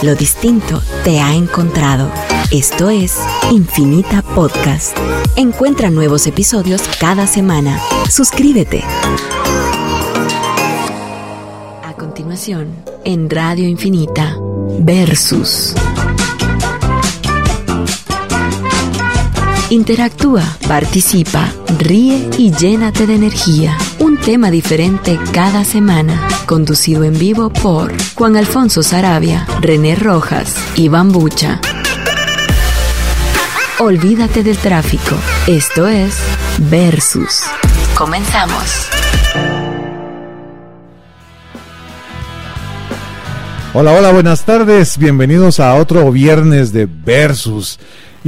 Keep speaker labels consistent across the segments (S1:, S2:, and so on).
S1: Lo distinto te ha encontrado. Esto es Infinita Podcast. Encuentra nuevos episodios cada semana. Suscríbete. A continuación, en Radio Infinita, Versus. Interactúa, participa, ríe y llénate de energía. Un tema diferente cada semana. Conducido en vivo por Juan Alfonso Sarabia, René Rojas y Bambucha. Olvídate del tráfico. Esto es Versus. Comenzamos.
S2: Hola, hola, buenas tardes. Bienvenidos a otro viernes de Versus.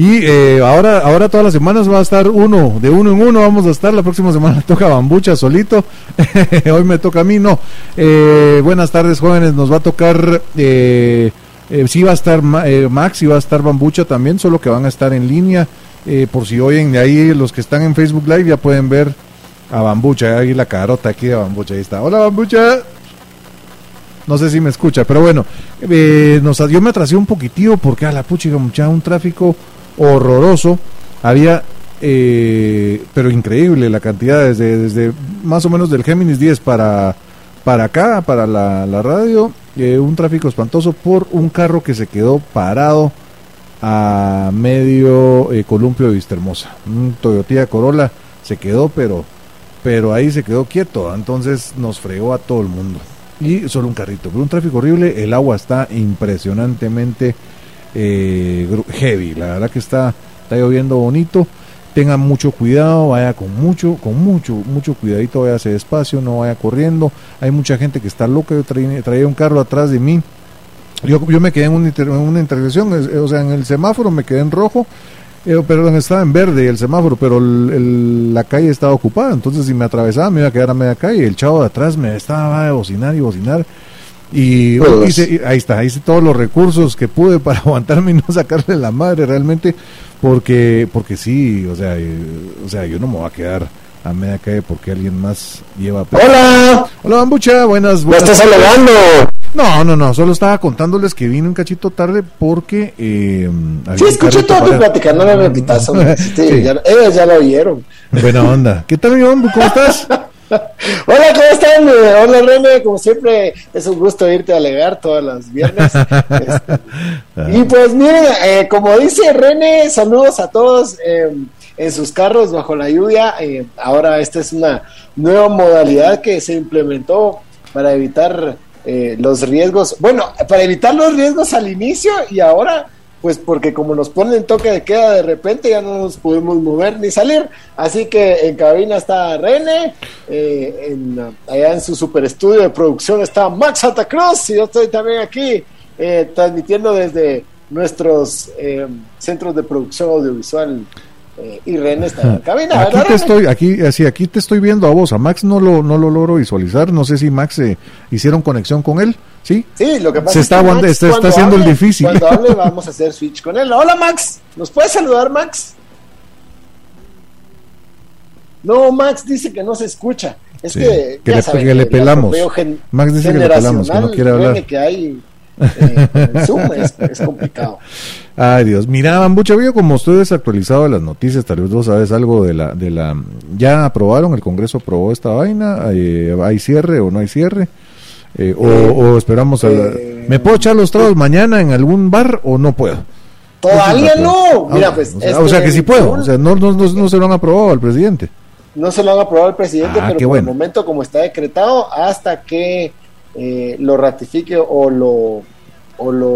S2: Y eh, ahora, ahora todas las semanas va a estar uno, de uno en uno vamos a estar. La próxima semana toca Bambucha solito. Hoy me toca a mí, no. Eh, buenas tardes, jóvenes. Nos va a tocar. Eh, eh sí va a estar Max y va a estar Bambucha también, solo que van a estar en línea. por si oyen de ahí, los que están en Facebook Live ya pueden ver a Bambucha. Ahí la carota aquí de Bambucha. Ahí está. Hola, Bambucha. No sé si me escucha, pero bueno, nos, yo me atrasé un poquitito porque a la pucha, mucha, un tráfico horroroso. Había, eh, pero increíble la cantidad, desde, desde más o menos del Géminis 10 para, para acá, para la, radio, eh, un tráfico espantoso por un carro que se quedó parado a medio eh, columpio de Vistermosa. Un Toyota Corolla se quedó, pero, pero ahí se quedó quieto, entonces nos fregó a todo el mundo. Y solo un carrito, pero un tráfico horrible, el agua está impresionantemente eh, heavy. La verdad que está, está lloviendo bonito. Tengan mucho cuidado, vaya con mucho, con mucho, mucho cuidadito, vaya despacio, no vaya corriendo. Hay mucha gente que está loca. Yo traía, un carro atrás de mí. Yo, yo me quedé en una, una intersección, o sea, en el semáforo me quedé en rojo, eh, perdón, estaba en verde el semáforo, pero la calle estaba ocupada, entonces si me atravesaba me iba a quedar a media calle. El chavo de atrás me estaba a bocinar y bocinar y hice, ahí está, hice todos los recursos que pude para aguantarme y no sacarle la madre realmente, porque porque sí, o sea, eh, o sea, yo no me voy a quedar a media calle porque alguien más lleva.
S3: Hola,
S2: hola Bambucha, buenas. buenas
S3: ¿Me estás?
S2: No, no, no, solo estaba contándoles que vine un cachito tarde porque. Eh,
S3: sí, escuché toda tu plática, no me repitas. sí, Ya, ellos ya lo oyeron.
S2: Buena onda. ¿Qué tal, mi hombre? ¿Cómo estás?
S3: Hola, ¿cómo están? Hola, René. Como siempre, es un gusto irte a alegar todas las viernes. Este, y pues miren, eh, como dice René, saludos a todos em, en sus carros bajo la lluvia. Eh, ahora esta es una nueva modalidad que se implementó para evitar eh, los riesgos. Bueno, para evitar los riesgos al inicio y ahora pues porque como nos ponen toque de queda de repente ya no nos podemos mover ni salir. Así que en cabina está René, eh, allá en su super estudio de producción está Max Santa Cruz y yo estoy también aquí eh, transmitiendo desde nuestros eh, centros de producción audiovisual eh, y René está en la cabina.
S2: Aquí te estoy, aquí, así, aquí te estoy viendo a vos. A Max no lo, no lo logro visualizar. No sé si Max eh, hicieron conexión con él. ¿Sí?
S3: Sí, lo que pasa
S2: Se es que está, está haciendo el difícil.
S3: Cuando hable vamos a hacer switch con él. Hola Max, ¿nos puedes saludar Max? No, Max dice que no se escucha. Es que,
S2: que, le, le pelamos. Max dice que le pelamos, que no quiere hablar.
S3: Que hay eh, Zoom es, complicado.
S2: Ay Dios, mira Bambucha, veo como estoy desactualizado de las noticias, tal vez vos sabes algo de la, de la, ya aprobaron, el Congreso aprobó esta vaina, eh, hay cierre o no hay cierre, eh, o, esperamos a ¿me puedo echar los tragos mañana en algún bar o no puedo?
S3: Todavía no, mira
S2: ah,
S3: pues.
S2: O sea, que sí puedo, o sea, no, no, no, se lo han aprobado al presidente.
S3: No se lo han aprobado al presidente, ah, pero por el momento como está decretado, hasta que eh, lo ratifique o lo o lo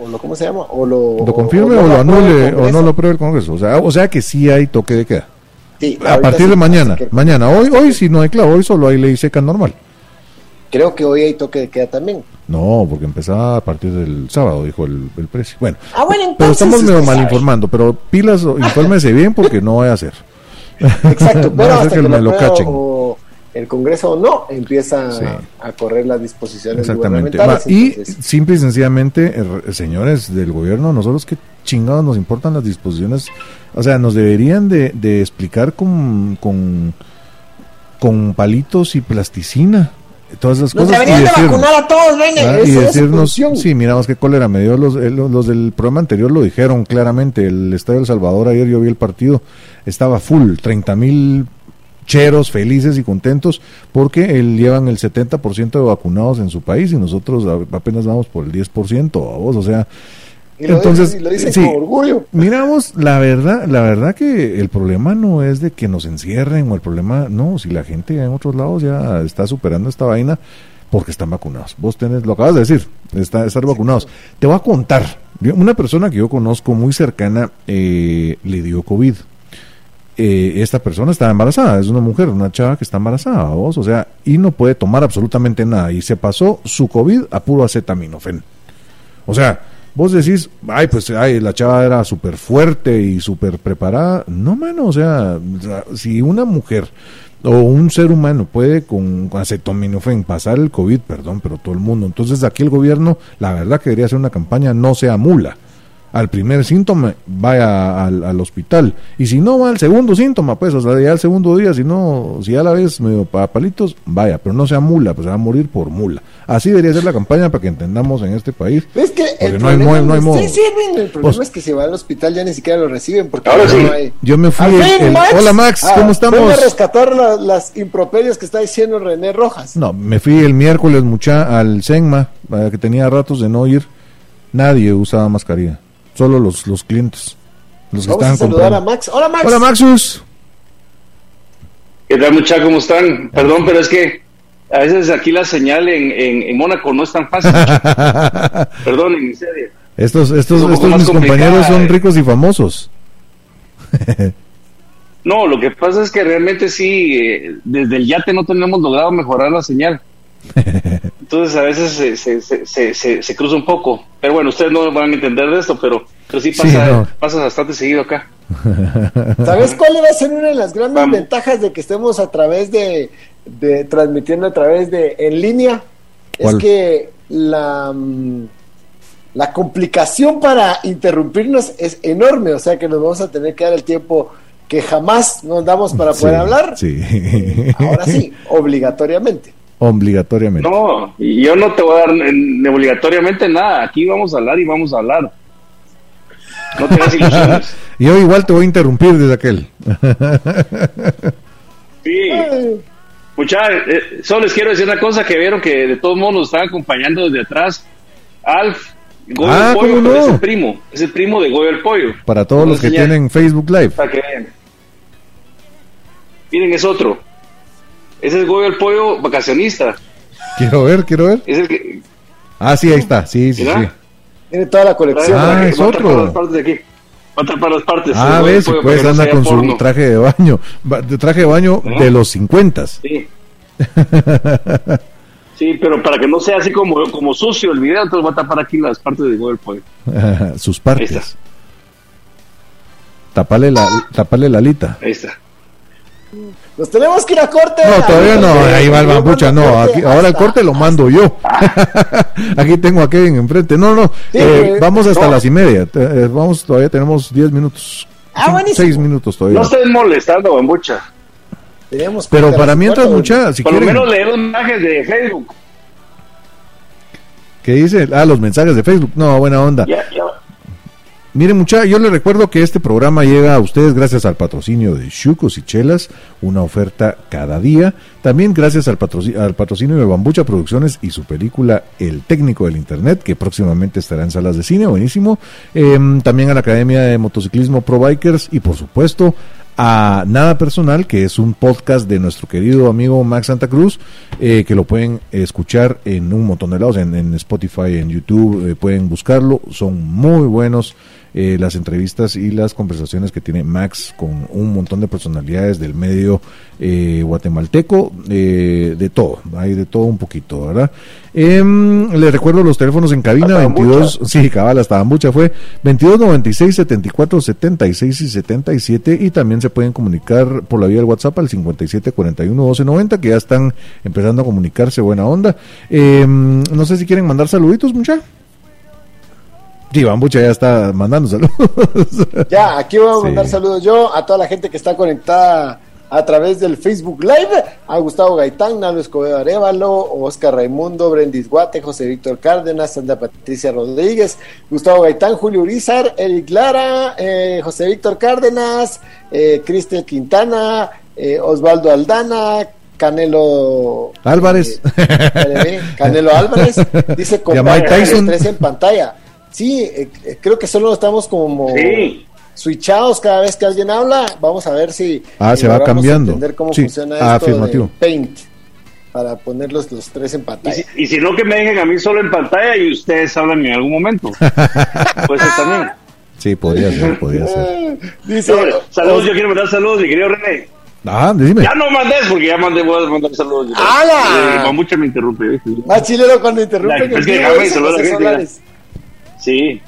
S3: o lo cómo se llama o lo,
S2: lo confirme o, lo anule o no lo apruebe el Congreso o sea o sea que sí hay toque de queda. A partir de mañana mañana. Hoy hoy si no hay claro hoy solo hay ley seca normal.
S3: Creo que hoy hay toque de queda también.
S2: No porque empezaba a partir del sábado dijo el, el precio. Bueno,
S3: ah, bueno
S2: pero estamos medio mal informando pero pilas infórmese bien porque no voy a hacer.
S3: Exacto pero hasta que, me lo cachen el Congreso no empieza a, correr las disposiciones gubernamentales.
S2: y simple y sencillamente, eh, señores del gobierno, nosotros qué chingados nos importan las disposiciones, o sea, nos deberían de, explicar con, con, con palitos y plasticina todas esas
S3: Nos
S2: cosas.
S3: deberían
S2: y
S3: de vacunar a todos, René.
S2: Ah, y decirnos, sí, miramos qué cólera me dio. Los, eh, los, los del programa anterior lo dijeron claramente. El Estadio El Salvador, ayer yo vi el partido, estaba full, 30 mil cheros felices y contentos porque el, llevan el 70% de vacunados en su país y nosotros apenas vamos por el 10%, vos, o sea,
S3: Y lo
S2: entonces,
S3: dicen, y lo dicen
S2: sí.
S3: con orgullo.
S2: Miramos, la verdad, la verdad que el problema no es de que nos encierren o el problema, no, si la gente en otros lados ya está superando esta vaina porque están vacunados. Vos tenés, lo acabas de decir, está, estar vacunados. Te voy a contar, una persona que yo conozco muy cercana eh, le dio COVID. Eh, esta persona está embarazada, es una mujer, una chava que está embarazada, vos, o sea, y no puede tomar absolutamente nada. Y se pasó su COVID a puro acetaminofén. O sea, vos decís, ay, pues ay, la chava era súper fuerte y súper preparada. No, mano, o sea, si una mujer o un ser humano puede con acetaminofén pasar el COVID, perdón, pero todo el mundo. Entonces aquí el gobierno, la verdad que debería hacer una campaña, no sea mula. Al primer síntoma, vaya al, al hospital. Y si no va al segundo síntoma, pues, o sea, ya al segundo día, si no, si ya la ves medio para palitos, vaya, pero no sea mula, pues se va a morir por mula. Así debería ser la campaña para que entendamos en este país.
S3: ¿Ves que el
S2: no hay no hay modo.
S3: Sí, sí, Edwin, el problema
S2: Pues-
S3: es que si va al hospital ya ni siquiera lo reciben porque
S4: Ahora
S3: no
S4: sí.
S3: hay...
S2: Yo me fui.
S3: Al
S2: el-
S3: fin,
S2: el-
S3: Max.
S2: hola Max,
S3: Ah,
S2: ¿cómo estamos?
S3: Vengo a rescatar la- las improperios que está diciendo René Rojas.
S2: No, me fui el miércoles mucha al Senma, que tenía ratos de no ir. Nadie usaba mascarilla, solo los, los clientes, los que
S3: Vamos a
S2: estaban
S3: saludar a. Max. Hola Max.
S2: Hola Maxus.
S4: ¿Qué tal, muchachos? ¿Cómo están? Perdón, pero es que a veces aquí la señal en, en, en Mónaco no es tan fácil. Perdón, en serio.
S2: estos estos,
S4: Es
S2: estos mis compañeros son
S4: eh.
S2: ricos y famosos.
S4: No, lo que pasa es que realmente sí, eh, desde el yate no tenemos logrado mejorar la señal. Entonces a veces se, se, se, cruza un poco. Pero bueno, ustedes no van a entender de esto, pero, pero sí
S2: Sí,
S4: pasa,
S2: no.
S4: pasa bastante seguido acá.
S3: ¿Sabes cuál va a ser una de las grandes
S4: Vamos.
S3: ventajas de que estemos a través de, de transmitiendo a través de en línea?
S2: ¿Cuál?
S3: Es que la, mm, la complicación para interrumpirnos es enorme, o sea que nos vamos a tener que dar el tiempo que jamás nos damos para poder
S2: Sí,
S3: hablar.
S2: Sí.
S3: Ahora sí, obligatoriamente.
S2: Obligatoriamente.
S4: No, y yo no te voy a dar eh, obligatoriamente nada. Aquí vamos a hablar y vamos a hablar. No tengas ilusiones.
S2: Yo igual te voy a interrumpir desde aquel.
S4: Sí. Muchachos, eh, solo les quiero decir una cosa que vieron que de todos modos nos están acompañando desde atrás. Alf, Goyo
S2: Ah,
S4: el Pollo, es el primo, es el primo de Goyo el Pollo.
S2: Para todos los que tienen Facebook Live.
S4: Para que vean. Miren, es otro. Ese es Goyo el Pollo vacacionista.
S2: Quiero ver, quiero ver.
S4: Es el que.
S2: Ah, sí, ahí está. Sí, sí, sí.
S3: Tiene toda la colección.
S2: Ah,
S4: para
S2: es
S4: va
S2: otro.
S4: las partes de aquí. Va a atrapar las partes.
S2: Ah, ves,
S4: Pollo,
S2: pues
S4: para no
S2: anda con su
S4: porno.
S2: traje de baño. Va- De traje de baño
S4: ¿No?
S2: de los 50.
S4: Sí. Sí, pero para que no sea así como, como sucio el video, entonces voy a tapar aquí las partes de Goyo el Pollo.
S2: Sus
S4: Ahí
S2: partes.
S4: está.
S2: Tapale la, tapale la alita.
S4: Ahí está.
S3: Nos tenemos que ir a corte.
S2: No, todavía no, ahí va el bambucha, no, aquí, ahora el corte lo mando yo. aquí tengo a Kevin enfrente. No, no,
S3: Sí,
S2: eh, vamos hasta
S3: no.
S2: las y media. Eh, vamos, todavía tenemos 10 minutos.
S3: Ah, buenísimo.
S2: Seis minutos todavía.
S4: No estés molestando, bambucha.
S3: Teníamos
S2: Pero para mientras, mucha, si
S4: Por lo menos leer los mensajes de Facebook.
S2: ¿qué dice? Ah, los mensajes de Facebook. No, buena onda.
S4: Ya,
S2: Miren, mucha, yo les recuerdo que este programa llega a ustedes gracias al patrocinio de Chucos y Chelas, una oferta cada día. También gracias al, patroci- al patrocinio de Bambucha Producciones y su película El técnico del Internet, que próximamente estará en salas de cine, buenísimo. Em, también a la Academia de Motociclismo Pro Bikers y por supuesto a Nada Personal, que es un podcast de nuestro querido amigo Max Santa Cruz, eh, que lo pueden escuchar en un montón de lados, en, en Spotify, en YouTube, eh, pueden buscarlo, son muy buenos eh, las entrevistas y las conversaciones que tiene Max con un montón de personalidades del medio eh, guatemalteco, eh, de todo, hay de todo un poquito, ¿verdad? Em, les recuerdo los teléfonos en cabina,
S4: Hasta
S2: 22, sí, cabal, hasta Bambucha fue 22 96 74 76 y 77 y también se pueden comunicar por la vía del WhatsApp al 57 41 12 90 que ya están empezando a comunicarse buena onda. Em, no sé si quieren mandar saluditos, mucha. Sí, Bambucha ya está mandando saludos.
S3: Ya, aquí voy a mandar
S2: Sí.
S3: saludos yo a toda la gente que está conectada a través del Facebook Live a Gustavo Gaitán, Nalo Escobedo Arevalo, Oscar Raimundo, Brendis Guate, José Víctor Cárdenas, Sandra Patricia Rodríguez, Gustavo Gaitán, Julio Urizar, Eric Lara, eh, José Víctor Cárdenas, eh, Cristel Quintana, eh, Osvaldo Aldana, Canelo
S2: Álvarez.
S3: Eh, Canelo Álvarez dice con tres en pantalla. Sí, creo que solo estamos como
S4: sí
S3: switchados cada vez que alguien habla. Vamos a ver si
S2: ah, se va cambiando.
S3: entender cómo funciona ah, esto de Paint para ponerlos los tres en pantalla.
S4: Y si, no, que me dejen a mí solo en pantalla y ustedes hablan en algún momento. pues también.
S2: Sí, podría ser, podría ser.
S4: Dice, saludos, yo quiero mandar saludos, mi querido René.
S2: Ah, dime.
S4: Ya no mandes porque ya mandé, voy a mandar saludos.
S3: ¡Hala!
S4: Eh, mucho me interrumpe.
S3: Más chileno cuando interrumpen.
S4: Es que déjame saludar a la gente. Sí.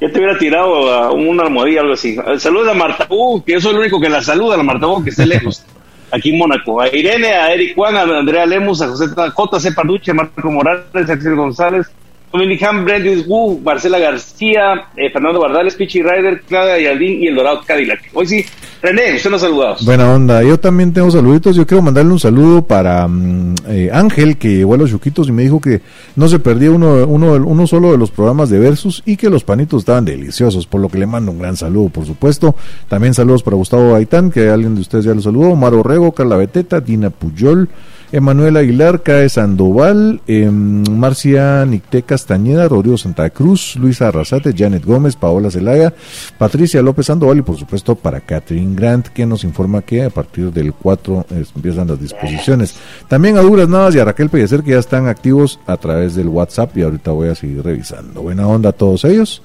S4: Ya te hubiera tirado a una almohadilla algo así. Saludos a Marta U, que yo soy el único que la saluda, a Marta que esté lejos, aquí en Mónaco. A Irene, a Eric Juan, a Andrea Lemus, a José J.C. Parduche, a Marco Morales, a Axel González, Dominican Brendis Wu, Marcela García, eh, Fernando Bardales, Pichi Ryder, Claudia Yaldín y el Dorado Cadillac. Hoy sí, René, usted nos saluda.
S2: Buena onda, yo también tengo saluditos. Yo quiero mandarle un saludo para mm, eh, Ángel, que llegó a los Chuquitos y me dijo que no se perdía uno, uno, uno solo de los programas de Versus y que los panitos estaban deliciosos, por lo que le mando un gran saludo, por supuesto. También saludos para Gustavo Aitán, que alguien de ustedes ya lo saludó, Maro Rego, Carla Beteta, Dina Puyol. Emanuel Aguilar, Cae Sandoval, eh, Marcia Nicté Castañeda, Rodrigo Santa Cruz, Luisa Arrasate, Janet Gómez, Paola Zelaya, Patricia López Sandoval y por supuesto para Catherine Grant, que nos informa que a partir del 4 empiezan las disposiciones. También a Duras Navas y a Raquel Pellecer que ya están activos a través del WhatsApp y ahorita voy a seguir revisando. Buena onda a todos ellos.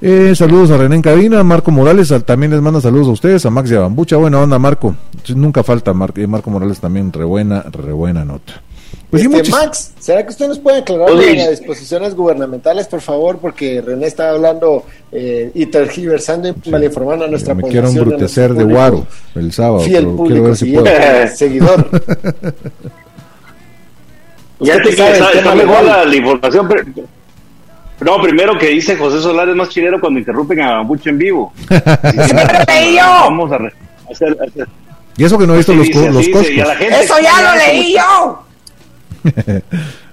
S2: Eh, saludos a René en cabina, Marco Morales también les manda saludos a ustedes, a Max y a Bambucha, buena onda Marco, nunca falta eh, Marco Morales también, re buena, re buena nota.
S3: Pues este, Max, ¿será que usted nos puede aclarar las disposiciones gubernamentales, por favor? Porque René está hablando eh, y tergiversando y malinformando a nuestra
S2: Me quiero embrutecer de Guaro el sábado, quiero ver si puedo.
S3: seguidor.
S4: ya te sabe, está, mejor la, la información, pero no, primero que dice José Solar es más chileno cuando interrumpen a Bambucho en vivo.
S3: leí yo!
S4: Vamos a hacer,
S2: Y eso que no he visto los, los
S3: ¡Eso ya lo leí yo!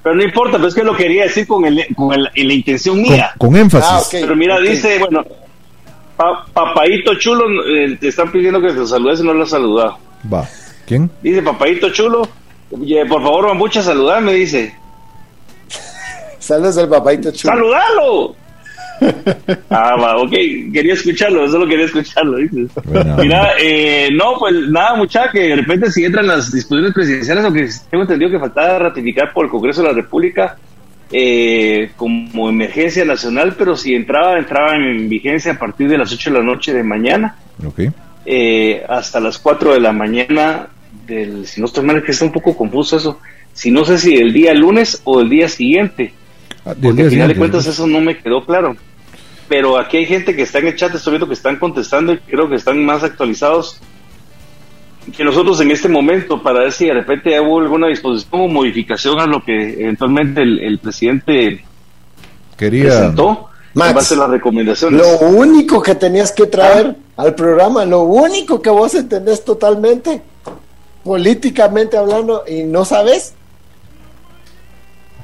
S4: pero no importa, pero es que lo quería decir con, el, con el, la intención mía.
S2: Con, énfasis. Ah,
S4: pero mira, dice, bueno, papaito chulo, eh, te están pidiendo que te saludes y no lo has saludado.
S2: Va. ¿Quién?
S4: Dice, papaito chulo, por favor, Bambucha, saludame, dice.
S3: Saludos al papaito chulo.
S4: ¡Saludalo! ah, va, ok, quería escucharlo, solo quería escucharlo. Mira, eh, no, pues nada, mucha, que de repente si entran las disposiciones presidenciales, aunque tengo entendido que faltaba ratificar por el Congreso de la República eh, como emergencia nacional, pero si entraba, entraba en vigencia a partir de las 8 de la noche de mañana
S2: okay.
S4: eh, hasta las 4 de la mañana del, si no estoy mal, es que está un poco confuso eso, si no sé si el día lunes o el día siguiente Porque al final de cuentas eso no me quedó claro. Pero aquí hay gente que está en el chat, estoy viendo que están contestando y creo que están más actualizados que nosotros en este momento para ver si de repente hubo alguna disposición o modificación a lo que eventualmente el, presidente
S2: quería
S4: presentó Max, en base a las recomendaciones.
S3: Lo único que tenías que traer al programa, lo único que vos entendés totalmente, políticamente hablando, y no sabes,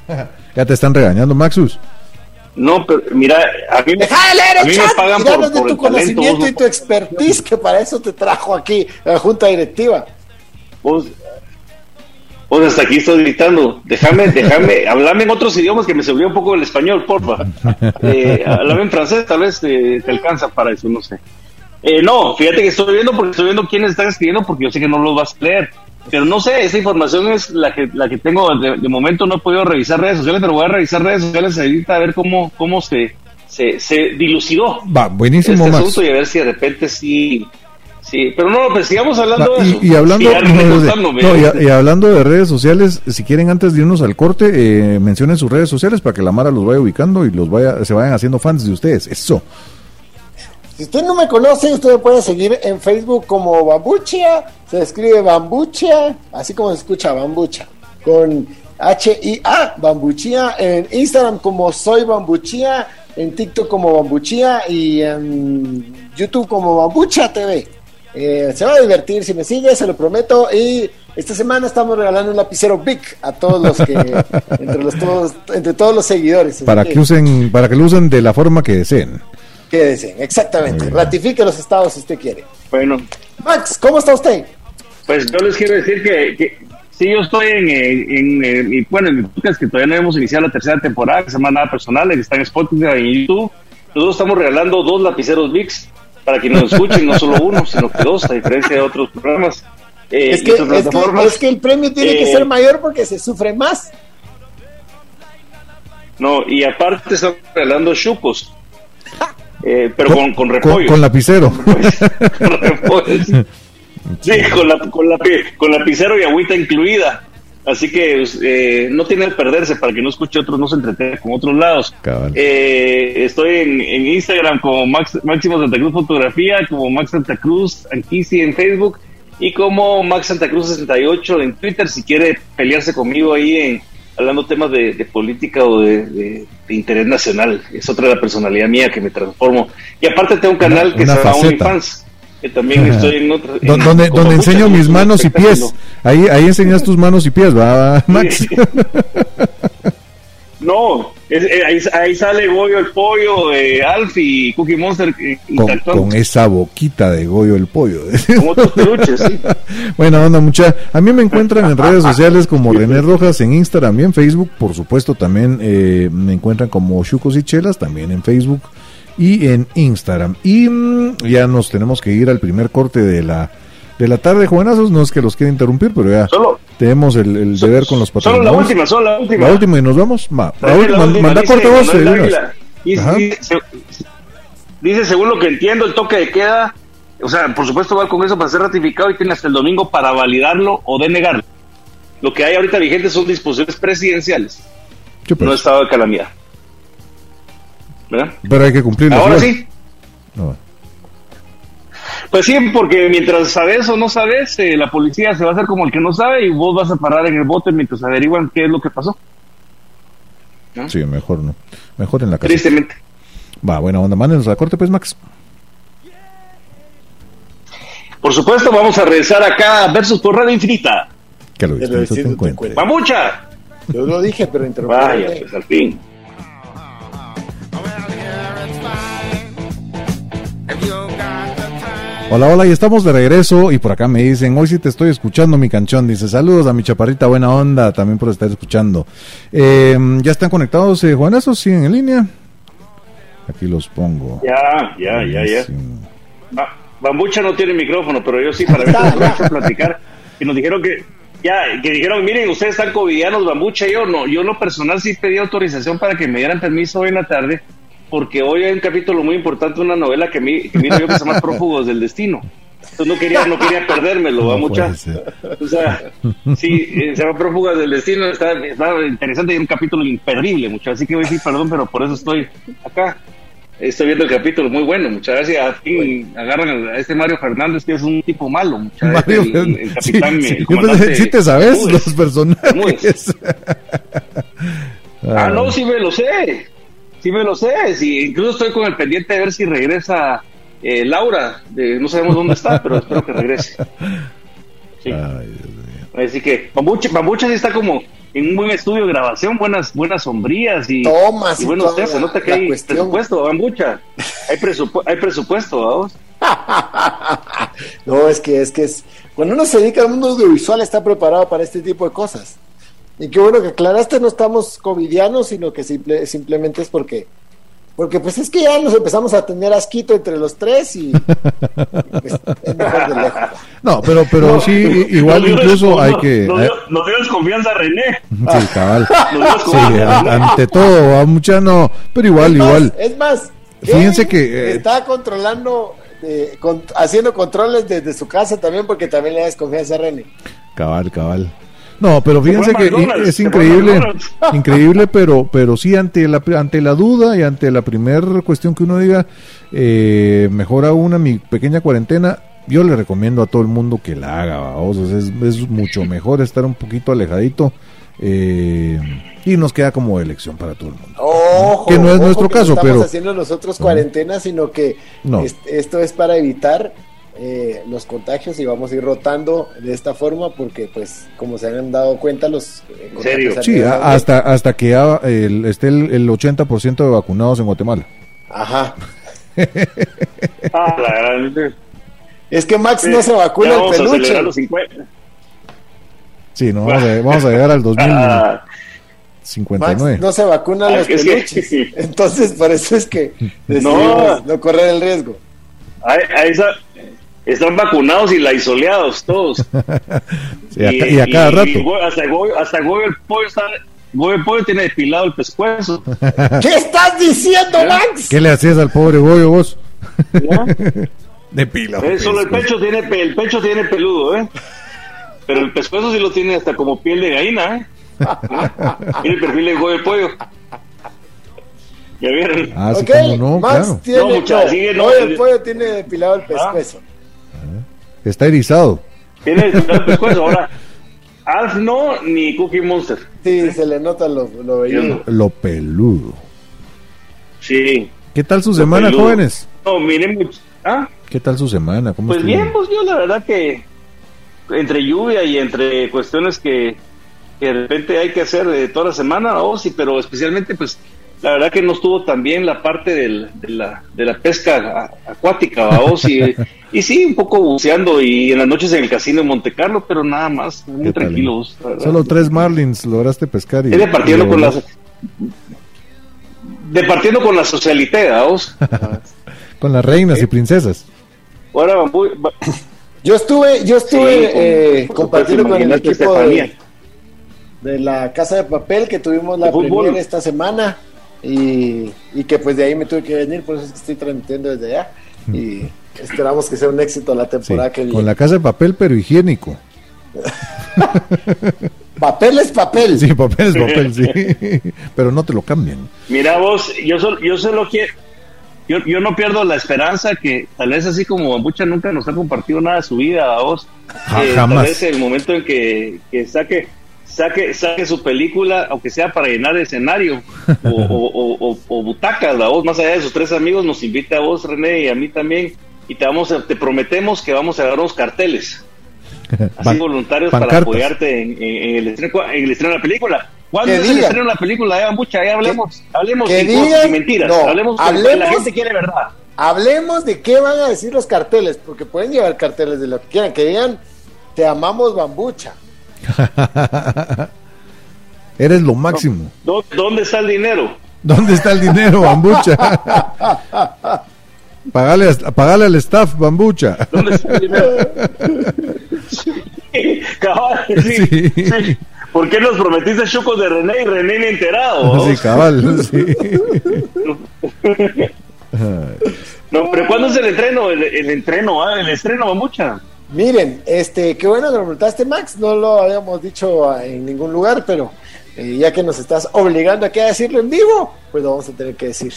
S2: Ya te están regañando, Maxus.
S4: No, pero mira, a mí,
S3: Deja de leer el chat, me pagan por, de tu conocimiento y tu expertise, que para eso te trajo aquí la junta directiva.
S4: Vos, vos hasta aquí estoy gritando. Déjame, déjame, hablame en otros idiomas que me se un poco el español, porfa. Eh, hablame en francés, tal vez te, alcanza para eso, no sé. Eh, no, fíjate que estoy viendo porque estoy viendo quiénes están escribiendo porque yo sé que no los vas a leer. Pero no sé, esa información es la que, la que tengo. De, momento no he podido revisar redes sociales, pero voy a revisar redes sociales ahorita a ver cómo, cómo se, se, se dilucidó.
S2: Va, buenísimo,
S4: este asunto y a ver si de repente sí. Sí, pero no, pues sigamos hablando de eso.
S2: Y, hablando, de, y, hablando de redes sociales, si quieren antes de irnos al corte, eh, mencionen sus redes sociales para que la Mara los vaya ubicando y los vaya, se vayan haciendo fans de ustedes. Eso.
S3: Si usted no me conoce, usted me puede seguir en Facebook como Bambucha, se escribe Bambucha, así como se escucha Bambucha, con H-I-A, Bambuchia, en Instagram como Soy Bambuchia, en TikTok como Bambuchia y en YouTube como Bambucha TV. Eh, se va a divertir si me sigue, se lo prometo. Y esta semana estamos regalando un lapicero Big a todos los que, entre, los, todos, entre todos los seguidores.
S2: Para que, usen, para que lo usen de la forma que deseen.
S3: Que deseen, exactamente. Ratifique los estados si usted quiere.
S4: Bueno.
S3: Max, ¿cómo está usted?
S4: Pues yo les quiero decir que, que sí, yo estoy en, en, en, bueno, en mi podcast que todavía no hemos iniciado la tercera temporada, que se llama Nada Personal, que está en Spotify y en YouTube. Nosotros estamos regalando dos lapiceros Vicks para que nos escuchen, no solo uno, sino que dos, a diferencia de otros programas.
S3: Eh, es, que, es, que, el premio tiene que ser eh, mayor porque se sufre más.
S4: No, y aparte estamos regalando chucos. Eh, pero con, con, repollo.
S2: Con, lapicero.
S4: con repollo. Sí, con, la, con, la, con lapicero y agüita incluida. Así que eh, no tiene que perderse para que no escuche otros, no se entretenga con otros lados. Eh, estoy en, Instagram como Max, Máximo Santa Cruz Fotografía, como Max Santa Cruz Anquisi en Facebook y como Max Santa Cruz 68 en Twitter. Si quiere pelearse conmigo ahí en hablando temas de, política o de, interés nacional, es otra de la personalidad mía que me transformo. Y aparte tengo un canal que se llama OnlyFans que también estoy en otro.
S2: donde donde enseño mis manos y pies. Ahí, ahí enseñas tus manos y pies, ¿va, Max?
S4: no, eh, ahí, ahí, sale Goyo el Pollo, de Alfie y Cookie Monster.
S2: Eh, con, esa boquita de Goyo el Pollo.
S4: Como otros peluches, sí.
S2: Bueno, onda, mucha. A mí me encuentran en redes sociales como René Rojas en Instagram y en Facebook. Por supuesto, también eh, me encuentran como Chucos y Chelas, también en Facebook y en Instagram. Y mm, ya nos tenemos que ir al primer corte de la de la tarde, jovenazos. No es que los quiera interrumpir, pero ya tenemos el, deber con los
S4: patrones. Solo la última, solo la última.
S2: La última y nos vamos. Ma, manda corte vos.
S4: Dice, según lo que entiendo, el toque de queda, o sea, por supuesto va al Congreso para ser ratificado y tiene hasta el domingo para validarlo o denegarlo. Lo que hay ahorita vigente son disposiciones presidenciales, no estado de calamidad.
S2: Pero hay que cumplirlo.
S4: Ahora sí. Pues sí, porque mientras sabes o no sabes, eh, la policía se va a hacer como el que no sabe y vos vas a parar en el bote mientras averiguan qué es lo que pasó.
S2: Sí, mejor no. Mejor en la casa.
S4: Tristemente.
S2: Va, buena onda. Mándenos a corte, pues, Max.
S4: Por supuesto, vamos a regresar acá versus por Radio Infinita.
S2: Que lo te.
S4: ¡Mamucha!
S3: Yo lo dije, pero interrumpí.
S4: Vaya, pues al fin.
S2: Hola, hola, y estamos de regreso y por acá me dicen, hoy sí te estoy escuchando mi canchón, dice, saludos a mi chaparrita, buena onda, también por estar escuchando. Eh, ¿Ya están conectados, eh, Juanazo? ¿Siguen en línea? Aquí los pongo.
S4: Ya, ya, ya, ya. Bambucha no tiene micrófono, pero yo sí, para ver si platicar. Y nos dijeron que, ya, que dijeron, miren, ustedes están covidianos, Bambucha, yo no, yo lo personal sí pedí autorización para que me dieran permiso hoy en la tarde porque hoy hay un capítulo muy importante de una novela que, mi, que mira yo que se llama Prófugos del Destino. Entonces no quería, no quería perdérmelo, va mucha. O sea, sí, eh, se llama Prófugos del Destino, está, interesante y un capítulo imperdible, mucho. Así que voy a decir perdón, pero por eso estoy acá. Estoy viendo el capítulo, muy bueno, muchas gracias. A agarran a este Mario Fernández, que es un tipo malo, muchas gracias. El, capitán,
S2: sí, sí, te sabes los personajes.
S4: ah, no, sí me lo sé. Sí me lo sé, sí, incluso estoy con el pendiente de ver si regresa eh, Laura, de, no sabemos dónde está, pero espero que regrese. Así que Bambucha, sí está como en un buen estudio de grabación, buenas buenas sombrías y,
S3: Tomas
S4: y buenos Se nota que hay presupuesto, Bambucha. Hay, hay presupuesto, vamos.
S3: no, es que es que es cuando uno se dedica al mundo audiovisual está preparado para este tipo de cosas. Y qué bueno que aclaraste, no estamos covidianos, sino que simple, simplemente es porque porque pues es que ya nos empezamos a tener asquito entre los tres y, pues, es mejor de lejos.
S2: No, pero, pero sí, igual incluso hay que...
S4: Nos dio, desconfianza René.
S2: Sí, cabal. sí, ante todo, a mucha no, pero igual, igual.
S3: Es más,
S2: fíjense que...
S3: Eh, está controlando, eh, haciendo controles desde su casa también porque también le da desconfianza a René.
S2: Cabal, cabal. No, pero fíjense que es increíble, increíble, pero, pero sí ante la, ante la duda y ante la primera cuestión que uno diga, eh, mejor aún a mi pequeña cuarentena, yo le recomiendo a todo el mundo que la haga, o es, es, mucho mejor estar un poquito alejadito. Eh, y nos queda como elección para todo el mundo.
S3: Ojo,
S2: que no es nuestro caso,
S3: no
S2: estamos
S3: haciendo nosotros cuarentena, sino que esto es para evitar eh, los contagios y vamos a ir rotando de esta forma porque pues como se han dado cuenta los
S4: eh, serio?
S2: sí hasta hasta que el, esté el, el 80% de vacunados en Guatemala.
S3: Ajá.
S4: Ah, la
S3: es que Max no se vacuna el peluche.
S2: sí no vamos a, vamos a llegar al 2059
S3: no se vacuna ah, los peluches. Entonces por eso es que no, no correr el riesgo.
S4: A, a esa están vacunados y laisoleados todos.
S2: y, a, cada rato.
S4: hasta el hasta el pollo está. pollo tiene depilado el pescuezo.
S3: ¿Qué estás diciendo, Max?
S2: ¿Qué le hacías al pobre Goyo vos? Depilado.
S4: Eh, solo el pecho tiene el pecho tiene peludo, ¿eh? Pero el pescuezo sí lo tiene hasta como piel de gallina, ¿eh? Mira el perfil de Goyo el pollo. ¿Ya vieron?
S2: Ah, sí, como no,
S3: Max
S2: claro.
S3: tiene, no, mucha, sigue, no, el pollo tiene depilado el ah.
S2: Está erizado.
S4: Tiene el pescuezo. Ahora, Alf no, ni Cookie Monster.
S3: Sí, se le nota lo, lo
S2: Lo peludo.
S4: Sí.
S2: ¿Qué tal su semana, jóvenes?
S4: No, miren, ¿ah?
S2: ¿Qué tal su semana? ¿Cómo
S4: pues bien, pues yo la verdad que entre lluvia y entre cuestiones que, que de repente hay que hacer de toda la semana, oh, sí, pero especialmente pues la verdad que no estuvo tan bien la parte del, de, la, de la pesca acuática, vamos, y, y sí, un poco buceando y en las noches en el casino de Monte Carlo, pero nada más, muy tranquilos.
S2: Solo tres marlins lograste pescar. Y,
S4: de partiendo con las... De partiendo con la socialité, vamos.
S2: con las reinas y princesas.
S4: Ahora,
S3: yo estuve, yo estuve eh, compartiendo con el equipo de, de, la Casa de Papel que tuvimos la primera esta semana y, y, que pues de ahí me tuve que venir, por eso es que estoy transmitiendo desde allá y esperamos que sea un éxito la temporada que viene.
S2: Con la casa de papel pero higiénico.
S3: papel es papel.
S2: Sí, papel es papel, sí. pero no te lo cambian.
S4: Mira vos, yo solo, yo solo quiero... Yo, yo no pierdo la esperanza que tal vez así como mucha nunca nos ha compartido nada de su vida a vos,
S2: jamás. tal
S4: vez el momento en que, que saque saque, saque su película, aunque sea para llenar el escenario o, o, butacas, la voz, más allá de sus tres amigos, nos invita a vos, René, y a mí también, y te vamos te prometemos que vamos a dar unos carteles, así voluntarios para apoyarte en, el estreno, en el estreno de la película. ¿Cuándo es el estreno de la película? Ya, mucha, hablemos, hablemos de mentiras, hablemos, hablemos la gente quiere verdad.
S3: Hablemos de qué van a decir los carteles, porque pueden llevar carteles de lo que quieran, que digan, te amamos bambucha.
S2: Eres lo máximo.
S4: ¿Dónde está el dinero?
S2: ¿Dónde está el dinero, bambucha? pagale, pagale al staff, bambucha.
S4: ¿Dónde está el dinero? cabal, sí, ¿Por qué nos prometiste chucos de René y René ni enterado?
S2: Sí, cabal, sí.
S4: no, pero ¿cuándo es el entreno? El, el entreno, ¿ah? el estreno, bambucha.
S3: Miren, este, qué bueno que lo preguntaste, Max. No lo habíamos dicho en ningún lugar, pero eh, ya que nos estás obligando aquí a decirlo en vivo, pues lo vamos a tener que decir.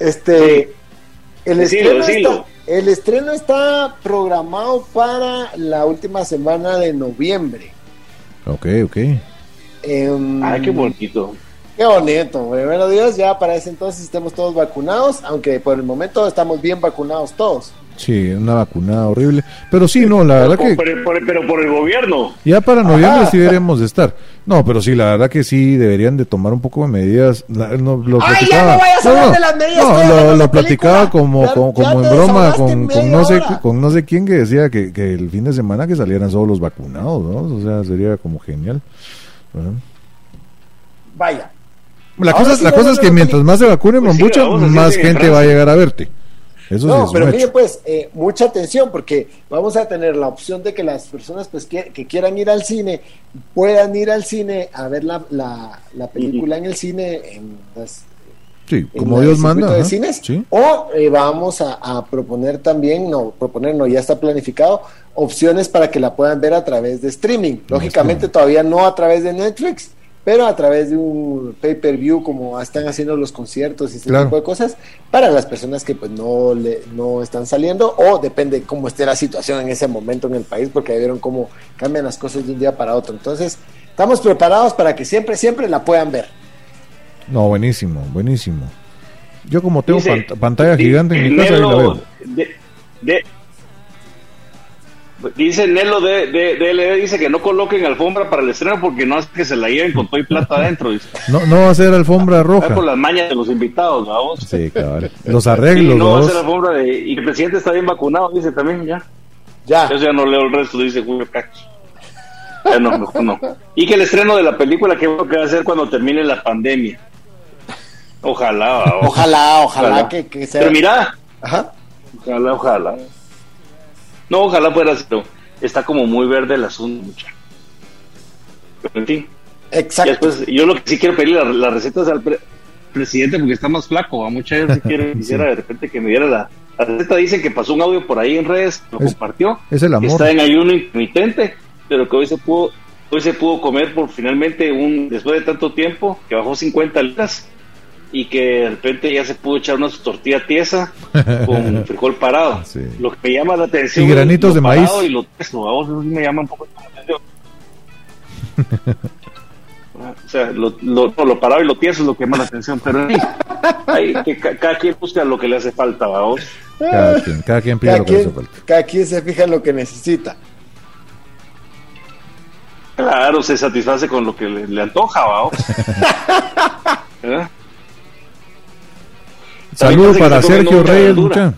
S3: Este, el, estreno Está, el estreno está programado para la última semana de noviembre.
S2: Ok, ok.
S3: Em,
S4: Ay, qué bonito.
S3: Qué bonito, bueno Dios, ya para ese entonces estemos todos vacunados, aunque por el momento estamos bien vacunados todos.
S2: Sí, una vacunada horrible. Pero sí, no, la verdad que...
S4: pero por el gobierno.
S2: Ya para noviembre sí deberíamos de estar. No, pero sí, la verdad que sí deberían de tomar un poco de medidas. no, lo
S3: Ay, ya no vayas a hablar de las medidas.
S2: No, lo, platicaba como, como, en broma con, con no sé, con no sé quién que decía que, que, el fin de semana que salieran solo los vacunados, ¿no? O sea, sería como genial.
S3: Vaya.
S2: La cosa, la cosa es que mientras más se vacunen, pues mucho, más gente va a llegar a verte no,
S3: pero mire pues, eh, mucha atención porque vamos a tener la opción de que las personas pues que, quieran ir al cine puedan ir al cine a ver la, la, película en el cine en las
S2: Sí, como Dios manda.
S3: De cines, O eh, vamos a, proponer también, no, proponer no, ya está planificado, opciones para que la puedan ver a través de streaming. Lógicamente todavía no a través de Netflix, pero a través de un pay-per-view como están haciendo los conciertos y ese tipo de cosas para las personas que pues no le, no están saliendo o depende cómo esté la situación en ese momento en el país porque vieron cómo cambian las cosas de un día para otro. Entonces estamos preparados para que siempre siempre la puedan ver.
S2: No buenísimo buenísimo. Yo como tengo pantalla gigante en mi casa ahí la veo
S4: Dice Nelo de, de, DLD, dice que no coloquen alfombra para el estreno porque no hace que se la lleven con todo y plata adentro. Dice.
S2: No, no va a ser alfombra roja.
S4: por las mañas de los invitados, vamos.
S2: Sí, claro. Los arreglos.
S4: Sí, no va a ser alfombra de, y el presidente está bien vacunado, dice también, ya. Ya. Yo ya no leo el resto, dice Julio Cacho. Ya no, no, no. Y que el estreno de la película, que va a ser cuando termine la pandemia. Ojalá,
S3: ojalá, ojalá, que, que sea.
S4: Pero mira, Ajá. ojalá, ojalá. No, ojalá fuera pero está como muy verde el asunto, muchacho. en fin. Exacto. yo lo que sí quiero pedir las recetas al presidente porque está más flaco. A mucha gente quiere, quisiera de repente que me diera la, la receta. Dice que pasó un audio por ahí en redes, lo compartió.
S2: Es el amor.
S4: está en ayuno intermitente, pero que hoy se pudo, hoy se pudo comer por finalmente un, después de tanto tiempo, que bajó 50 libras y que de repente ya se pudo echar una tortilla tiesa con frijol parado. Lo que me llama la atención.
S2: Y granitos de maíz.
S4: Y lo tieso, a vos eso sí me llama un poco la atención. o sea, lo, lo, lo, parado y lo tieso es lo que llama la atención, pero hay, que cada quien busca lo que le hace falta, vamos.
S2: Cada quien, cada quien pide lo que le hace falta.
S3: Cada quien se fija en lo que necesita.
S4: Claro, se satisface con lo que le, le antoja, vamos.
S2: ¿Eh? Saludo para Sergio Reyes, mucha.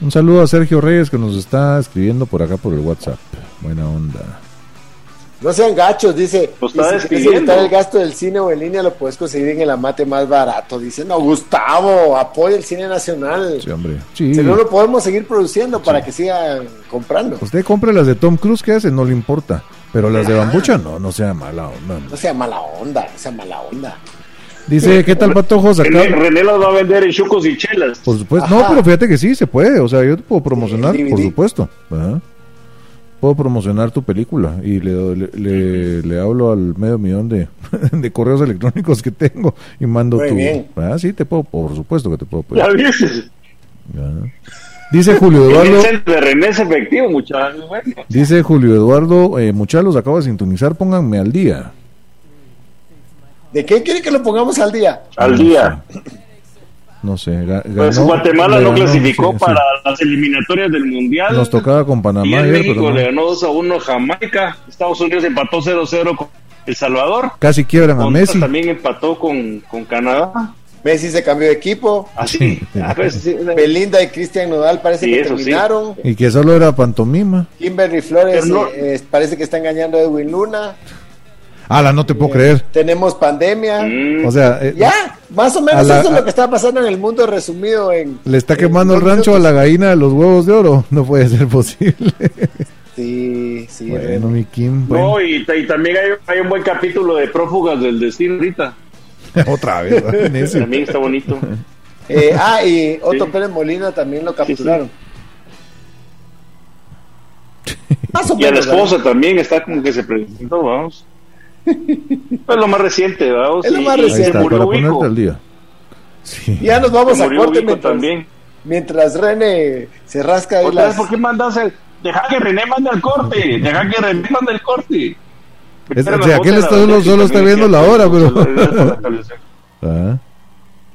S2: Un saludo a Sergio Reyes que nos está escribiendo por acá por el WhatsApp. Buena onda.
S3: No sean gachos, dice. si el gasto del cine o en línea, lo puedes conseguir en el amate más barato. Dice, no, Gustavo, apoya el cine nacional.
S2: Sí, hombre.
S3: Si no, lo podemos seguir produciendo para que sigan comprando.
S2: Usted compre las de Tom Cruise, que hace? No le importa. Pero las de Bambucha, no, no sea mala onda.
S3: No sea mala onda, no sea mala onda.
S2: Dice, ¿qué tal patojos
S4: acá? René, los va a vender en chucos y chelas.
S2: Por supuesto. No, pero fíjate que sí, se puede. O sea, yo te puedo promocionar, por supuesto. Puedo promocionar tu película y le, le, le, hablo al medio millón de, de, correos electrónicos que tengo y mando tu... Ah, sí, te puedo, por supuesto que te puedo.
S4: Ya dices.
S2: Dice Julio Eduardo.
S4: efectivo, muchachos.
S2: Dice Julio Eduardo, eh, muchachos, acabo de sintonizar, pónganme al día.
S3: ¿De qué quiere que lo pongamos al día?
S4: Al día.
S2: No sé.
S4: pues Guatemala no clasificó para las eliminatorias del Mundial.
S2: Nos tocaba con Panamá. Y
S4: México le ganó 2 a 1 a Jamaica. Estados Unidos empató 0-0 con El Salvador.
S2: Casi quiebran a Messi.
S4: También empató con, con Canadá.
S3: Messi se cambió de equipo.
S4: Así.
S3: Ah, pues, Belinda y Cristian Nodal parece que terminaron.
S2: Y que solo era pantomima.
S3: Kimberly Flores eh, parece que está engañando a Edwin Luna.
S2: Ala, no te puedo creer.
S3: Tenemos pandemia.
S2: O sea,
S3: eh, ya, más o menos eso es lo que está pasando en el mundo resumido en...
S2: Le está quemando el rancho a la gallina de los huevos de oro. No puede ser posible.
S3: Sí, sí.
S2: Bueno, mi Kim.
S4: No, y, también hay, un buen capítulo de prófugas del destino ahorita.
S2: Otra vez.
S4: también está bonito.
S3: Eh, ah, y Otto Pérez Molina también lo capturaron.
S4: y a la esposa también está como que se presentó, vamos. Es lo más reciente,
S3: Es lo más reciente.
S2: para ponerte al día.
S3: Ya nos vamos a corte mientras, también. mientras René se rasca
S4: ahí las... ¿Por qué mandas el... Deja que René mande el corte, deja que René mande el corte.
S2: Es, o sea, aquel está solo, solo está viendo la hora, pero... ah.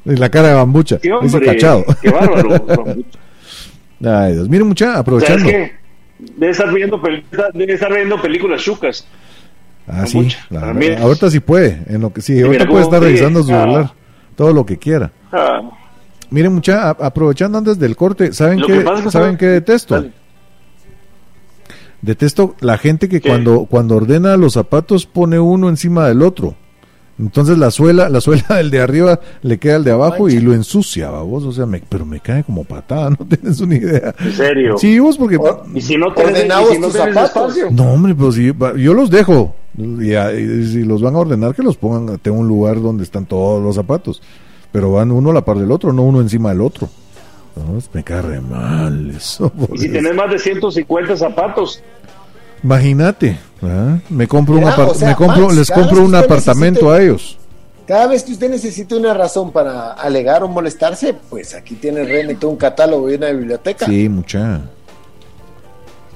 S2: Y la cara de bambucha,
S4: sí, hombre, cachado. Qué bárbaro,
S2: Ay, Dios, miren mucha, aprovechando.
S4: Debe estar viendo, debe estar viendo películas chucas.
S2: Ah, sí. ahorita sí puede. En lo que, sí, ahorita puede estar revisando su celular. Todo lo que quiera. Ah. Miren, mucha, aprovechando antes del corte, ¿saben qué, ¿saben qué detesto? Detesto la gente que cuando, cuando ordena los zapatos pone uno encima del otro. Entonces la suela, la suela del de arriba le queda al de abajo y lo ensucia, vos, o sea, me, pero me cae como patada, no tienes una idea.
S4: ¿En serio?
S2: Sí, vos porque...
S4: ¿Y si no ordenamos tus zapatos?
S2: No, hombre, pues sí, yo los dejo. Y, si los van a ordenar, que los pongan, tengo un lugar donde están todos los zapatos. Pero van uno a la par del otro, no uno encima del otro. me cae re mal eso.
S4: Y si tenés más de 150 zapatos,
S2: Imagínate, me compro un me compro, les compro un apartamento a ellos.
S3: Cada vez que usted necesite una razón para alegar o molestarse, pues aquí tiene René todo un catálogo y una biblioteca.
S2: Sí, mucha.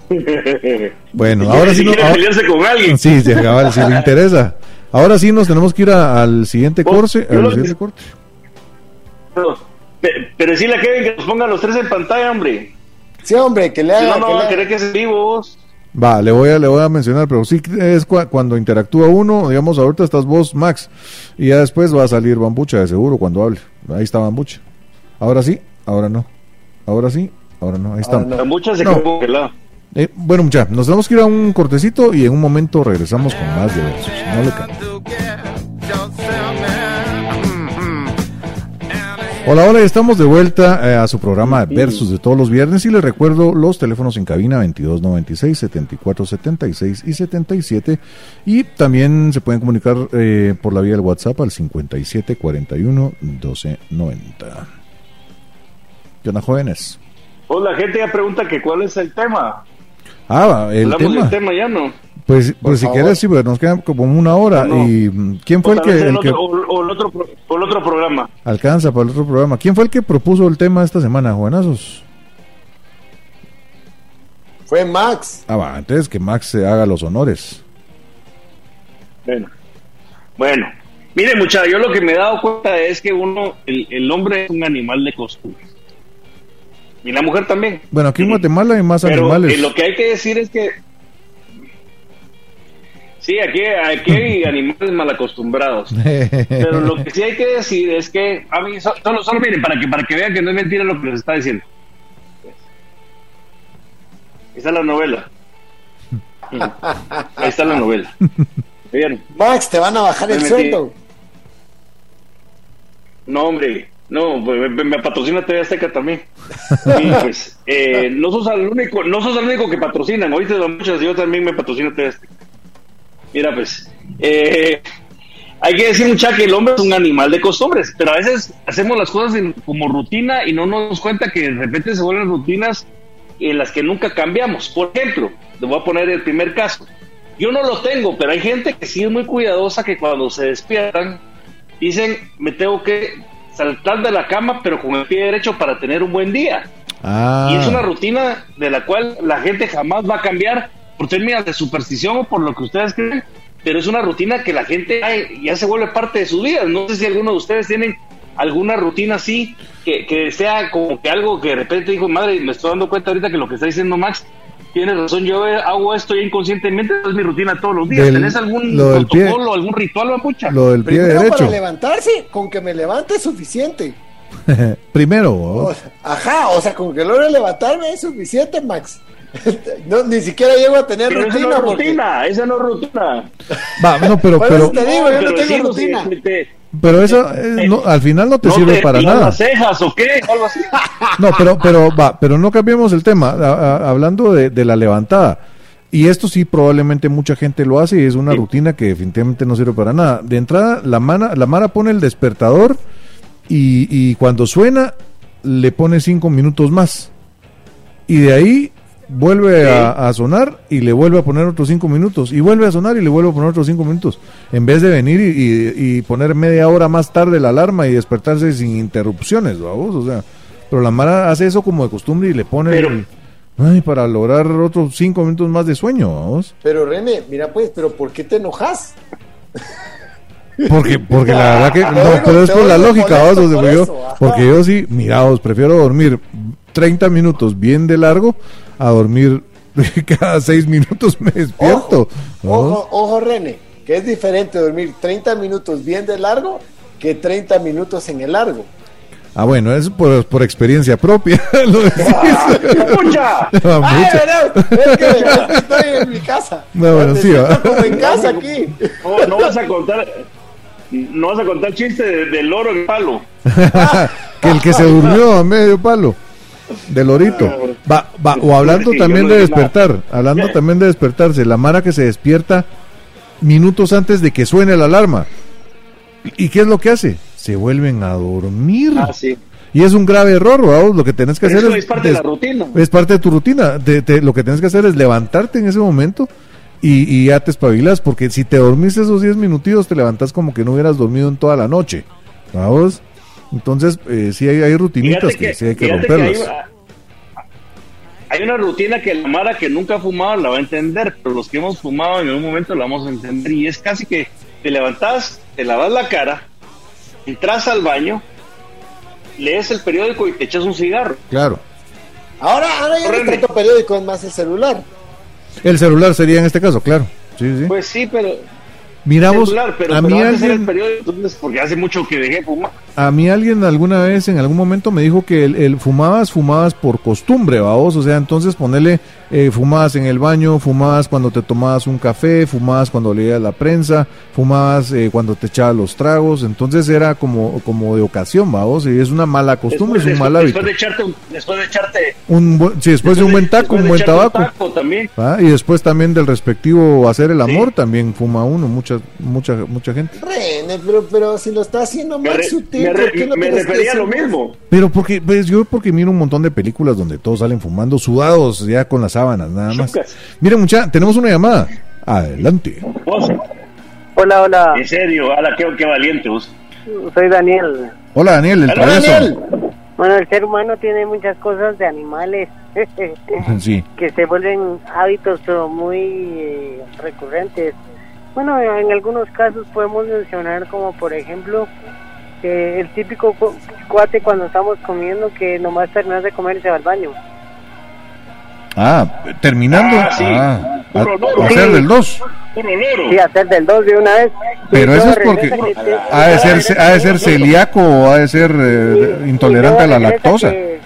S2: Bueno, ahora sí.
S4: No, con alguien.
S2: Sí, si le interesa. Ahora sí nos tenemos que ir al siguiente corte. Al siguiente corte.
S4: Pero, pero decirle a Kevin que nos ponga los tres en pantalla, hombre.
S3: Sí, hombre, que le
S4: Si
S3: haga.
S4: no, no
S3: que
S4: van
S3: le
S4: a
S3: haga.
S4: querer que se vivos.
S2: Va, le voy a, le voy a mencionar, pero sí es cua- cuando interactúa uno, digamos, ahorita estás vos, Max, y ya después va a salir Bambucha, de seguro, cuando hable. Ahí está Bambucha. Ahora sí, ahora no. Ahora sí, ahora no. Ahí está.
S3: No.
S4: La mucha se
S2: No. Eh, bueno, mucha, nos tenemos que ir a un cortecito y en un momento regresamos con más de versos. No le Hola, hola, estamos de vuelta eh, a su programa Versus de todos los viernes y les recuerdo los teléfonos en cabina 2296, 7476 y 77 y también se pueden comunicar eh, por la vía del WhatsApp al 5741 1290. ¿Qué onda, jóvenes?
S4: Pues la gente ya pregunta que cuál es el tema.
S2: Ah, el
S4: Hablamos
S2: tema.
S4: del tema ya, ¿no?
S2: Pues, pues si
S3: favor.
S2: quieres, sí, pues nos queda como una hora.
S4: No.
S2: ¿Y quién fue el
S4: O
S2: que, el que
S4: otro, o- o el otro, pro- o el otro programa.
S2: alcanza para el otro programa? ¿Quién fue el que propuso el tema esta semana, Juanazos?
S3: Fue Max.
S2: Ah, va, entonces que Max se haga los honores.
S4: Bueno. Bueno. Mire, muchachos, yo lo que me he dado cuenta es que uno, el, el hombre es un animal de costumbre. Y la mujer también.
S2: Bueno, aquí en Guatemala hay más
S4: Pero
S2: animales.
S4: eh, lo que hay que decir es que. Sí, aquí, aquí hay animales mal acostumbrados. Pero lo que sí hay que decir es que, a mí, so- solo, solo miren, para que, para que vean que no es mentira lo que les está diciendo. Esa es la novela. Ahí está la novela. ¿Vieron?
S3: Max, te van a bajar el sueldo.
S4: No, hombre, no, pues, me, me patrocina TV Azteca también. Y pues, eh, no sos el único, no sos el único que patrocinan, oíste, don muchas, yo también me patrocino TV Azteca. Mira, pues, eh, hay que decir, mucha que el hombre es un animal de costumbres, pero a veces hacemos las cosas en- como rutina y no nos damos cuenta que de repente se vuelven rutinas en las que nunca cambiamos. Por ejemplo, le voy a poner el primer caso. Yo no lo tengo, pero hay gente que sí es muy cuidadosa que cuando se despiertan dicen, me tengo que saltar de la cama, pero con el pie derecho para tener un buen día.
S2: ah,
S4: Y es una rutina de la cual la gente jamás va a cambiar por términos de superstición o por lo que ustedes creen, pero es una rutina que la gente ya, ya se vuelve parte de su vida. No sé si alguno de ustedes tienen alguna rutina así que, que sea como que algo que de repente dijo, madre, me estoy dando cuenta ahorita que lo que está diciendo Max tiene razón, yo eh, hago esto ya inconscientemente, es mi rutina todos los días.
S2: Del-
S4: ¿Tenés algún
S2: lo del pie-
S4: protocolo, algún ritual, Mapucha?
S2: lo del pie
S3: Primero
S2: derecho.
S3: para levantarse, con que me levante es suficiente.
S2: Primero,
S3: O- ajá, o sea, con que logre levantarme es suficiente, Max. No, ni siquiera llego a tener
S4: Pero esa no
S3: rutina.
S4: es
S3: porque-
S4: rutina, esa no es rutina.
S2: va, no, pero, pero,
S3: te digo, yo no tengo
S4: sí,
S3: rutina.
S4: sí, te-
S2: pero eso eh, no, al final no te
S4: ¿No
S2: sirve
S4: te
S2: para nada.
S4: las cejas o qué? Algo así.
S2: No, pero, pero, va, pero no cambiemos el tema. A- a- hablando de, de la levantada. Y esto sí probablemente mucha gente lo hace y es una
S4: Sí.
S2: rutina que definitivamente no sirve para nada. De entrada, la, mana, la Mara pone el despertador y, y cuando suena le pone cinco minutos más. Y de ahí vuelve
S4: Sí.
S2: a, a sonar y le vuelve a poner otros cinco minutos. Y vuelve a sonar y le vuelve a poner otros cinco minutos. En vez de venir y, y- y poner media hora más tarde la alarma y despertarse sin interrupciones, vamos. O sea, pero la Mara hace eso como de costumbre y le pone
S4: Pero-
S2: el- ay, para lograr otros cinco minutos más de sueño, vamos.
S3: Pero René, mira pues, pero ¿por qué te enojas?
S2: Porque, porque la verdad que no, pero es por la lógica,
S3: molesto
S2: vamos, o sea,
S3: por
S2: yo-
S3: eso,
S2: porque yo sí, miraos, prefiero dormir 30 minutos bien de largo a dormir cada 6 minutos me despierto.
S3: Ojo,
S2: ¿no?
S3: ojo, ojo, René, que es diferente dormir 30 minutos bien de largo que 30 minutos en el largo.
S2: Ah, bueno, es por, por experiencia propia. lo decís.
S4: ¡Escucha!
S2: No,
S3: Ay,
S2: mucha.
S3: verás, es que, es que estoy en mi casa.
S2: No, bueno, sí, va.
S3: como en casa aquí.
S4: No, no vas a contar. No vas a contar chiste de- del loro en palo.
S2: que el que se durmió a medio palo del lorito. Va, va, o hablando también de despertar, hablando también de despertarse, la Mara que se despierta minutos antes de que suene la alarma. ¿Y qué es lo que hace? Se vuelven a dormir.
S4: Ah, sí.
S2: Y es un grave error, vamos, lo que tenés que
S4: Pero
S2: hacer
S4: eso
S2: es,
S4: es parte de la rutina.
S2: es parte de tu rutina. Te- te- lo que tienes que hacer es levantarte en ese momento y, y ya te espabilas, porque si te dormiste esos 10 minutitos, te levantas como que no hubieras dormido en toda la noche. ¿Vamos? Entonces, eh, sí hay, hay rutinitas que,
S4: que,
S2: sí hay que romperlas.
S4: hay, hay una rutina que la Mara que nunca ha fumado la va a entender, pero los que hemos fumado en algún momento la vamos a entender. Y es casi que te levantás, te lavas la cara, entras al baño, lees el periódico y te echas un cigarro.
S2: Claro.
S3: Ahora, ahora ya no tanto periódico, es más el celular.
S2: El celular sería en este caso, claro.
S4: Pues sí, pero
S2: Miramos,
S4: celular, pero,
S2: a mí
S4: era el
S2: alguien,
S4: periódico, entonces, porque hace mucho que dejé fumar.
S2: a mí alguien alguna vez en algún momento me dijo que el, el fumabas, fumabas por costumbre, vamos, o sea, entonces ponerle eh, fumabas en el baño, fumabas cuando te tomabas un café, fumabas cuando leías la prensa, fumabas eh, cuando te echabas los tragos, entonces era como como de ocasión, vamos, y es una mala costumbre, es un mal hábito.
S4: Después de echarte, un- después de echarte,
S2: Un buen- sí, después de un buen taco, un buen tabaco.
S4: taco también.
S2: ¿ah? Y después también del respectivo hacer el amor,
S4: Sí.
S2: también fuma uno, mucha, mucha, mucha gente.
S3: René, pero, pero si lo está haciendo
S4: re-
S3: sutil,
S4: me
S3: ¿por
S4: re-
S3: qué no
S4: me
S3: tienes que
S4: refería a lo mismo.
S2: Pero porque, pues yo porque miro un montón de películas donde todos salen fumando sudados ya con las sábanas, nada más.
S4: Chucas.
S2: Miren mucha, tenemos una llamada. Adelante.
S4: Vos,
S5: Hola, hola,
S4: en serio, ala, qué, qué valiente vos.
S5: soy Daniel.
S2: Hola Daniel, el
S4: Hola,
S2: travieso.
S3: Daniel,
S5: Bueno, el ser humano tiene muchas cosas de animales
S2: Sí.
S5: que se vuelven hábitos muy eh, recurrentes. Bueno, en algunos casos podemos mencionar como por ejemplo que el típico cu- cuate cuando estamos comiendo que nomás terminas de comer y se va al baño.
S2: Ah, terminando.
S4: Ah, sí.
S2: Ah,
S4: Puro
S2: a- hacer del 2.
S4: Puro loro.
S5: Sí, hacer del dos de una vez.
S2: Pero eso es porque ha de ser, ha de ser celíaco o ha de ser eh, intolerante a la lactosa
S5: que-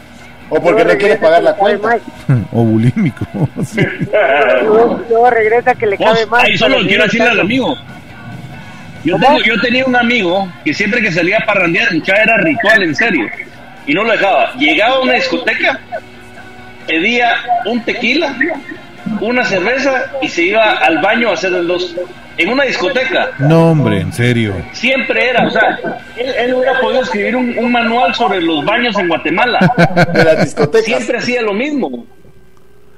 S3: o porque no quiere pagar la cuenta.
S2: o bulímico. sí.
S5: Luego, luego regresa que le cabe mal.
S4: ahí solo
S5: para
S4: quiero decirle al amigo. Yo, tengo, yo tenía un amigo que siempre que salía a parrandear, ya era ritual en serio. Y no lo dejaba. Llegaba a una discoteca, pedía un tequila, una cerveza y se iba al baño a hacer el dos. En una discoteca.
S2: No, hombre, en serio.
S4: Siempre era, o sea, él, él hubiera podido escribir un, un manual sobre los baños en Guatemala.
S3: de las discotecas.
S4: Siempre hacía lo mismo.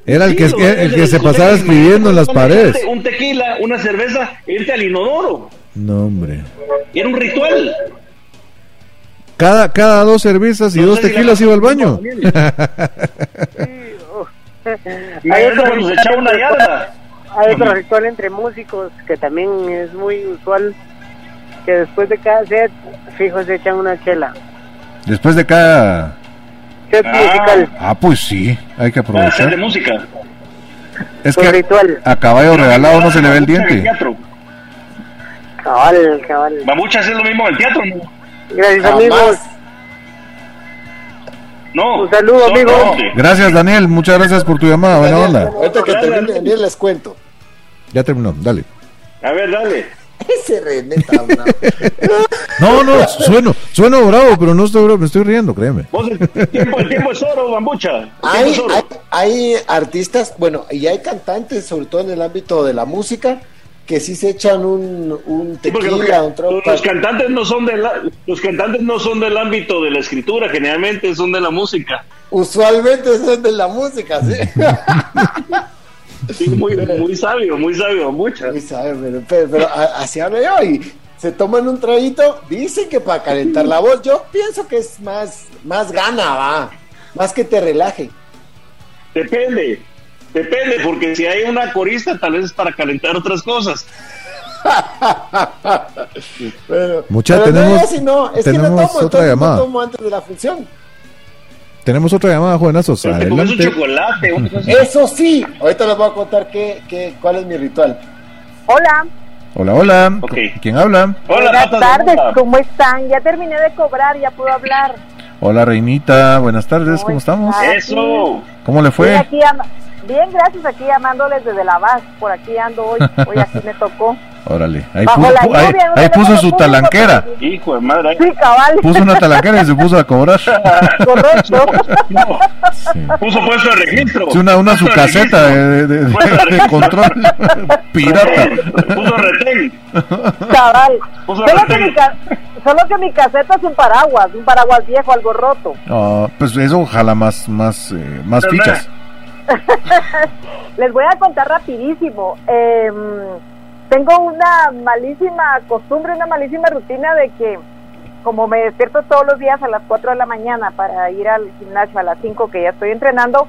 S2: Era el que,
S4: Sí,
S2: el, que se pasaba escribiendo en las paredes.
S4: Un tequila, una cerveza, e irte al inodoro.
S2: No, hombre.
S4: Era un ritual.
S2: Cada, cada dos cervezas y
S4: No
S2: dos tequilas
S4: la-
S2: iba al baño.
S5: Hay otro
S4: cuando se echaba una
S5: ritual-
S4: yarda.
S5: Hay otro ritual entre músicos que también es muy usual, que después de cada set, fijo, se echan una chela.
S2: Después de cada...
S5: Set
S4: Ah.
S5: musical,
S2: Ah, pues sí, hay que
S4: de
S2: aprovechar.
S4: música.
S2: Es que
S5: ritual.
S2: a caballo regalado no se le ve el
S4: En el
S2: diente.
S4: teatro.
S5: Cabal, cabal.
S4: Mamucha hace lo mismo en el teatro, ¿no?
S5: Gracias,
S3: Jamás.
S5: amigos.
S4: No.
S5: Un saludo,
S4: Son
S5: amigo.
S2: Gracias, Daniel. Muchas gracias por tu llamada. Buena
S3: Daniel,
S2: onda.
S3: Ahorita que termine,
S4: Daniel.
S3: les cuento.
S2: Ya terminó, dale.
S4: A ver, dale.
S3: Ese René está bravo.
S2: No, no, sueno, sueno bravo, pero no estoy bravo, me estoy riendo, créeme.
S4: Vos, el tiempo, el tiempo es oro, Bambucha.
S3: Hay,
S4: es oro.
S3: hay, hay artistas, bueno, y hay cantantes, sobre todo en el ámbito de la música, que sí se echan un, un
S4: los,
S3: tequila, un trago.
S4: los- los cantantes no son del los cantantes no son del ámbito de la escritura, generalmente son de la música.
S3: Usualmente son de la música, ¿sí?
S4: Sí, muy, muy sabio, muy sabio, Bambucha.
S3: Muy sabe, pero, pero, pero así hablo yo y se toman un traguito, dicen que para calentar la voz, yo pienso que es más, más gana, va, más que te relaje.
S4: Depende, depende, porque si hay una corista, tal vez es para calentar otras cosas.
S3: Pero,
S2: Mucha,
S3: pero no,
S2: tenemos-
S3: yo sí no, es que no tomo,
S2: otra llamada.
S3: no tomo antes de la función.
S2: Tenemos otra llamada, jovenazos.
S4: Pero te comes un
S2: Adelante.
S4: chocolate. un-
S3: Eso sí, ahorita les voy a contar qué, qué, cuál es mi ritual.
S6: Hola,
S2: Hola, hola. ¿Quién habla?
S4: Hola,
S6: buenas tardes. ¿cómo están? Ya terminé de cobrar, ya puedo hablar.
S2: Hola, Reinita. Buenas tardes, ¿cómo estamos?
S4: Eso.
S2: ¿Cómo le fue?
S6: aquí bien, gracias, aquí llamándoles desde la base, por aquí ando hoy, hoy aquí me tocó.
S2: Órale. Ahí,
S6: Bajo
S2: puso,
S6: la
S2: pu- ahí-
S6: lluvia, no
S2: ahí
S6: tenemos
S2: puso su talanquera.
S4: Hijo de madre.
S6: Sí, cabal,
S2: Puso una talanquera y se puso a cobrar.
S6: correcto.
S4: No, puso puesto de registro.
S2: Una, una su caseta de, de- de-
S4: de
S2: control pirata.
S4: Puso retén.
S6: cabal.
S4: Puso
S6: Solo que, mi ca- solo que mi caseta es un paraguas, un paraguas viejo, algo roto.
S2: Ah, pues eso ojalá más, más, eh, más
S4: Pero
S2: fichas.
S6: Les voy a contar rapidísimo. Em, tengo una malísima costumbre, una malísima rutina de que como me despierto todos los días a las 4 de la mañana para ir al gimnasio a las 5 que ya estoy entrenando,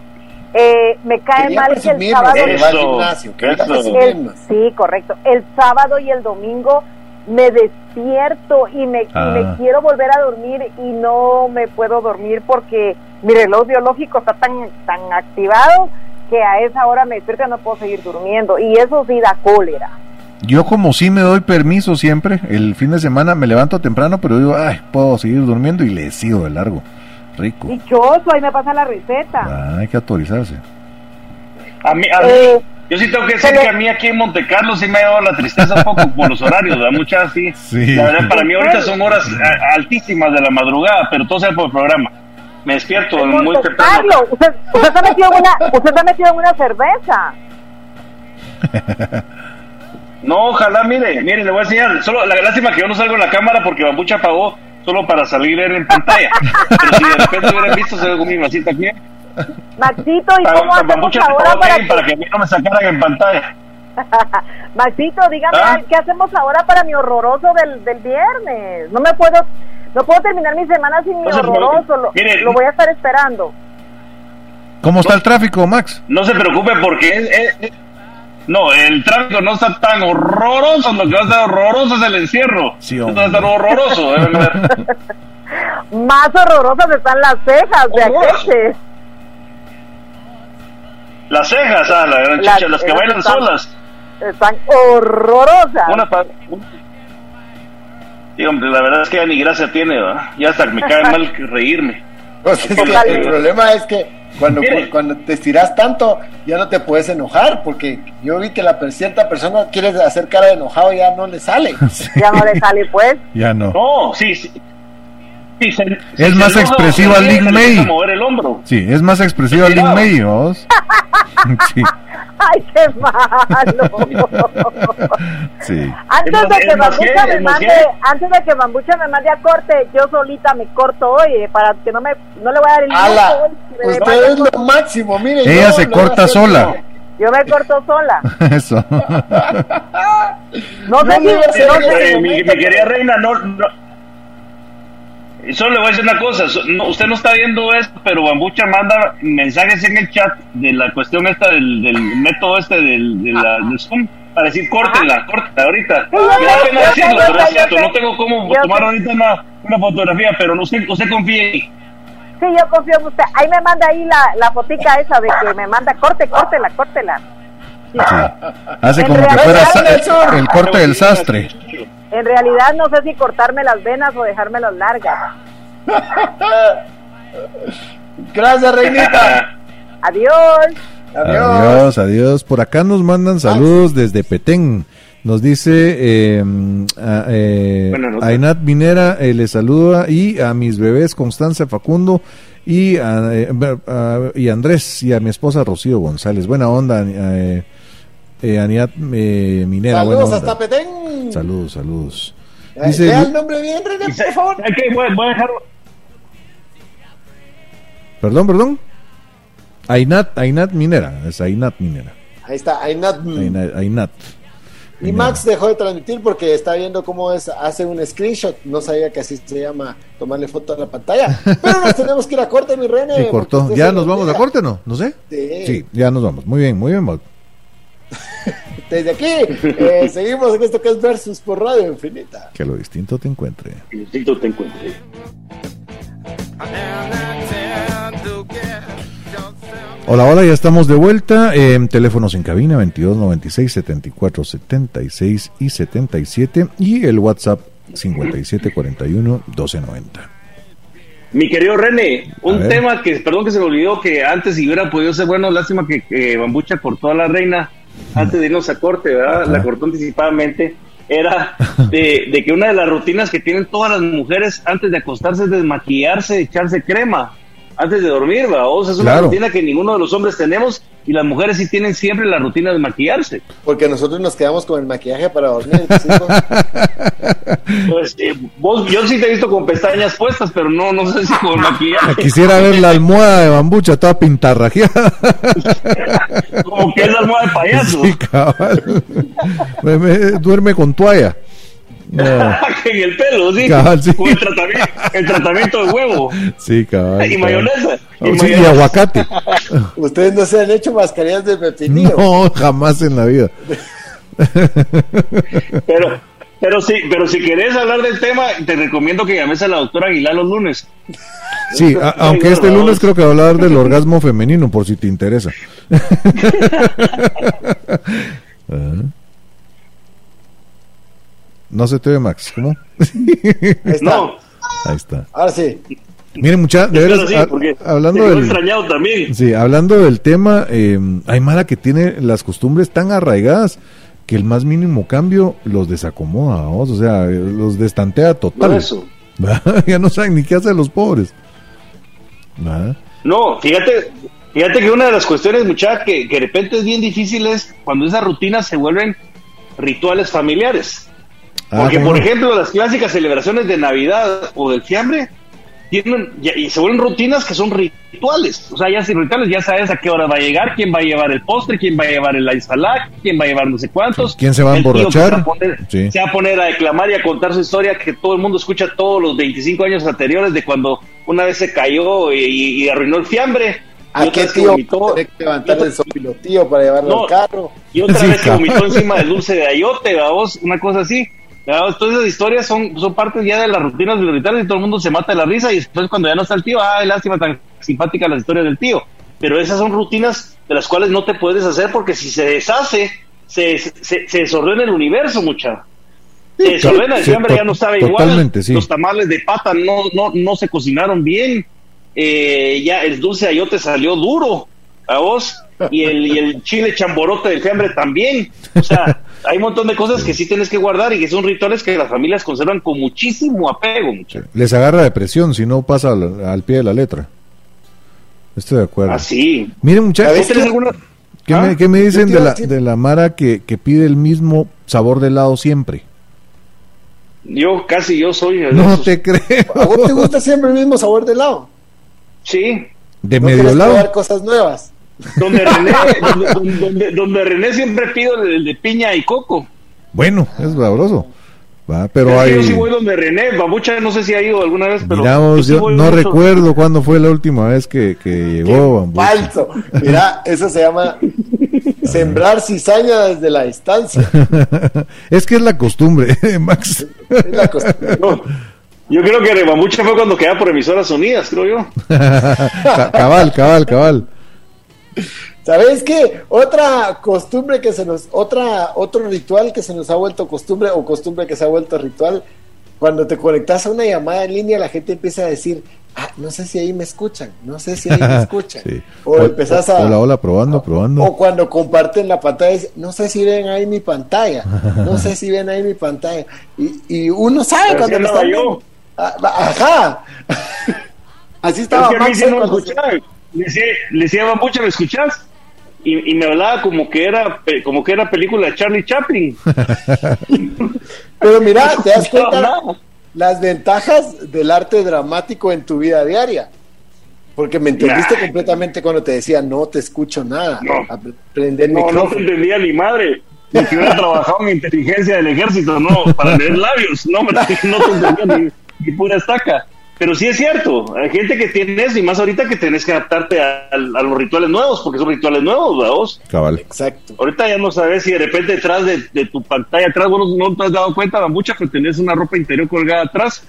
S6: eh, me cae
S3: Quería
S6: mal que el sábado...
S4: Eso,
S6: el- sí, correcto. El sábado y el domingo me despierto y me, y
S2: Ah.
S6: me quiero volver a dormir y no me puedo dormir porque mi reloj biológico está tan, tan activado que a esa hora me despierto y no puedo seguir durmiendo. Y eso sí da cólera.
S2: Yo como sí me doy permiso siempre, el fin de semana me levanto temprano, pero digo, ay, puedo seguir durmiendo y le sigo de largo. Rico.
S6: Dichoso, ahí me pasa la receta.
S2: Ah, hay que autorizarse.
S4: A mí, a mí-
S6: Eh,
S4: yo sí tengo que decir
S6: pero-
S4: que a mí aquí en Monte Carlo sí me ha dado la tristeza un poco por los horarios, ¿verdad? Muchas sí.
S2: Sí.
S4: La verdad, para mí ahorita son horas a- altísimas de la madrugada, pero todo sea por el programa. Me despierto muy
S6: Monte
S4: temprano.
S6: Carlo, usted, usted está metido en una, usted está metido en una cerveza.
S4: No, ojalá, mire, mire, le voy a enseñar. Solo la lástima que yo no salgo en la cámara porque Bambucha pagó solo para salir en pantalla. Pero si de repente hubieran visto, se ve con mi masita aquí.
S6: Maxito, ¿y cómo hacemos ahora para
S4: que a mí no me sacaran en pantaya.
S6: Maxito, dígame,
S4: ¿Ah?
S6: ¿qué hacemos ahora para mi horroroso del, del viernes? No me puedo, no puedo terminar mi semana sin mi
S4: No
S6: horroroso, lo,
S4: Mire,
S6: lo voy a estar esperando.
S2: ¿Cómo está el tráfico, Max?
S4: No se preocupe porque es, no, el tráfico no está tan horroroso, lo que va a estar horroroso es el encierro.
S2: Sí,
S4: Esto va a estar horroroso.
S6: Más horrorosas están las cejas de aquel.
S4: Las cejas, ah, la gran
S6: Las-
S4: chicha, las que bailan
S6: están-
S4: solas.
S6: Están horrorosas.
S4: Una Sí, hombre, la verdad es que ya ni gracia tiene, ¿verdad? Ya hasta me cae mal que reírme.
S3: Pues es que el problema es que cuando,
S4: Mire.
S3: cuando te estiras tanto, ya no te puedes enojar, porque yo vi que la cierta persona quiere hacer cara de enojado y ya no le sale.
S6: Ya no le sale pues.
S2: Ya no.
S4: No, sí, sí. Sí, se- si
S2: Es más
S4: enoja,
S2: expresiva
S4: se
S2: Lin May.
S4: mover el hombro.
S2: Sí, es más expresiva Lin. May, ¿vos? Sí,
S6: Ay, qué malo.
S2: sí.
S6: Antes de que Bambucha me mande, antes de que Bambucha me mande a corte, yo solita me corto hoy eh, para que no me, no le voy a dar el me
S3: Usted es lo máximo, mire.
S2: Ella
S3: yo
S2: se corta sola.
S6: Yo me corto sola.
S2: Eso.
S6: No sé
S3: No
S6: si,
S4: Eh, mi, mi querida reina, no, no. Y Solo le voy a decir una cosa, no, usted no está viendo esto, pero Bambucha manda mensajes en el chat de la cuestión esta del, del método este del, de la, del Zoom para decir córtela, córtela ahorita. Me da pena decirlo, pero es cierto, no tengo cómo
S6: Yo
S4: tomar
S6: sé.
S4: ahorita una, una fotografía, pero no, usted, usted confíe en mí.
S6: Sí, yo confío en usted. Ahí me manda ahí la, la fotica esa de que me manda corte, córtela, córtela. Sí.
S2: Hace
S6: En
S2: como que
S6: realidad,
S2: fuera
S3: el
S2: corte del sastre.
S6: En realidad no sé si cortarme las venas o dejármelas largas.
S3: Gracias, reinita.
S6: Adiós.
S3: Adiós.
S2: Adiós, adiós. Por acá nos mandan saludos desde Petén. Nos dice eh, a- eh. Ainat Minera, eh, le saluda y a mis bebés Constanza Facundo y a, eh, a- y Andrés y a mi esposa Rocío González. Buena onda, eh, eh, Ainat eh, Minera.
S3: Saludos hasta Petén.
S2: Saludos, saludos. Dice,
S3: Vea el nombre bien, René, por favor.
S4: ¿sabe qué? Voy, voy a dejar
S2: perdón, perdón. Ainat, Ainat Minera, es Ainat Minera.
S3: Ahí está, Ainat.
S2: Ainat. Ainat
S3: Y
S2: Minera.
S3: Max dejó de transmitir porque está viendo cómo es, hace un screenshot. No sabía que así se llama tomarle foto a la pantalla. Pero nos tenemos que ir a corte, mi René.
S2: Se
S3: porque
S2: cortó. ¿Ya nos vamos a corte no? ¿No sé?
S3: Sí.
S2: Sí, ya nos vamos. Muy bien, muy bien, Mac.
S3: Desde aquí eh, seguimos en esto que es Versus por Radio Infinita.
S2: Que lo distinto te encuentre.
S4: Necesito te encuentre.
S2: Hola, hola, ya estamos de vuelta. Eh, teléfonos en cabina 22 96 74 76 y 77 y el WhatsApp 57 41 12 90.
S4: Mi querido René, un tema que, perdón que se me olvidó, que antes si hubiera podido ser bueno, lástima que, que Bambucha cortó a la reina antes de irnos a corte, ¿verdad?
S2: Ajá.
S4: La cortó anticipadamente. Era de, de que una de las rutinas que tienen todas las mujeres antes de acostarse es desmaquillarse, echarse crema antes de dormir, sea, es una
S2: Claro.
S4: rutina que ninguno de los hombres tenemos y las mujeres sí tienen siempre la rutina de maquillarse.
S3: Porque nosotros nos quedamos con el maquillaje para dormir. ¿sí?
S4: Pues, eh, vos, yo sí te he visto con pestañas puestas, pero no, no sé si con maquillaje.
S2: Quisiera ver la almohada de bambucha toda pintarrajeada.
S4: Como que es la almohada de payaso.
S2: Sí, cabal. Me- me- duerme con toalla. No,
S4: en el pelo, sí.
S2: Cabal, sí.
S4: Con el tratamiento, el tratamiento de huevo.
S2: sí, cabal.
S4: Y
S2: cabal.
S4: mayonesa.
S2: Oh,
S4: Y
S2: sí, y
S4: mayonesa.
S2: aguacate.
S3: Ustedes no se han hecho mascarillas de pepinillo.
S2: No, jamás en la vida.
S4: Pero, pero sí, pero si querés hablar del tema, te recomiendo que llames a la doctora Aguilar los lunes.
S2: Sí, a- aunque este lunes creo que va a hablar del orgasmo femenino, por si te interesa. Ah. No se te ve, Max. ¿Cómo?
S3: Ahí está.
S4: No,
S2: Ahí está.
S3: Ahora sí.
S2: Miren, mucha, de veras,
S4: sí,
S2: hablando del,
S4: extrañado también.
S2: sí, hablando del tema, eh, hay mala que tiene las costumbres tan arraigadas que el más mínimo cambio los desacomoda, ¿vos? o sea, los destantea total.
S4: No, eso.
S2: ya no saben ni qué hacer los pobres. ¿Va?
S4: No, fíjate, fíjate que una de las cuestiones, muchacha, que, que de repente es bien difícil es cuando esas rutinas se vuelven rituales familiares.
S2: Ah,
S4: Porque,
S2: ¿cómo
S4: por ejemplo, las clásicas celebraciones de Navidad o del fiambre tienen ya- y se vuelven rutinas que son rituales. O sea, ya sin rituales ya sabes a qué hora va a llegar, quién va a llevar el postre, quién va a llevar la ensalada, quién va a llevar no sé cuántos.
S2: ¿Quién se va a
S4: El tío
S2: emborrachar?
S4: Se va a, poner,
S2: Sí.
S4: se va a poner a declamar y a contar su historia que todo el mundo escucha todos los 25 años anteriores de cuando una vez se cayó y, y- y arruinó el fiambre. Y
S3: ¿A
S4: otra
S3: qué tío
S4: vomitó-
S3: tiene que levantar
S4: y
S3: el sopilotío para llevarlo
S4: No.
S3: al carro?
S4: y otra
S2: Sí,
S4: vez que vomitó encima del dulce de ayote, vamos, una cosa así. Todas esas historias son, son partes ya de las rutinas militares y todo el mundo se mata de la risa y después cuando ya no está el tío, ay, lástima, tan simpática las historias del tío. Pero esas son rutinas de las cuales no te puedes hacer porque si se deshace, se, se, se desordena el universo, mucha. Se desordena, el
S2: sí,
S4: fiambre ya no sabe igual.
S2: sí.
S4: Los tamales de pata no, no, no se cocinaron bien. Eh, ya el dulce ayote salió duro a vos y el, y el chile chamborote del fiambre también. O sea, hay un montón de cosas que sí tienes que guardar y que son rituales que las familias conservan con muchísimo apego. mucha.
S2: Les agarra depresión si no pasa al, al pie de la letra. Estoy de acuerdo.
S4: Así.
S2: Miren, muchachos,
S3: ¿Sabes
S4: ¿Vos tenés alguna?
S2: ¿qué,
S4: Ah,
S2: me, qué me dicen de la, de la Mara que, que pide el mismo sabor de helado siempre?
S4: Yo casi yo soy. de
S2: No
S4: esos.
S2: te creo.
S3: ¿A vos te gusta siempre el mismo sabor de helado?
S4: Sí.
S2: De
S3: ¿No
S2: medio helado.
S3: cosas nuevas?
S4: Donde René, donde, donde- donde René siempre pido el de piña y coco.
S2: Bueno, es sabroso. Va, pero hay.
S4: Yo sí voy donde René, Babucha, no sé si ha ido alguna vez, pero.
S2: Miramos,
S4: yo sí
S2: yo
S4: voy
S2: no
S4: mucho.
S2: recuerdo cuándo fue la última vez que, que llegó. Bambucha.
S3: Falso. Mira, eso se llama sembrar cizaña desde la distancia.
S2: es que es la costumbre, Max.
S3: Es la costumbre.
S4: No, Yo creo que Babucha fue cuando quedaba por emisoras unidas, creo yo.
S2: Ca- cabal, cabal, cabal.
S3: ¿Sabes qué? Otra costumbre que se nos, otra, otro ritual que se nos ha vuelto costumbre o costumbre que se ha vuelto ritual, cuando te conectas a una llamada en línea, la gente empieza a decir, ah, no sé si ahí me escuchan, no sé si ahí me escuchan.
S2: Sí.
S3: O empezás a...
S2: Hola, hola, probando, probando.
S3: O cuando comparten la pantalla, dice, no sé si ven ahí mi pantalla, no sé si ven ahí mi pantalla. Y, y uno sabe
S4: Pero
S3: cuando lo están
S4: yo.
S3: Ah, Ajá. Así
S4: Es
S3: estaba
S4: que a mí
S3: Max
S4: Le decía, le decía Babucha, ¿me escuchás? Y, y me hablaba como que era como que era película de Charlie Chaplin.
S3: Pero mira, te das cuenta
S4: no.
S3: las ventajas del arte dramático en tu vida diaria. Porque me entendiste
S4: Nah.
S3: completamente cuando te decía, no te escucho nada.
S4: No.
S3: Ap- Prende el
S4: No, no te entendía ni madre. Ni que hubiera trabajado en inteligencia del ejército, no, para leer labios. No, no te entendía ni, ni pura estaca. Pero sí es cierto, hay gente que tiene eso, y más ahorita que tenés que adaptarte a, a los rituales nuevos, porque son rituales nuevos, vamos.
S2: Cabal.
S3: Exacto.
S4: Ahorita ya no sabes si de repente detrás de, de tu pantalla atrás, bueno, no te has dado cuenta, mucha que tenés una ropa interior colgada atrás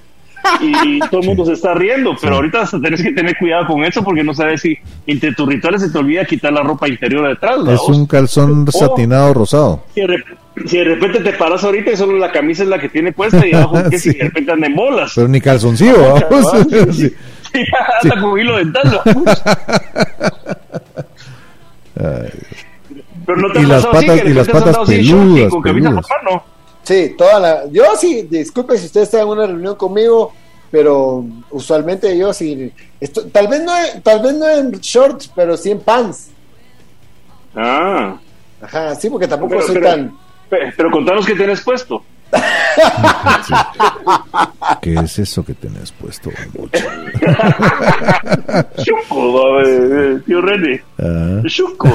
S4: y, todo el mundo se está riendo, pero ahorita hasta tenés que tener cuidado con eso porque no sabes si entre tus rituales se te olvida quitar la ropa interior de atrás.
S2: Es un calzón satinado rosado.
S4: Si de, rep- si de repente te paras ahorita y solo la camisa es la que tiene puesta y abajo que si de repente anda en bolas.
S2: Pero ni calzoncillo, vamos. Sí.
S4: Sí, anda con hilo dental. ¿no? Pero no te
S2: Y las
S4: pasado así,
S2: patas-
S4: que de
S2: y las patas
S4: andado sin short y
S2: peludas,
S4: con camisa
S2: peludas.
S4: normal, ¿no?
S3: Sí, toda la. Yo sí, disculpe si usted está en una reunión conmigo, pero usualmente yo sí. esto- tal, vez no, en- tal vez no en shorts, pero sí en pants.
S4: Ah.
S3: Ajá, sí, porque tampoco
S4: Pero,
S3: soy
S4: pero-
S3: tan.
S4: Pe- pero contanos qué tenés puesto.
S2: Sí. ¿Qué es eso que tenés puesto?
S4: Chuco, eh, tío René.
S2: Ah.
S4: Chuco.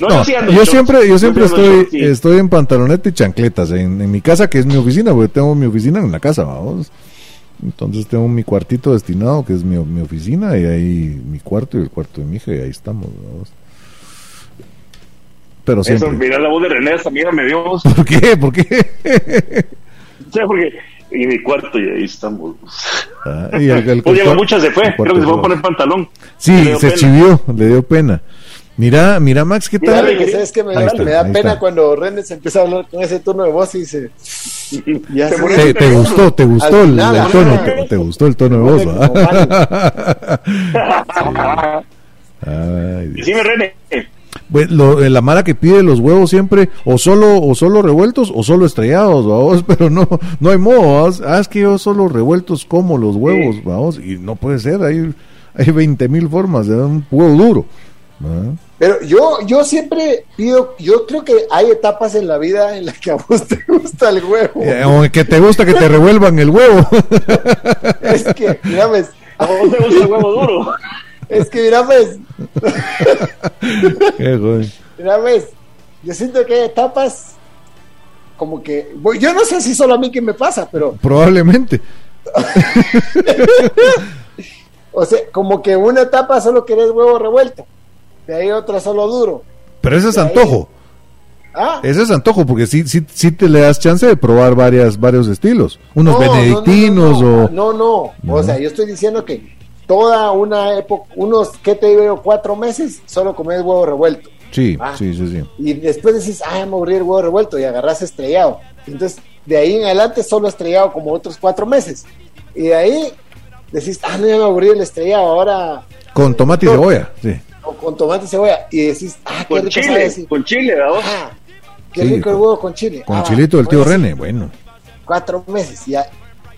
S4: No,
S2: No, yo
S4: en
S2: siempre, yo siempre estoy,
S4: sí.
S2: estoy en pantaloneta y chancletas en, en mi casa, que es mi oficina, porque tengo mi oficina en la casa, vamos. Entonces tengo mi cuartito destinado, que es mi, mi oficina, y ahí mi cuarto y el cuarto de mi hija, y ahí estamos, vamos. Pero
S4: Eso, mira la voz de René, esta mierda me dio. O
S2: ¿Por qué? ¿Por qué?
S4: sea, porque Y mi cuarto, y ahí estamos.
S2: Ah, y el, el-
S4: Oye,
S2: el-
S4: muchas se fue. Creo que se fue a poner pantalón.
S2: Sí, se
S4: pena.
S2: chivió, le dio pena. Mira, mira Max, ¿qué
S3: Mira,
S2: tal?
S3: que sabes que me, da-
S2: está,
S3: me da pena
S2: está.
S3: cuando René se empieza a hablar con ese tono de voz y dice. Ya
S4: Se
S3: se-
S2: ¿Te, te gustó, te gustó el,
S3: final,
S2: el
S3: ajá.
S2: tono, te, te gustó el tono de voz,
S3: Como
S2: ¿verdad? Ay, Dios.
S4: Decime, René.
S2: Bueno, lo- eh, la mara que pide los huevos siempre o solo o solo revueltos o solo estrellados, vamos, pero no no hay modo, vamos. ah, es que yo solo revueltos como los huevos, vamos, y no puede ser, hay hay 20 mil formas de dar un huevo duro. ¿verdad?
S3: Pero yo, yo siempre pido, yo creo que hay etapas en la vida en las que a vos te gusta el huevo.
S2: Eh, o que te gusta que te revuelvan el huevo.
S3: Es que, mira, pues,
S4: ¿A vos te gusta el huevo duro?
S3: Es que, mira, pues,
S2: Qué
S3: mira, pues, yo siento que hay etapas como que, yo no sé si solo a mí que me pasa, pero,
S2: Probablemente.
S3: o sea, como que una etapa solo querés huevo revuelto, de ahí otra solo duro.
S2: Pero ese es
S3: De ahí-
S2: antojo.
S3: Ah,
S2: Ese es antojo porque sí, sí, sí te le das chance de probar varias, varios estilos. Unos
S3: no, no, no,
S2: benedictinos
S3: no, no,
S2: o...
S3: No, No. o sea, yo estoy diciendo que toda una época, unos, ¿qué te digo yo? Cuatro meses, solo comés huevo revuelto.
S2: Sí,
S3: Ah.
S2: sí, sí, sí.
S3: Y después decís, ah, me aburrí el huevo revuelto y agarras estrellado. Entonces, de ahí en adelante solo estrellado como otros cuatro meses. Y de ahí decís, ah, no, ya me aburrí el estrellado, ahora
S2: Con tomate y cebolla, sí.
S3: o con tomate y cebolla. Y decís, ah, qué
S4: Con
S3: rico sabe
S4: chile,
S3: así.
S4: con chile, ¿verdad?
S3: Ah, qué
S2: Sí,
S3: rico el huevo con chile.
S2: Con
S3: Ah,
S2: chilito del tío
S3: pues,
S2: René, bueno.
S3: Cuatro meses, ya.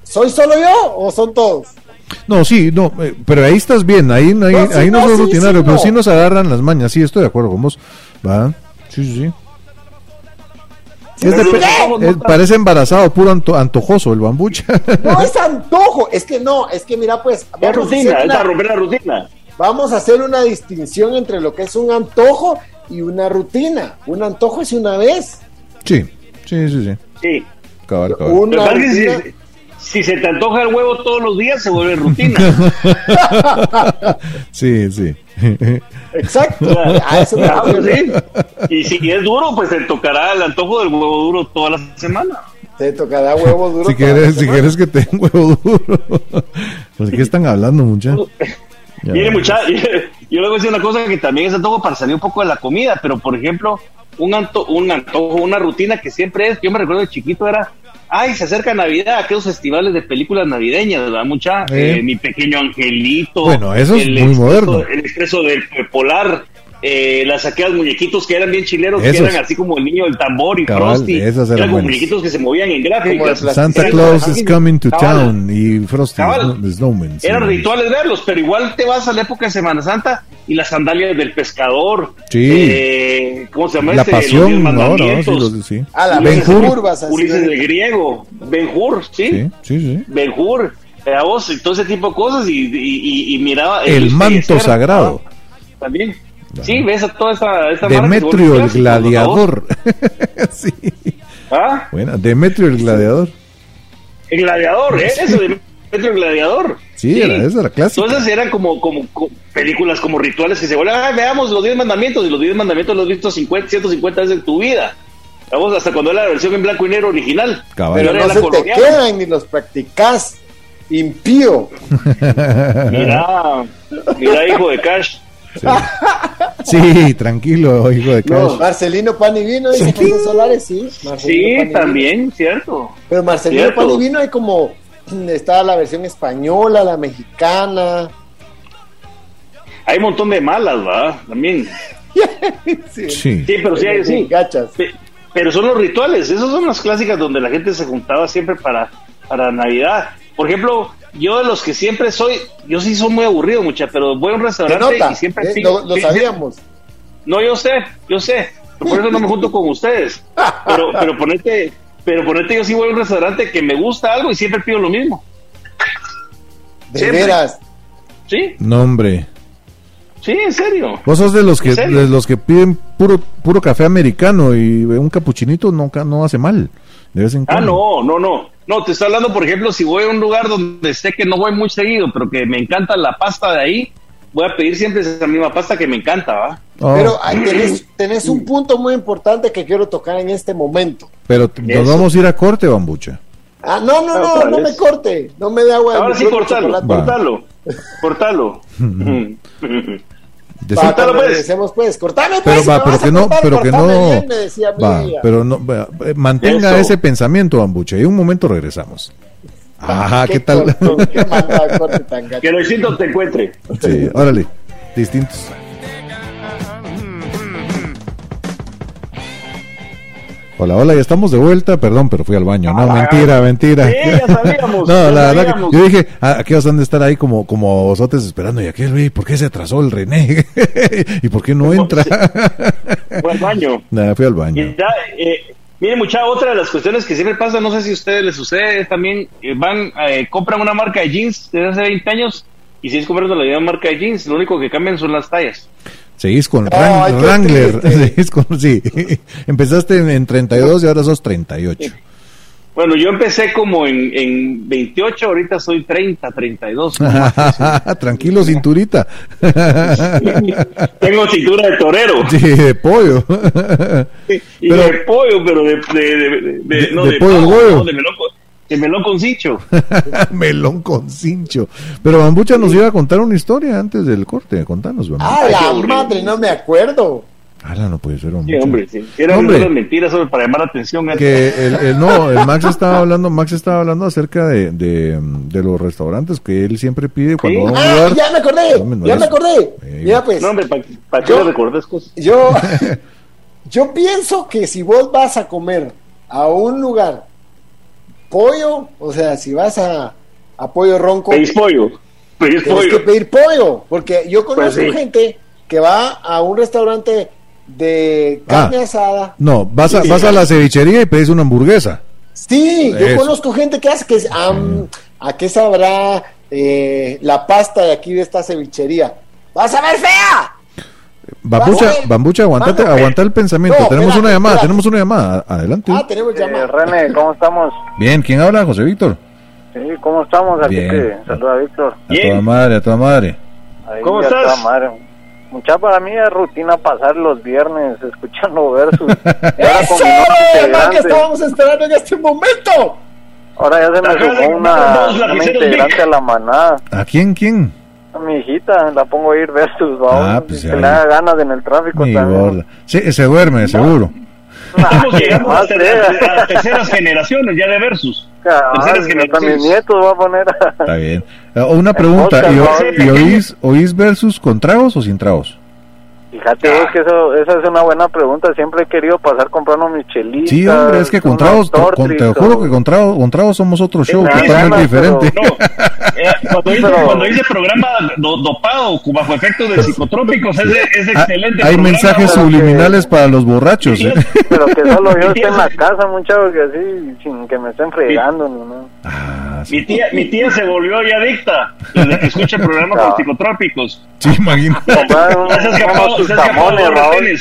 S3: ¿Soy solo yo o son todos?
S2: No, sí, no, eh, pero ahí estás bien, ahí, ahí,
S3: No, sí,
S2: no,
S3: no,
S2: sos
S3: sí,
S2: rutinario,
S3: sí,
S2: pero
S3: no.
S2: sí nos agarran las mañas, sí, estoy de acuerdo con vos. Va, sí, sí, sí. Es de es- parece embarazado, puro anto- antojoso el bambucha.
S3: No es antojo, es que no, es que mira pues,
S4: Es
S3: vamos a,
S4: rutina,
S3: hacer
S4: es romper la rutina.
S3: vamos a hacer una distinción entre lo que es un antojo y una rutina. Un antojo es una vez.
S2: sí, sí, sí, sí.
S4: Sí.
S2: Cabal, cabal.
S3: Una rutina.
S4: si, si se te antoja el huevo todos los días, se vuelve rutina.
S2: Sí, sí.
S3: Exacto. A eso me refiero.
S4: sí. Y si es duro, pues te tocará el antojo del huevo duro toda la semana.
S3: Te tocará huevo duro.
S2: Si
S3: toda la
S2: quieres, si quieres que te den huevo duro. Pues, ¿de qué están hablando, mucha? Ya.
S4: Mire, muchachos, yo le voy a decir una cosa que también es antojo para salir un poco de la comida, pero por ejemplo, un, anto, un antojo, una rutina que siempre es, yo me recuerdo de chiquito era, ay, se acerca Navidad, aquellos festivales de películas navideñas, ¿verdad? Mucha,
S2: Eh.
S4: Eh, mi pequeño angelito.
S2: Bueno, eso es muy
S4: expreso-
S2: moderno.
S4: El expreso del polar. Eh, las aquellas muñequitos que eran bien chileros, que
S2: Esos.
S4: eran así como el niño del tambor y
S2: Cabal,
S4: Frosty.
S2: esas eran
S4: eran como muñequitos que se movían en gráficas.
S3: El
S2: Santa
S3: Eran-
S2: Claus is coming to
S4: Cabal.
S2: town y Frosty
S4: Cabal.
S2: the Snowman. sí.
S4: Eran rituales verlos, pero igual te vas a la época de Semana Santa y las sandalias del pescador.
S2: Sí.
S4: Eh, ¿Cómo se llama
S2: La
S4: este? Los
S2: pasión, no, no, sí, los- sí.
S3: A la
S2: Ben Hur.
S4: Ulises el griego, Ben Hur, ¿sí?
S2: Sí, sí, sí.
S4: Ben Hur, a vos, y todo ese tipo de cosas y, y, y- y miraba...
S2: El
S4: Luis
S2: manto sagrado.
S4: ah, Sí, ves a toda que se
S2: Demetrio
S4: vuelve
S2: el gladiador. sí.
S4: ¿Ah?
S2: Buena, Demetrio el gladiador.
S4: El gladiador, ¿eh? Eso de Demetrio el gladiador.
S2: Sí, era- esa era clásica.
S4: Entonces eran como, como, como películas, como rituales que se vuelven, "Ah, veamos los 10 mandamientos, y los 10 mandamientos los has visto 50, 150 veces en tu vida. Vamos, hasta cuando era la versión en blanco y negro original.
S2: Cabal.
S3: Pero
S4: Ahora
S3: no
S4: la
S3: se te
S4: colonial.
S3: quedan ni los practicás. Impío.
S4: Mira, mira, hijo de Cash.
S2: Sí, tranquilo, hijo de
S3: No. Marcelino Pan y Vino, dice Jesús Solares, sí. Marcelino
S4: Sí, también, cierto.
S3: Pero Marcelino
S4: Cierto.
S3: Pan y Vino hay como. Está la versión española, la mexicana.
S4: Hay un montón de malas, ¿va? También.
S3: sí.
S2: Sí.
S4: Sí, pero sí, hay- sí.
S3: Gachas.
S4: Pe- Pero son los rituales, esas son las clásicas donde la gente se juntaba siempre para, para Navidad. Por ejemplo, yo de los que siempre soy, yo sí soy muy aburrido, mucha, pero voy a un restaurante
S3: nota,
S4: y siempre
S3: eh,
S4: pido-
S3: lo, sabíamos.
S4: No, yo sé, yo sé. Por eso no me junto con ustedes. Pero, pero ponete, pero ponete, yo sí voy a un restaurante que me gusta algo y siempre pido lo mismo.
S3: De
S4: siempre.
S3: veras.
S4: Sí,
S2: No, hombre.
S4: sí, en serio.
S2: Vos sos de los que de los que piden puro puro café americano y un capuchinito no, ca- no hace mal. De vez en
S4: Ah, no, no, no. No, te estoy hablando, por ejemplo, si voy a un lugar donde sé que no voy muy seguido, pero que me encanta la pasta de ahí, voy a pedir siempre esa misma pasta que me encanta, ¿va?
S2: Oh,
S3: Pero ahí tenés, tenés un punto muy importante que quiero tocar en este momento.
S2: pero nos
S4: Eso.
S2: vamos a ir a corte, bambucha.
S3: Ah, no, no, no,
S4: Otra
S3: no me corte. No me dé agua. de
S4: Ahora sí, cortalo, cortalo, cortalo. Cortalo,
S3: cuando
S4: pues.
S3: regresemos, pues. Cortame,
S2: pero
S3: pues. si
S2: va,
S3: me
S2: pero
S3: vas a
S2: que no, pero que no,
S3: bien,
S2: va, pero no, va, eh, mantenga
S4: Eso.
S2: ese pensamiento, Bambucha, y un momento regresamos. Ah, ¿qué, tal?
S3: corto, qué maldad, corte tan gacho.
S4: Que te encuentre.
S2: sí, órale, distintos. Hola, hola, ya estamos de vuelta, perdón, pero fui al baño. No, mentira, mentira.
S4: Sí, ya sabíamos,
S2: no,
S4: ya
S2: la verdad que yo dije, "Ah, aquí vas a estar ahí como, como vosotros esperando, y güey, ¿por qué se atrasó el René? ¿Y por qué no entra?
S4: Fue al baño.
S2: Nada, fui al baño.
S4: Y ya, eh, mire, mucha otra de las cuestiones que siempre pasa, no sé si a ustedes les sucede, es también eh, van, eh, compran una marca de jeans desde hace 20 años y siguen comprando la misma marca de jeans, lo único que cambian son las tallas.
S2: Seguís con
S3: Ay,
S2: Wrangler. Seguís con, sí. Empezaste en, en 32 y ahora sos 38.
S4: Bueno, yo empecé como en, en 28, ahorita soy 30, 32.
S2: Tranquilo, cinturita.
S4: Tengo cintura de torero.
S2: sí, de pollo.
S4: Y
S2: Pero-
S4: de pollo, pero de, de, de, de- no,
S2: pollo al
S4: no, de melón de melón con cincho.
S2: Melón con cincho. Pero Bambucha nos iba a contar una historia antes del corte. Contanos, Bambucha.
S3: Ah,
S4: qué
S3: la madre, no me acuerdo.
S2: Ala, no puede ser,
S4: Sí,
S2: Bambucha.
S4: hombre, sí. Eran
S2: Hombre.
S4: unas mentiras solo para llamar la atención.
S2: que el, el- no, el Max estaba hablando, Max estaba hablando acerca de, de, de los restaurantes que él siempre pide cuando va a un
S3: Ah,
S2: lugar.
S3: ya me acordé, ya me acordé.
S2: Eh,
S3: Mira, pues,
S4: No, hombre, ¿para qué
S3: Yo-
S4: le recordes cosas?
S3: yo, yo pienso que si vos vas a comer a un lugar pollo, o sea, si vas a, a pollo ronco,
S4: Pedís pollo. Pedís
S3: tienes que pedir pollo, porque yo conozco
S4: Pues sí.
S3: gente que va a un restaurante de carne
S2: Ah.
S3: asada.
S2: No, vas a,
S3: Sí.
S2: vas a la cevichería y pedís una hamburguesa.
S3: Sí, yo
S2: Eso.
S3: conozco gente que hace que ¿a qué sabrá eh, la pasta de aquí de esta cevichería? ¡Vas a ver fea!
S2: Bambucha. Bambucha, aguantate,
S3: Mano,
S2: aguanta el pensamiento.
S3: no,
S2: tenemos
S3: espérate,
S2: una llamada,
S3: espérate.
S2: tenemos una llamada. Adelante.
S3: Ah, tenemos
S7: Eh,
S3: llamada.
S7: René, ¿cómo estamos?
S2: Bien, ¿quién habla? José Víctor.
S7: Sí, ¿cómo estamos? Aquí
S2: Bien.
S7: te saluda Víctor.
S2: A
S4: Bien.
S2: toda madre, a toda madre.
S7: Ahí
S4: ¿Cómo
S7: a
S4: estás?
S7: toda madre. Mucha para mí es rutina pasar los viernes escuchando ahora
S3: ¡Eso! que estábamos esperando en este momento!
S7: Ahora ya se me sumó una, una integrante a la manada.
S2: ¿A quién, quién?
S7: A mi hijita, la pongo a ir versus.
S2: Ah, pues
S7: que le haga ganas en el tráfico
S2: Mi
S7: también.
S2: gorda. Sí, se duerme, seguro.
S4: Estamos llegando a a terceras generaciones ya de Versus. Terceras
S7: hasta mis nietos va a poner a...
S2: Está bien. Eh, una pregunta, ¿y, y oís, oís versus con tragos o sin tragos?
S7: Fíjate vos que eso, esa es una buena pregunta. Siempre he querido pasar comprando mis chelitas.
S2: Sí, hombre, es que con tragos, con- te juro que con tragos, con tragos somos otro show totalmente diferente.
S7: pero-
S4: No, eh, cuando, dice,
S7: Pero-
S4: cuando dice programa do- dopado bajo efectos de psicotrópicos, es, es
S2: Ah,
S4: excelente.
S2: Hay
S4: programa.
S2: mensajes subliminales para los borrachos. ¿eh?
S7: Pero que solo yo esté en la casa, muchachos, que así, sin que me estén fregando, ni nada.
S2: Ah, sí,
S4: Mi tía, mi tía se volvió ya adicta desde que escucha programas
S7: Ah.
S4: con psicotrópicos.
S2: sí, imagino.
S7: Unos
S4: de los
S7: Raúl,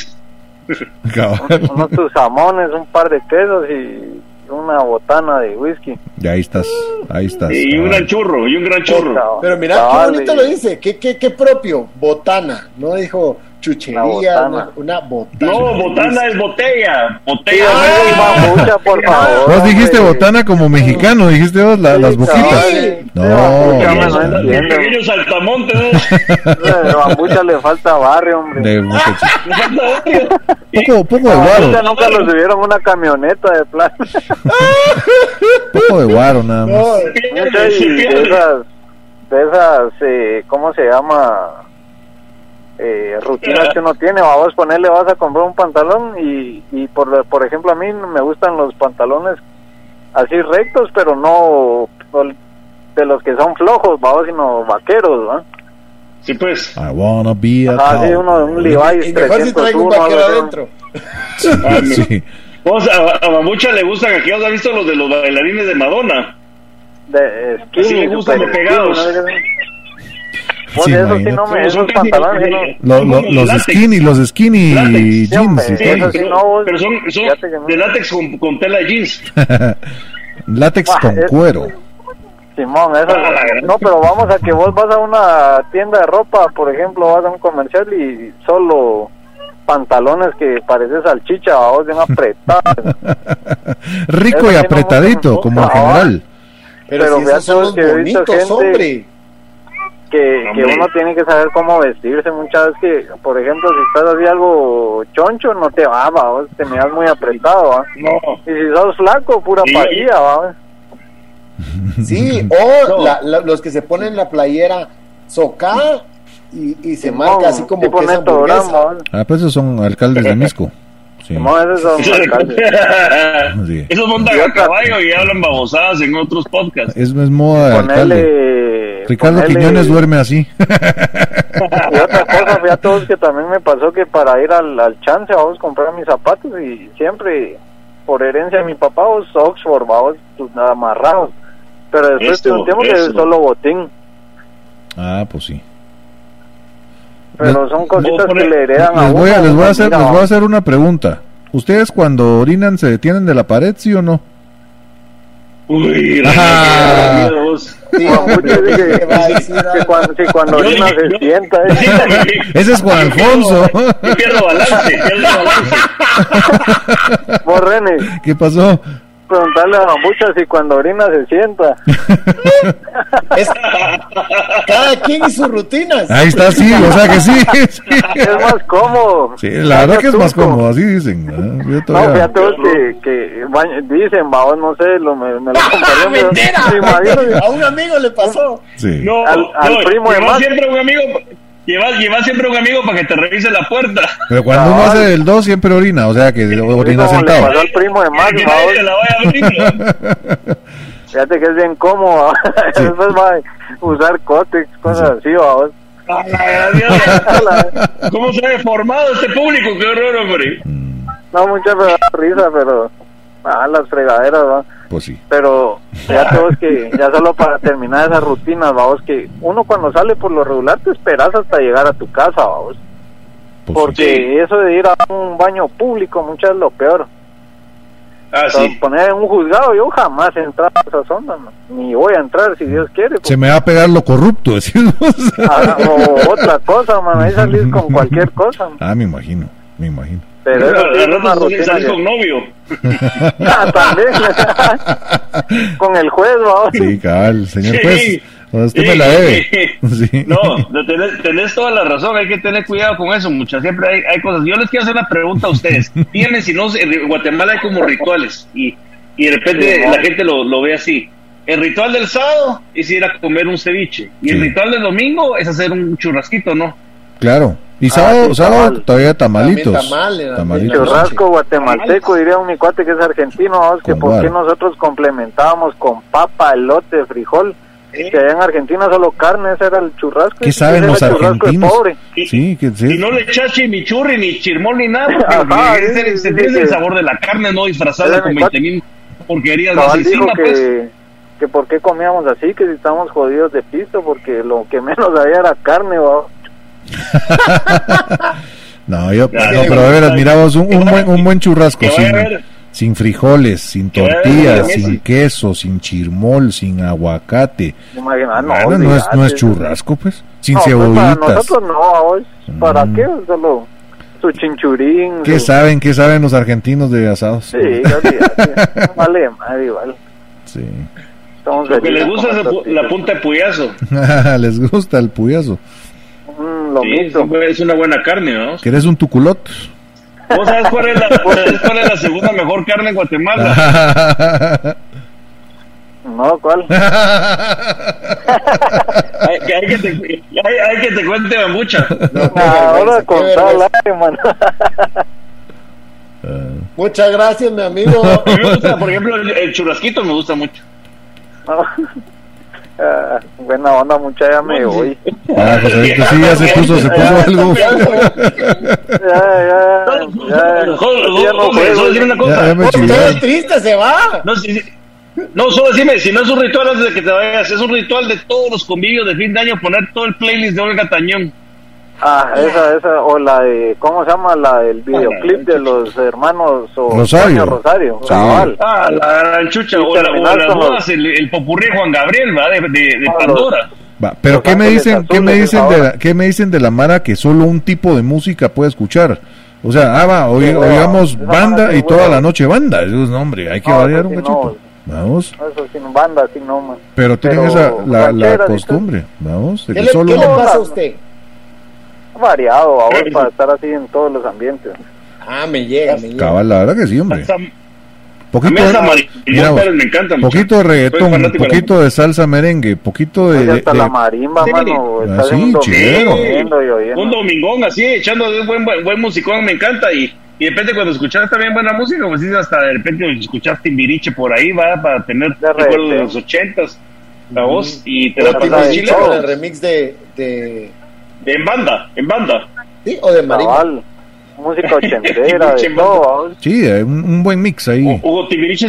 S7: unos tusamones, un par de quesos y una botana de whisky.
S2: Y ahí estás, ahí estás.
S4: Y un gran churro, y un gran churro.
S3: Pero mira qué bonito lo dice, qué, qué, qué propio, botana, no dijo chuchería,
S7: Una
S3: una,
S7: botana.
S3: una botana.
S4: No, botana es botella. Botella
S7: Ay,
S4: es
S7: mamucha, por favor.
S2: Vos dijiste
S7: hombre.
S2: botana como mexicano, dijiste vos la-
S7: Sí,
S2: las boquitas. No,
S7: sí, mamucha,
S2: no, no,
S7: no
S2: no.
S4: saltamontes. ¿no?
S7: A Bambucha le falta barrio, hombre.
S2: De
S4: barrio.
S2: Poco, poco de guaro,
S7: nunca lo subieron una camioneta de plata.
S2: poco de guaro nada más.
S3: No,
S7: de esas, de esas eh, ¿cómo se llama? Eh, rutinas que uno tiene, vamos a ponerle, vas a comprar un pantalón y, y por, por ejemplo a mí me gustan los pantalones así rectos, pero no de los que son flojos, vamos, sino vaqueros, ¿va?
S4: Sí, pues.
S2: I wanna be a
S7: Ajá, sí, uno, un Levi's
S3: y mejor si traigo un
S7: 301,
S3: vaquero
S7: algo así.
S3: adentro.
S4: Ah,
S2: Sí.
S4: Vos, a, a Mamucha le gustan aquí, ¿os has visto los de los bailarines de Madonna?
S7: de
S4: Así
S7: skinny,
S4: me gustan
S7: super
S4: de pegados.
S7: skinny, ¿no? Pues
S2: Sí,
S7: eso sí
S2: imagínate.
S7: no me,
S4: Pero son
S7: esos
S4: casi-
S7: pantalones sí no.
S2: Lo- lo-
S4: son
S2: los
S4: látex.
S2: skinny, los skinny
S4: Látex.
S2: jeans y
S7: sí,
S2: todo.
S4: pero,
S7: no, vos-
S4: pero son,
S7: no.
S4: de látex con, con tela de jeans.
S2: Látex
S7: Ah,
S2: con
S7: es-
S2: cuero.
S7: Simón, eso,
S4: Ah,
S7: no, pero vamos a que vos vas a una tienda de ropa, por ejemplo, vas a un comercial y solo pantalones que parece salchicha, vamos bien apretados.
S2: Rico
S7: Eso
S2: y apretadito, como en
S7: gusta,
S2: general.
S3: Pero,
S7: Pero
S3: si esos son los
S7: que he visto
S3: bonitos,
S7: gente-
S3: hombre.
S7: Que, que uno tiene que saber cómo vestirse muchas veces que por ejemplo si estás así algo choncho no te va te miras muy apretado ¿va?
S4: No,
S7: y si sos flaco pura
S4: Sí.
S7: va
S3: Sí, o
S4: No.
S3: la- la- los que se ponen la playera soca y, y se
S7: Simón,
S3: marca así como que es hamburguesa.
S2: Ah, pues esos son alcaldes de Misco. Sí.
S7: Simón, esos son alcaldes.
S2: Sí.
S4: Esos montan a caballo y hablan babosadas en otros podcasts.
S2: Es, es moda de alcalde.
S7: Ponele,
S2: Ricardo
S7: ponele-
S2: Quiñones duerme así.
S7: Y otra cosa, a todos que también me pasó que para ir al, al chance, vamos a comprar mis zapatos y siempre, por herencia de mi papá, vos Oxford, vamos, pues, amarrados. Pero después
S4: Esto,
S7: tiempo que es solo botín.
S2: Ah, pues sí.
S7: Pero son cositas que le heredan a
S2: Les voy a,
S7: uno,
S2: les voy a hacer,
S7: mira,
S2: les voy a hacer una pregunta. ¿Ustedes cuando orinan se detienen de la pared, sí o no?
S4: Uy,
S2: Ah.
S3: Sí,
S7: cuando,
S4: Yo dije-
S7: se sienta. ¿eh?
S4: Sí,
S2: Ese es Juan Alfonso.
S4: Yo pierdo balance, pierdo balance.
S7: Vos, René,
S2: ¿Qué pasó?
S7: Preguntarle a Bambucha si cuando orina se sienta.
S3: Es- cada quien y sus rutinas.
S2: Ahí está, sí, o sea que sí. sí.
S7: Es más cómodo.
S2: Sí, la verdad que es más cómodo, así dicen. ¿no? Yo
S7: No,
S2: todavía-
S7: fíjate vos que, que baño- dicen, va, no sé, lo, me, me lo
S3: ¡Ah,
S7: pero-
S3: mentira! A un amigo le pasó.
S2: Sí.
S4: No,
S7: Al- al
S4: no,
S7: primo de Max.
S4: siempre un amigo, llevas, llevas siempre un amigo para que te revise la puerta.
S2: Pero cuando uno hace el 2 siempre orina, o sea que orina
S7: le
S2: sentado.
S7: pasó al primo de Max,
S4: Que la a abrir.
S7: Fíjate que es bien cómodo. Después va a usar cótex, cosas así, va, vos.
S4: A la mierda. ¿Cómo se ha deformado este público? Qué horror, hombre.
S7: No, mucha me da risa, pero. Ah, las fregaderas, va.
S2: Pues sí.
S7: Pero fíjate vos que ya solo para terminar esas rutinas, vamos, que uno cuando sale por lo regular te esperas hasta llegar a tu casa, vamos.
S2: Pues
S7: Porque eso de ir a un baño público muchas es lo peor.
S4: Ah,
S7: Entonces,
S4: sí.
S7: Poner en un juzgado, yo jamás he entrado a esa zona, no. ni voy a entrar si Dios quiere.
S2: Se me va a pegar lo corrupto, decimos.
S7: Ah, o otra cosa, man, ahí salís con cualquier cosa.
S2: Ah, me imagino, me imagino.
S7: Pero eso sí
S4: De
S7: es una rutina.
S4: con novio.
S7: Ah, también. con el juez, vamos.
S2: Sí, cabal, señor
S4: Sí.
S2: juez. Usted
S4: Sí,
S2: me la debe.
S4: sí.
S2: Sí.
S4: No, tenés, tenés toda la razón, hay que tener cuidado con eso, muchachos. Siempre hay, hay cosas. Yo les quiero hacer una pregunta a ustedes. Tienen, si no, en Guatemala hay como rituales y, y de repente
S7: Sí, ¿no?
S4: la gente lo, lo ve así. El ritual del sábado es ir a comer un ceviche y el ritual del domingo es hacer un churrasquito, ¿no?
S2: Claro. Y sábado,
S7: sí,
S2: sábado
S7: tamal.
S2: todavía tamalitos.
S3: Tamales,
S2: tamalitos.
S7: Churrasco guatemalteco, diría un mi cuate que es argentino, vamos, que por qué nosotros complementábamos con papa, elote, frijol, que allá en Argentina solo carne, ese era el churrasco.
S2: ¿Qué saben
S7: era
S2: los
S7: el churrasco de
S2: argentinos?
S7: pobre.
S2: Sí, que sí.
S4: Y no le echas chimichurri, ni chirmol, ni nada,
S7: Ajá,
S4: es
S7: sí,
S4: es
S7: sí.
S4: el sabor de la carne, no disfrazada con
S7: mi
S4: 20 mil porquerías
S7: Cabal dijo
S4: encima, pues.
S7: que, que por qué comíamos así, que si estábamos jodidos de pisto, porque lo que menos había era carne, va.
S2: No, yo,
S4: Ya,
S2: no, pero de veras, mira vos, un, un buen, un buen churrasco sin,
S4: a ver-
S2: sin frijoles, sin
S4: a ver
S2: tortillas, sin queso, sin chirmol, sin aguacate.
S7: No,
S2: Bueno, no, es, no es churrasco, pues. Sin
S7: No, pues, para
S2: cebollitas.
S7: nosotros no. ¿para
S2: Mm.
S7: qué? Solo su chinchurín.
S2: ¿Qué
S7: su-
S2: saben? ¿Qué saben los argentinos de asados?
S7: Sí, olvídate. vale, madre, igual.
S2: Sí.
S4: Lo que les gusta es la punta de puyazo.
S2: Les gusta el puyazo.
S7: Mm, lo
S4: Sí,
S7: mismo.
S4: es una buena carne, ¿no?
S2: ¿Querés un tuculot?
S4: ¿Vos sabes cuál es la, cuál es la segunda mejor carne en Guatemala?
S7: No, ¿cuál?
S4: Hay, que- hay que te, hay, hay que te cuente.
S3: No, qué
S7: Ahora con
S3: qué
S7: sal,
S3: vergüenza.
S7: ay, mano.
S3: Muchas gracias, mi amigo.
S4: A mí me gusta, por ejemplo, el, el churrasquito me gusta mucho.
S7: Ah, buena onda, mucha, ya me voy.
S2: Ah, Joséito, sí, ya se puso, se puso algo.
S7: Ya, ya, ya. Ya
S2: Ya,
S3: Todo
S2: chillé.
S3: triste se va.
S4: No, si- si- no, solo decime, si no es un ritual antes de que te vayas, es un ritual de todos los convivios de fin de año, poner todo el playlist de Olga Tañón.
S7: Ah, esa, esa, o la de, ¿cómo se llama? La del videoclip de los hermanos o
S2: Rosario.
S7: Rosario,
S2: Sí.
S4: Ah, la gran chucha, o, la, o las
S7: con los-
S4: bodas, el, el popurrí de Juan Gabriel, ¿va? De, de, de
S7: los-
S4: Pandora.
S2: Va, pero
S7: Los
S2: ¿qué me dicen, qué me dicen de la, qué me dicen de la Mara que solo un tipo de música puede escuchar? O sea, ah, va,
S7: Sí, no,
S2: oigamos
S7: esa
S2: banda y toda la noche banda. Eso es, no, hombre, hay que
S7: No,
S2: variar un cachito. Vamos.
S7: Eso sin banda, así no, man.
S2: Pero tienen
S7: Pero
S2: esa, la, la costumbre. Vamos. de
S3: ¿Qué
S2: que
S3: le,
S2: solo-
S3: qué le
S7: No,
S3: pasa a
S7: no.
S3: usted?
S7: Variado, vos, para estar así en todos los ambientes.
S3: Ah, me llega, me llega.
S2: Cabal, la verdad que sí, hombre.
S4: A
S2: Poquito, mira vos,
S4: Pérez me encanta.
S2: poquito de reggaetón,
S4: de
S2: poquito de salsa merengue, poquito de...
S7: Oye,
S2: de-
S7: hasta
S2: de-
S7: la marimba,
S4: Sí.
S7: mano.
S2: Ah, sí,
S7: un domingo.
S4: Un domingón así, echando de buen, buen, buen musicón, me encanta. Y, y de repente cuando escuchas también buena música, pues sí, hasta de repente escuchas Timbiriche por ahí, va, para tener
S7: De
S4: recuerdos de los ochentas, la voz, y te la pasas
S7: la de
S3: Timbiriche
S4: chileno.
S3: con
S7: todo.
S3: el remix de, de
S4: En banda, en banda.
S3: ¿sí? o de Marimba.
S7: Cabal, música ochentera, de todo.
S2: Sí, hay un, un buen mix ahí.
S4: O- Hugo Timbiriche,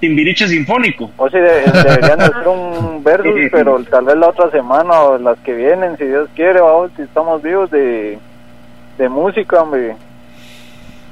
S4: Timbiriche Sinfónico.
S7: O sea, de- deberían de hacer un versus, pero tal vez la otra semana o las que vienen, si Dios quiere, vamos, si estamos vivos de, de música, hombre.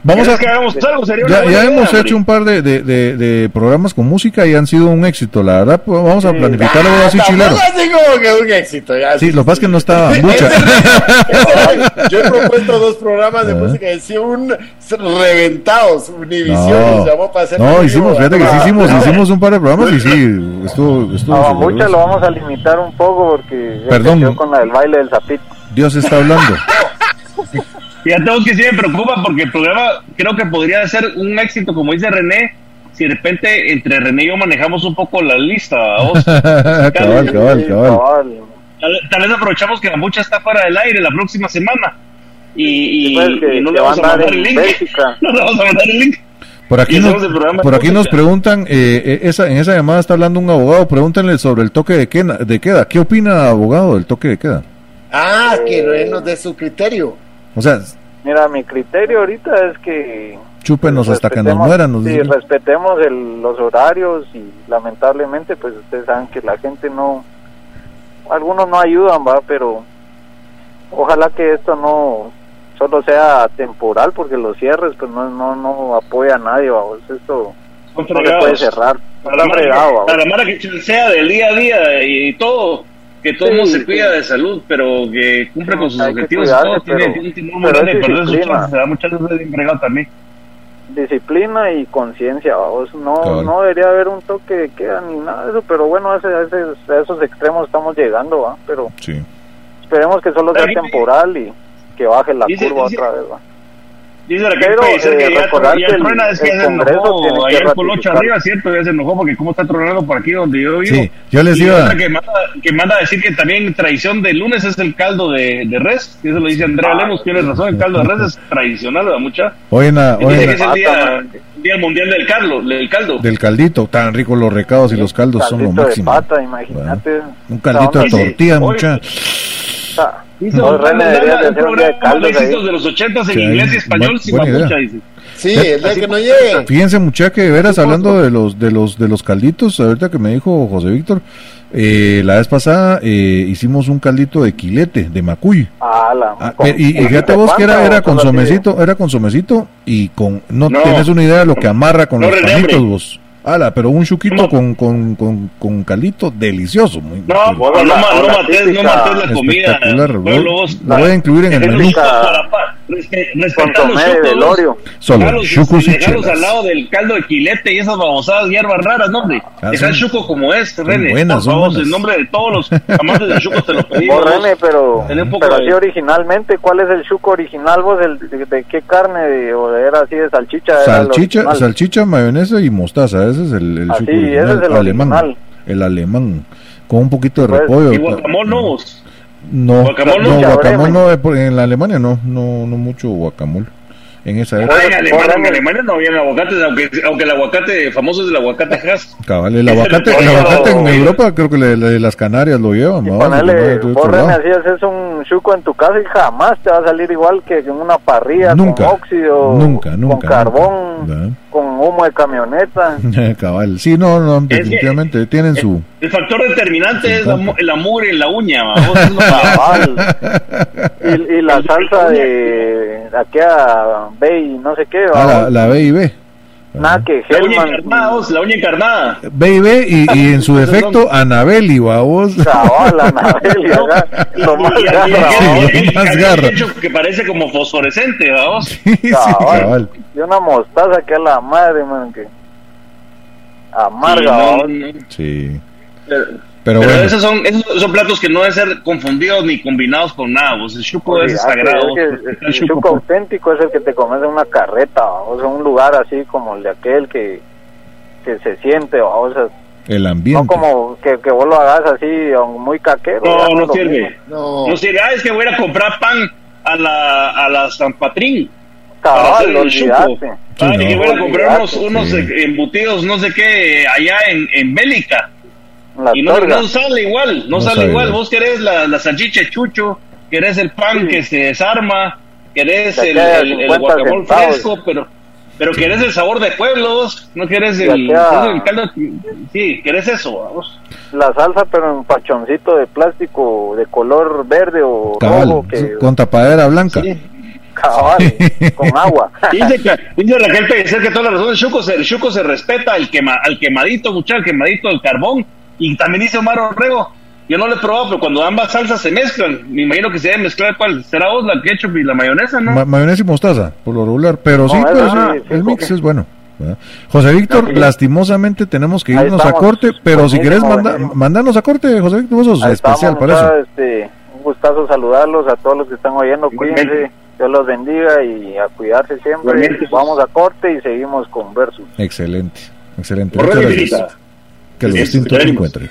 S2: Vamos a...
S4: ¿Quieres que hagamos algo? Sería
S2: Ya, ya
S4: idea,
S2: hemos
S4: hombre.
S2: hecho un par de, de, de- de programas con música y han sido un éxito, la verdad. pues vamos a
S7: Sí.
S2: planificarlo
S3: Ah,
S2: así
S3: tampoco
S2: chilero.
S3: así como que un éxito. Ya,
S2: Sí, lo que pasa es que no estaba mucha.
S3: Yo he propuesto dos programas de
S2: Ah.
S3: música y sí, un reventados, Univision
S2: No,
S3: nos llamó para hacer
S2: no hicimos,
S3: vivo,
S2: fíjate que sí hicimos, hicimos un par de programas y sí, estuvo, estuvo sabroso.
S7: muchas lo vamos a limitar un poco porque
S2: Perdón.
S7: con la del baile del zapito.
S2: Dios está hablando.
S4: Ya tengo que sí me preocupa porque el programa creo que podría ser un éxito, como dice René, si de repente entre René y yo manejamos un poco la lista. ¿vos?
S2: cabal, cabal, cabal.
S4: Tal, tal vez aprovechamos que la mucha está fuera del aire la próxima semana y, y-
S7: que-
S4: y no le vamos a
S7: a
S4: mandar el link.
S7: Bélgica.
S4: No le vamos a mandar el link.
S2: Por aquí,
S4: Y
S2: nos, por aquí nos preguntan, eh, eh, esa, en esa llamada está hablando un abogado, pregúntenle sobre el toque de queda. De queda. ¿Qué opina abogado del toque de queda?
S3: Ah, que René nos dé su criterio.
S2: O sea,
S7: Mira, mi criterio ahorita es que
S2: chúpenos hasta que nos mueran. Nos
S7: sí,
S2: dicen.
S7: respetemos el- los horarios y lamentablemente pues ustedes saben que la gente no algunos no ayudan va pero ojalá que esto no solo sea temporal porque los cierres pues no no no apoya a nadie va pues, esto no se puede cerrar
S4: Para la, mara, para la mara que sea del día a día y todo, que todo el
S7: Sí,
S4: mundo se
S7: sí.
S4: cuida de salud, pero que cumple con sus
S7: Hay
S4: objetivos
S7: cuidarse,
S4: todo, tiene,
S7: pero-
S4: tiene un timón grande de perder sus chances, se da muchas veces de también.
S7: disciplina y conciencia vamos no no debería haber un toque de queda ni nada de eso pero bueno a, ese- a ese- a esos extremos estamos llegando va pero
S2: Sí.
S7: esperemos que solo sea temporal y que baje la
S4: dice-
S7: curva
S4: dice-
S7: otra vez va
S4: Dice la
S7: Pero,
S4: que dice
S7: eh,
S4: que ya, ya
S7: que el-
S4: truena, es que
S7: el
S4: se enojó
S7: que
S4: ayer Colocho arriba, ¿cierto? Ya se enojó porque cómo está tronando por aquí donde yo vivo.
S2: Sí, yo les
S4: otra que manda, que manda a decir que también tradición de lunes es el caldo de, de res, que eso lo dice Andrea
S7: Ah,
S4: Lemos, tiene razón, el caldo de res es tradicional, ¿verdad, mucha?
S2: Hoy en la,
S4: Y
S2: hoy
S4: dice
S2: en
S4: que es el día, día mundial del caldo, del caldo.
S2: del caldito, tan ricos los recados y los caldos son lo
S7: Caldito de
S2: máximo.
S7: pata imagínate
S2: Un caldito de tortilla, mucha.
S4: Dice,
S7: No, René, deberías de
S4: un
S7: hacer un día de
S4: de
S7: caldos
S4: éxitos
S7: ahí.
S4: de los ochentas en
S2: Sí,
S4: inglés y español mapucha, dice.
S3: Sí, el día que no llegue.
S2: Fíjense mucha que de veras hablando de los de los de los calditos, ahorita que me dijo José Víctor, eh, la vez pasada eh, hicimos un caldito de quilete, de macuy.
S7: Ah, la-
S2: Ah,
S7: con-
S2: eh, y, y fíjate vos que era, era
S7: o
S2: con
S7: solo así de-
S2: somecito, era con somecito y con no,
S4: No.
S2: tienes una idea de lo que amarra con
S4: No,
S2: los panitos vos. Ala, pero un chuquito
S4: No.
S2: con, con, con, con caldito delicioso. Muy,
S4: No, no, no,
S7: la-
S4: no mates, no mates la comida.
S2: espectacular. Lo, lo voy a incluir en el
S7: Es
S2: menú.
S4: respetar
S7: velorio
S2: Solo
S4: Dejarlos,
S2: chucos y
S4: dejarlos
S2: chelas.
S4: al lado del caldo de quilete y esas babosadas hierbas raras, ¿no, hombre?
S2: Ah,
S4: Dejar el chuco como es, René.
S2: buenas,
S4: Por
S2: son
S4: favor,
S2: buenas.
S4: en nombre de todos los amantes del chuco te lo pedimos.
S7: Vos, René, pero, así originalmente, ¿cuál es el chuco original vos? De, de qué carne? De, ¿O de- era así de salchicha?
S2: Salchicha, salchicha, mayonesa y mostaza. Ese es el, el
S7: Ah, ese es el
S2: alemán.
S7: original.
S2: El alemán. Con un poquito de
S7: Pues,
S2: repollo.
S4: Y guacamole no, vos.
S2: No,
S4: Guacamole
S2: no, en la Alemania no, no, no mucho guacamole. En esa época.
S4: Ah, en Alemania, en Alemania no habían aguacates, aunque, aunque el aguacate famoso es el aguacate Hass.
S2: Cabal, el aguacate, el aguacate en Europa creo que le- le- las Canarias lo llevan. De otro
S7: vos así haces un chuco en tu casa y jamás te va a salir igual que en una parrilla
S2: Nunca,
S7: con óxido,
S2: nunca, nunca,
S7: con carbón,
S2: nunca.
S7: con humo de camioneta.
S2: Cabal, sí, no, no,
S4: que-
S2: definitivamente tienen su.
S4: El factor determinante es la mugre en la uña, es lo-
S7: y, y la salsa de aquella Bay, no sé qué,
S2: Ah, la, la B y B.
S7: Nada que
S4: La uña
S7: Hellman.
S4: encarnada, vos, la uña encarnada.
S2: Baby, y, y en su defecto, Anabeli, vos.
S7: Cabal, Anabel, y acá, lo más
S4: Y- y- y-
S7: garra,
S4: y-.
S2: Sí,
S4: y- y-
S2: más
S4: y-
S2: garra.
S4: que parece como fosforescente, vamos.
S2: Sí, sí,
S7: Cabal. Y una mostaza que a la madre, man, que amarga,
S4: Sí, no, no, no. Pero,
S2: Pero
S4: pero
S2: bueno.
S4: esos, son, esos son platos que no deben ser confundidos ni combinados con nada. vos. El chuco es sagrado.
S7: es que
S4: vos.
S7: el, el chuco auténtico es el que te comes en una carreta, o sea, un lugar así como el de aquel que, que se siente, o sea,
S2: El
S7: no
S2: ambiente.
S7: como que, que vos lo hagas así, muy caquero.
S4: No, no sirve.
S3: No.
S4: No sirve. Ah, es que voy a comprar pan a la, a la San Patrín. para
S7: Cabal,
S4: hacer el chuco. Ah,
S2: Sí,
S4: y que
S2: no.
S4: voy a comprar unos, unos
S2: Sí.
S4: embutidos, no sé qué, allá en, en Bélica.
S7: La
S4: Y no, no sale igual, no,
S2: No
S4: sale igual.
S2: igual.
S4: Vos querés la, la salchicha chucho, querés el pan
S7: Sí.
S4: que se desarma, querés
S7: De
S4: el, el, el
S7: 50
S4: guacamole
S7: centavos.
S4: fresco, pero pero querés el sabor de pueblos, no querés el, caldo. Sí, querés eso, vamos.
S7: La salsa, pero en pachoncito de plástico de color verde o
S2: Cabal,
S7: rojo, que
S2: con tapadera blanca.
S4: Sí.
S7: cabal, con agua.
S4: Dice, que, dice Raquel que toda la razón, el chuco se, el chuco se respeta al, quema, al quemadito, muchacho, al quemadito del carbón. Y también dice Omar Orrego, yo no lo he probado, pero cuando ambas salsas se mezclan, me imagino que se debe mezclar cuál, será vos la ketchup y la mayonesa, ¿no?
S2: Ma- mayonesa y mostaza, por lo regular. Pero sí,
S7: No,
S2: pero
S7: esa
S2: sí,
S7: sí,
S2: el
S7: sí,
S2: mix es bueno. ¿verdad? José Víctor,
S7: Sí.
S2: lastimosamente tenemos que irnos a corte, pero si querés manda, mandarnos a corte, José Víctor, vos sos
S7: Ahí
S2: especial
S7: estamos,
S2: para eso.
S7: muchachos, Este, un gustazo saludarlos a todos los que están oyendo. Cuídense, Dios los bendiga y a cuidarse siempre. Vamos a corte y seguimos con Versus.
S2: Excelente, excelente. Muchas gracias. Que lo
S4: Sí,
S2: distinto
S4: esperemos.
S2: encuentre.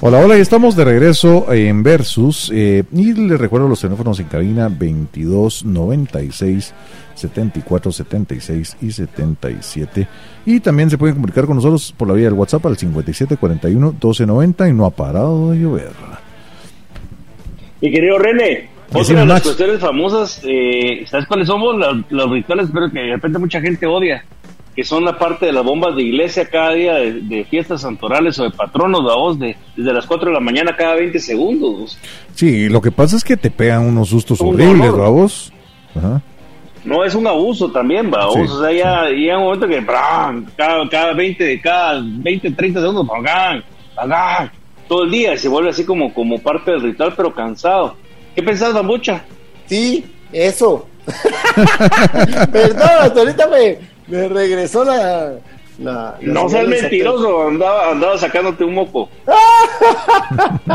S2: Hola, hola, y estamos de regreso en Versus. eh, y les recuerdo los teléfonos en cabina 22 96 74 76 y 77. Y también se pueden comunicar con nosotros por la vía del WhatsApp al 57 41 12 90 y no ha parado de llover.
S4: Mi querido René, otra de las cuestiones famosas, eh, ¿sabes cuáles somos? Los, los rituales, espero que de repente mucha gente odia, que son la parte de las bombas de iglesia cada día de, de fiestas santorales o de patronos, la voz de, desde las 4 de la mañana cada 20 segundos.
S2: Sí, lo que pasa es que te pegan unos sustos
S4: Un
S2: horribles. Ajá.
S4: No, es un abuso también, va.
S2: Sí,
S4: o sea, ya llega un momento que ¡bram! cada, cada 20, cada 20, 30 segundos, ¡bam! ¡bam! todo el día y se vuelve así como, como parte del ritual, pero cansado. ¿Qué pensás, Bambucha?
S3: Sí, eso. Perdón, hasta ahorita me, me regresó la. la, la
S4: No seas mentiroso, andaba, andaba sacándote un moco.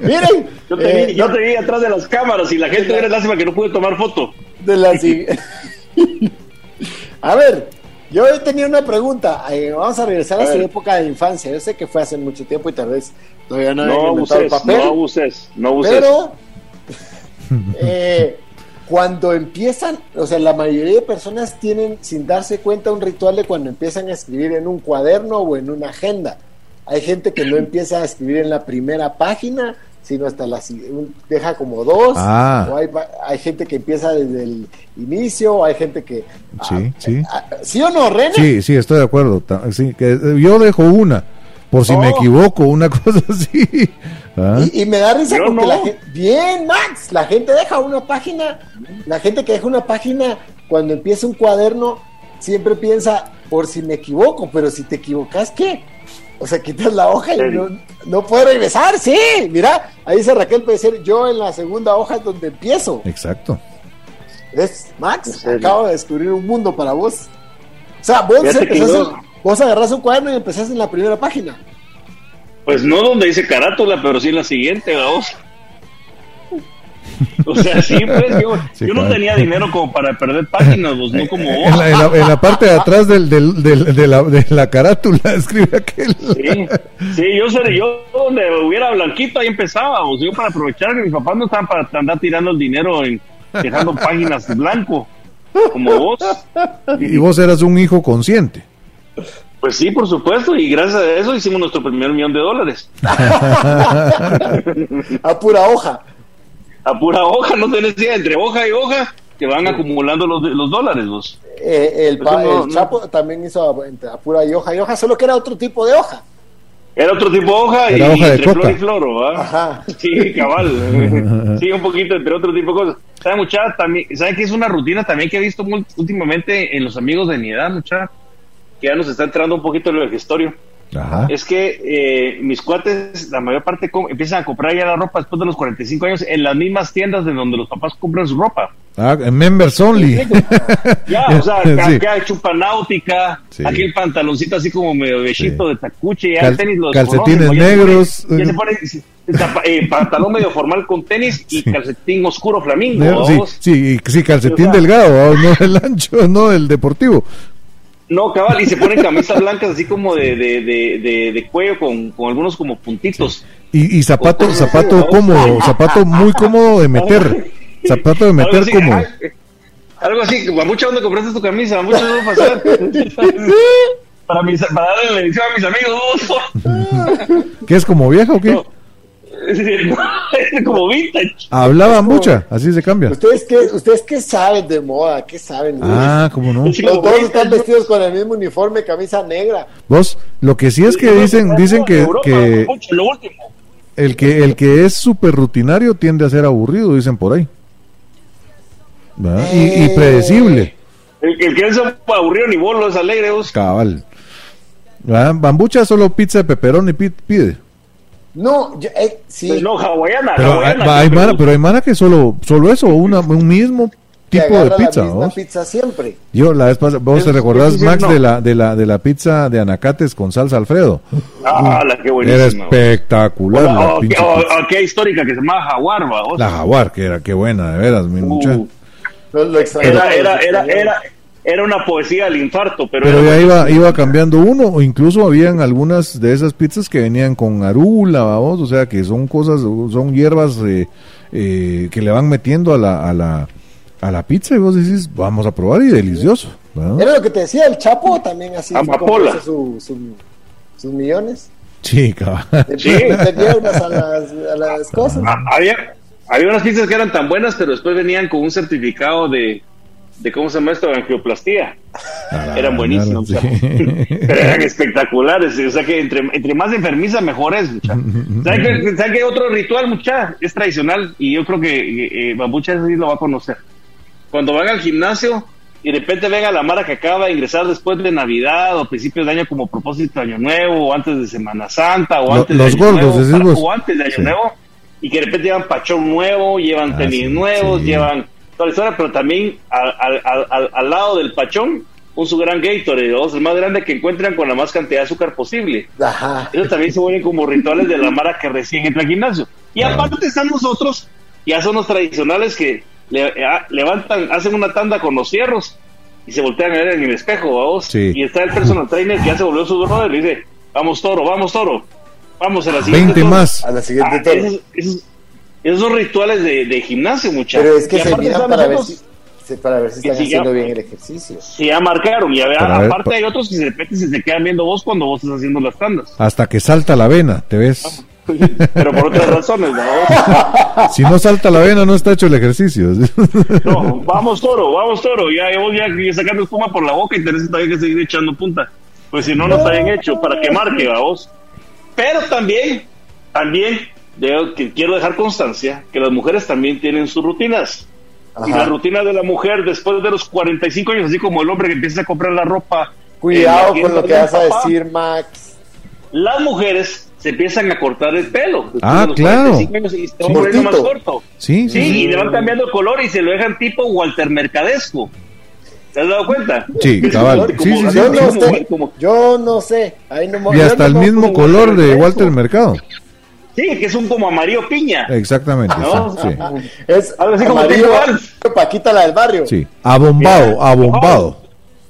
S3: Miren,
S4: Yo te,
S3: eh,
S4: vi, yo te vi atrás de las cámaras y la gente era lástima que no pude tomar foto.
S3: de la A ver, yo tenía una pregunta. eh, vamos a regresar a,
S4: A
S3: su
S4: ver.
S3: época de infancia. Yo sé que fue hace mucho tiempo y tal vez todavía no,
S4: No
S3: habían inventado el
S4: abuses,
S3: papel.
S4: no abuses, no abuses.
S3: Pero eh, cuando empiezan, o sea, la mayoría de personas tienen sin darse cuenta un ritual de cuando empiezan a escribir en un cuaderno o en una agenda. Hay gente que no empieza a escribir en la primera página, sino hasta la deja como dos.
S2: Ah.
S3: O hay, hay gente que empieza desde el inicio, hay gente que
S2: Sí,
S3: ah,
S2: sí.
S3: ah, ¿Sí o no, René?
S2: Sí, sí, estoy de acuerdo. Sí, que eh, yo dejo una, por si me
S3: Oh.
S2: equivoco, una cosa así. Ah,
S3: Y, y me da risa
S4: Yo
S3: porque
S4: no.
S3: la gente, bien, Max, la gente deja una página, la gente que deja una página cuando empieza un cuaderno siempre piensa, por si me equivoco, pero si te equivocas, ¿qué? O sea, quitas la hoja y no, no puede regresar, sí, mira, ahí dice Raquel puede ser yo en la segunda hoja es donde empiezo.
S2: Exacto.
S3: Es, Max, acabo de descubrir un mundo para vos. O sea, vos, empezás
S4: yo-
S3: vos agarrás un cuaderno y empezás en la primera página.
S4: Pues no donde dice carátula, pero sí en la siguiente, vamos. O sea, sí, pues yo,
S2: Sí,
S4: yo no tenía dinero como para perder páginas, pues no como
S2: En
S4: vos.
S2: la, en la- en la parte de atrás del, del- del- de, la, de la carátula escribe aquel.
S4: Sí, sí, yo sé, yo donde hubiera blanquito ahí empezaba, o sea, yo para aprovechar que mis papás no estaban para andar tirando el dinero en dejando páginas blanco, como vos.
S2: Y vos eras un hijo consciente.
S4: Pues sí, por supuesto, y gracias a eso hicimos nuestro primer millón de dólares.
S3: A pura hoja.
S4: A pura hoja, no tenés idea, entre hoja y hoja te van acumulando los, los dólares, vos.
S3: Eh, el,
S4: Eso
S3: pa-
S4: no-
S3: el
S4: no.
S3: Chapo también hizo a, entre- a pura y hoja y hoja, solo que era otro tipo de hoja.
S4: Era otro tipo de hoja
S2: Era
S4: y
S2: hoja de
S4: entre
S2: coca.
S4: flor y flor, ¿va?
S3: Ajá.
S4: Sí, cabal. sí, un poquito, pero otro tipo de cosas. ¿Saben, mucha? También, ¿Saben que es una rutina también que he visto muy- últimamente en los amigos de mi edad, mucha? Que ya nos está entrando un poquito lo del gestorio.
S2: Ajá.
S4: Es que eh, mis cuates, la mayor parte, empiezan a comprar ya la ropa después de los 45 años en las mismas tiendas de donde los papás compran su ropa.
S2: Ah, members only.
S4: Ya, o sea,
S2: Sí.
S4: acá chupa náutica,
S2: Sí.
S4: aquí el pantaloncito así como medio bechito
S2: Sí.
S4: de tacuche, ya
S2: Cal-
S4: tenis los
S2: calcetines negros.
S4: Ya se pone, eh, pantalón medio formal con tenis y calcetín oscuro flamingo.
S2: Sí, sí, calcetín delgado, no el ancho, no el deportivo.
S4: No, cabal, y se ponen camisas blancas así como de, de, de, de, de cuello con, con algunos como puntitos.
S2: Y, y zapato, zapato cómodo, zapato muy cómodo de meter. Zapato de
S4: Algo
S2: meter
S4: así, ay, Algo así, ¿mucha dónde compraste tu camisa? ¿Mucho dónde pasar? para, mis, para darle la edición a mis amigos.
S2: ¿Qué es como vieja o qué?
S4: No. es como vintage.
S2: Hablaba mucha, así se cambia.
S3: ¿Ustedes qué, ¿Ustedes qué saben de moda? ¿Qué saben?
S2: Ah, cómo no.
S4: Sí.
S3: Los dos están vestidos con el mismo uniforme, camisa negra.
S2: Vos, lo que sí es que dicen, dicen que, el que el que es súper rutinario tiende a ser aburrido, dicen por ahí. Y, y
S3: Eh.
S2: predecible,
S4: El, el que es aburrido ni bolo es alegre. vos.
S2: cabal. ¿Verdad? Bambucha solo pizza de peperón y pi- pide.
S3: No, yo, eh, sí.
S4: Pues No, hawaiana.
S2: Pero hay,
S4: hawaiana,
S2: hay
S4: pero-
S2: mana, pero hay mana que solo, solo eso, una, un mismo tipo de pizza.
S3: la pizza siempre.
S2: Yo la vez pasada, vos te recordás, Max,
S4: no.
S2: de la, de la, de la pizza de anacates con salsa Alfredo.
S4: Ah, la que
S2: Era
S4: buenísima.
S2: espectacular
S4: Bueno,
S2: la
S4: o-
S2: pinche
S4: o-
S2: pizza.
S4: aquella histórica que se llama Jaguar, va.
S2: La jaguar, que era, qué buena, de veras, mi
S4: Uh,
S2: mucha.
S3: Lo, lo
S4: era, era, era, era, era una poesía del infarto, pero,
S2: Pero ya iba, iba cambiando uno, o incluso habían algunas de esas pizzas que venían con arula, vamos, o sea, que son cosas, son hierbas eh, eh, que le van metiendo a la, a la, a la pizza y vos decís, vamos a probar y delicioso. ¿verdad?
S3: Era lo que te decía, el Chapo también así
S4: Amapola.
S3: su, su- sus millones.
S2: Sí, cabal.
S4: Sí.
S3: Tenía unas a las, a las cosas.
S4: Ah, había, había unas pizzas que eran tan buenas, pero después venían con un certificado de, de ¿cómo se llama esto? Angioplastía. Eran buenísimas.
S2: Sí.
S4: Pero eran espectaculares. O sea que entre, entre más enfermiza, mejor es, mucha. ¿Saben qué, ¿saben qué otro ritual, mucha? Es tradicional y yo creo que eh, eh, Bambucha ese sí lo va a conocer. Cuando van al gimnasio y de repente venga la Mara que acaba de ingresar después de Navidad o principios de año como propósito de Año Nuevo o antes de Semana Santa o antes de
S2: los
S4: Año
S2: gordos,
S4: Nuevo, para- o antes de Año
S2: Sí.
S4: Nuevo y que de repente llevan pachón nuevo, llevan
S2: Ah,
S4: tenis
S2: sí,
S4: nuevos,
S2: sí.
S4: llevan toda la historia, pero también al, al- al- lado del pachón un su gran Gatorade, ¿no? el más grande que encuentran con la más cantidad de azúcar posible.
S3: Ajá.
S4: Eso también se vuelven como rituales de la mara que recién entra al gimnasio. Y aparte están nosotros, ya son los tradicionales que le- a- levantan, hacen una tanda con los cierros y se voltean a ver en el espejo, vamos.
S2: Sí.
S4: Y está el personal trainer que ya se volvió su brother y dice, vamos toro, vamos toro, vamos a la siguiente.
S2: 20
S4: toro".
S2: más.
S3: A la siguiente
S4: Ah,
S3: toro.
S4: Esos rituales de, de gimnasio, muchachos.
S3: Pero es que se miran para ver, si, para ver si están
S4: si ya-
S3: haciendo bien el ejercicio.
S4: Sí, ya marcaron. Y a ver,
S2: ver,
S4: aparte
S2: pa-
S4: hay otros que de repente se te quedan viendo vos cuando vos estás haciendo las tandas.
S2: Hasta que salta la vena, te ves.
S4: Pero por otras razones, ¿no?
S2: Si no salta la vena, no está hecho el ejercicio.
S4: No, vamos toro, vamos toro. Ya, vos ya, ya sacando espuma por la boca y tenés todavía que seguir echando punta. Pues si no, no está bien hecho para que marque, vamos. Pero también, también, de- que quiero dejar constancia que las mujeres también tienen sus rutinas. Y la
S3: Ajá.
S4: rutina de la mujer después de los 45 años, así como el hombre que empieza a comprar la ropa.
S3: Cuidado
S4: la
S3: con lo que vas a
S4: papá,
S3: decir, Max.
S4: Las mujeres se empiezan a cortar el pelo. después
S2: Ah,
S4: de los
S2: claro.
S4: 45 años y se van
S2: Sí.
S4: poniendo más corto.
S2: Sí,
S4: Sí,
S2: sí,
S4: y le van cambiando el color y se lo dejan tipo Walter Mercadesco. ¿Te has dado cuenta?
S2: Sí, cabal. Sí, sí, sí.
S3: Yo no sé. Yo no sé. Ahí no
S2: Y hasta el mismo color de. Walter Mercado.
S4: Sí, que es un como amarillo piña.
S2: Exactamente,
S4: No,
S2: sí, sí.
S3: Es
S4: Algo así como
S3: amarillo. Paquita la del barrio.
S2: Sí, abombado, abombado.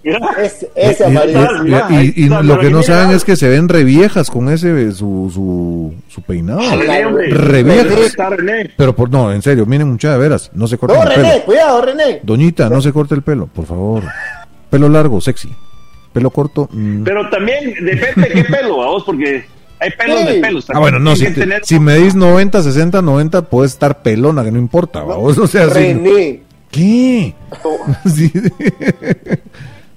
S4: Mira,
S3: Ese, ese
S2: Y- y-
S3: amarillo.
S2: y- y- y lo que no saben es que se ven reviejas con ese su, su, su peinado. Reviejas. Pero por no, en serio, miren mucha de veras, no se corten
S3: No,
S2: el
S3: René,
S2: pelo.
S3: cuidado, René.
S2: Doñita, no se corte el pelo, por favor. Pelo largo, sexy. Pelo corto. mm.
S4: Pero también depende de qué pelo, vamos, porque hay pelos
S3: Sí.
S4: de pelos.
S2: Ah, bueno, no, si, te-
S4: tener-
S2: si medís 90, 60, 90, puedes estar pelona, que no importa, vamos. O sea.
S3: René.
S2: ¿Qué?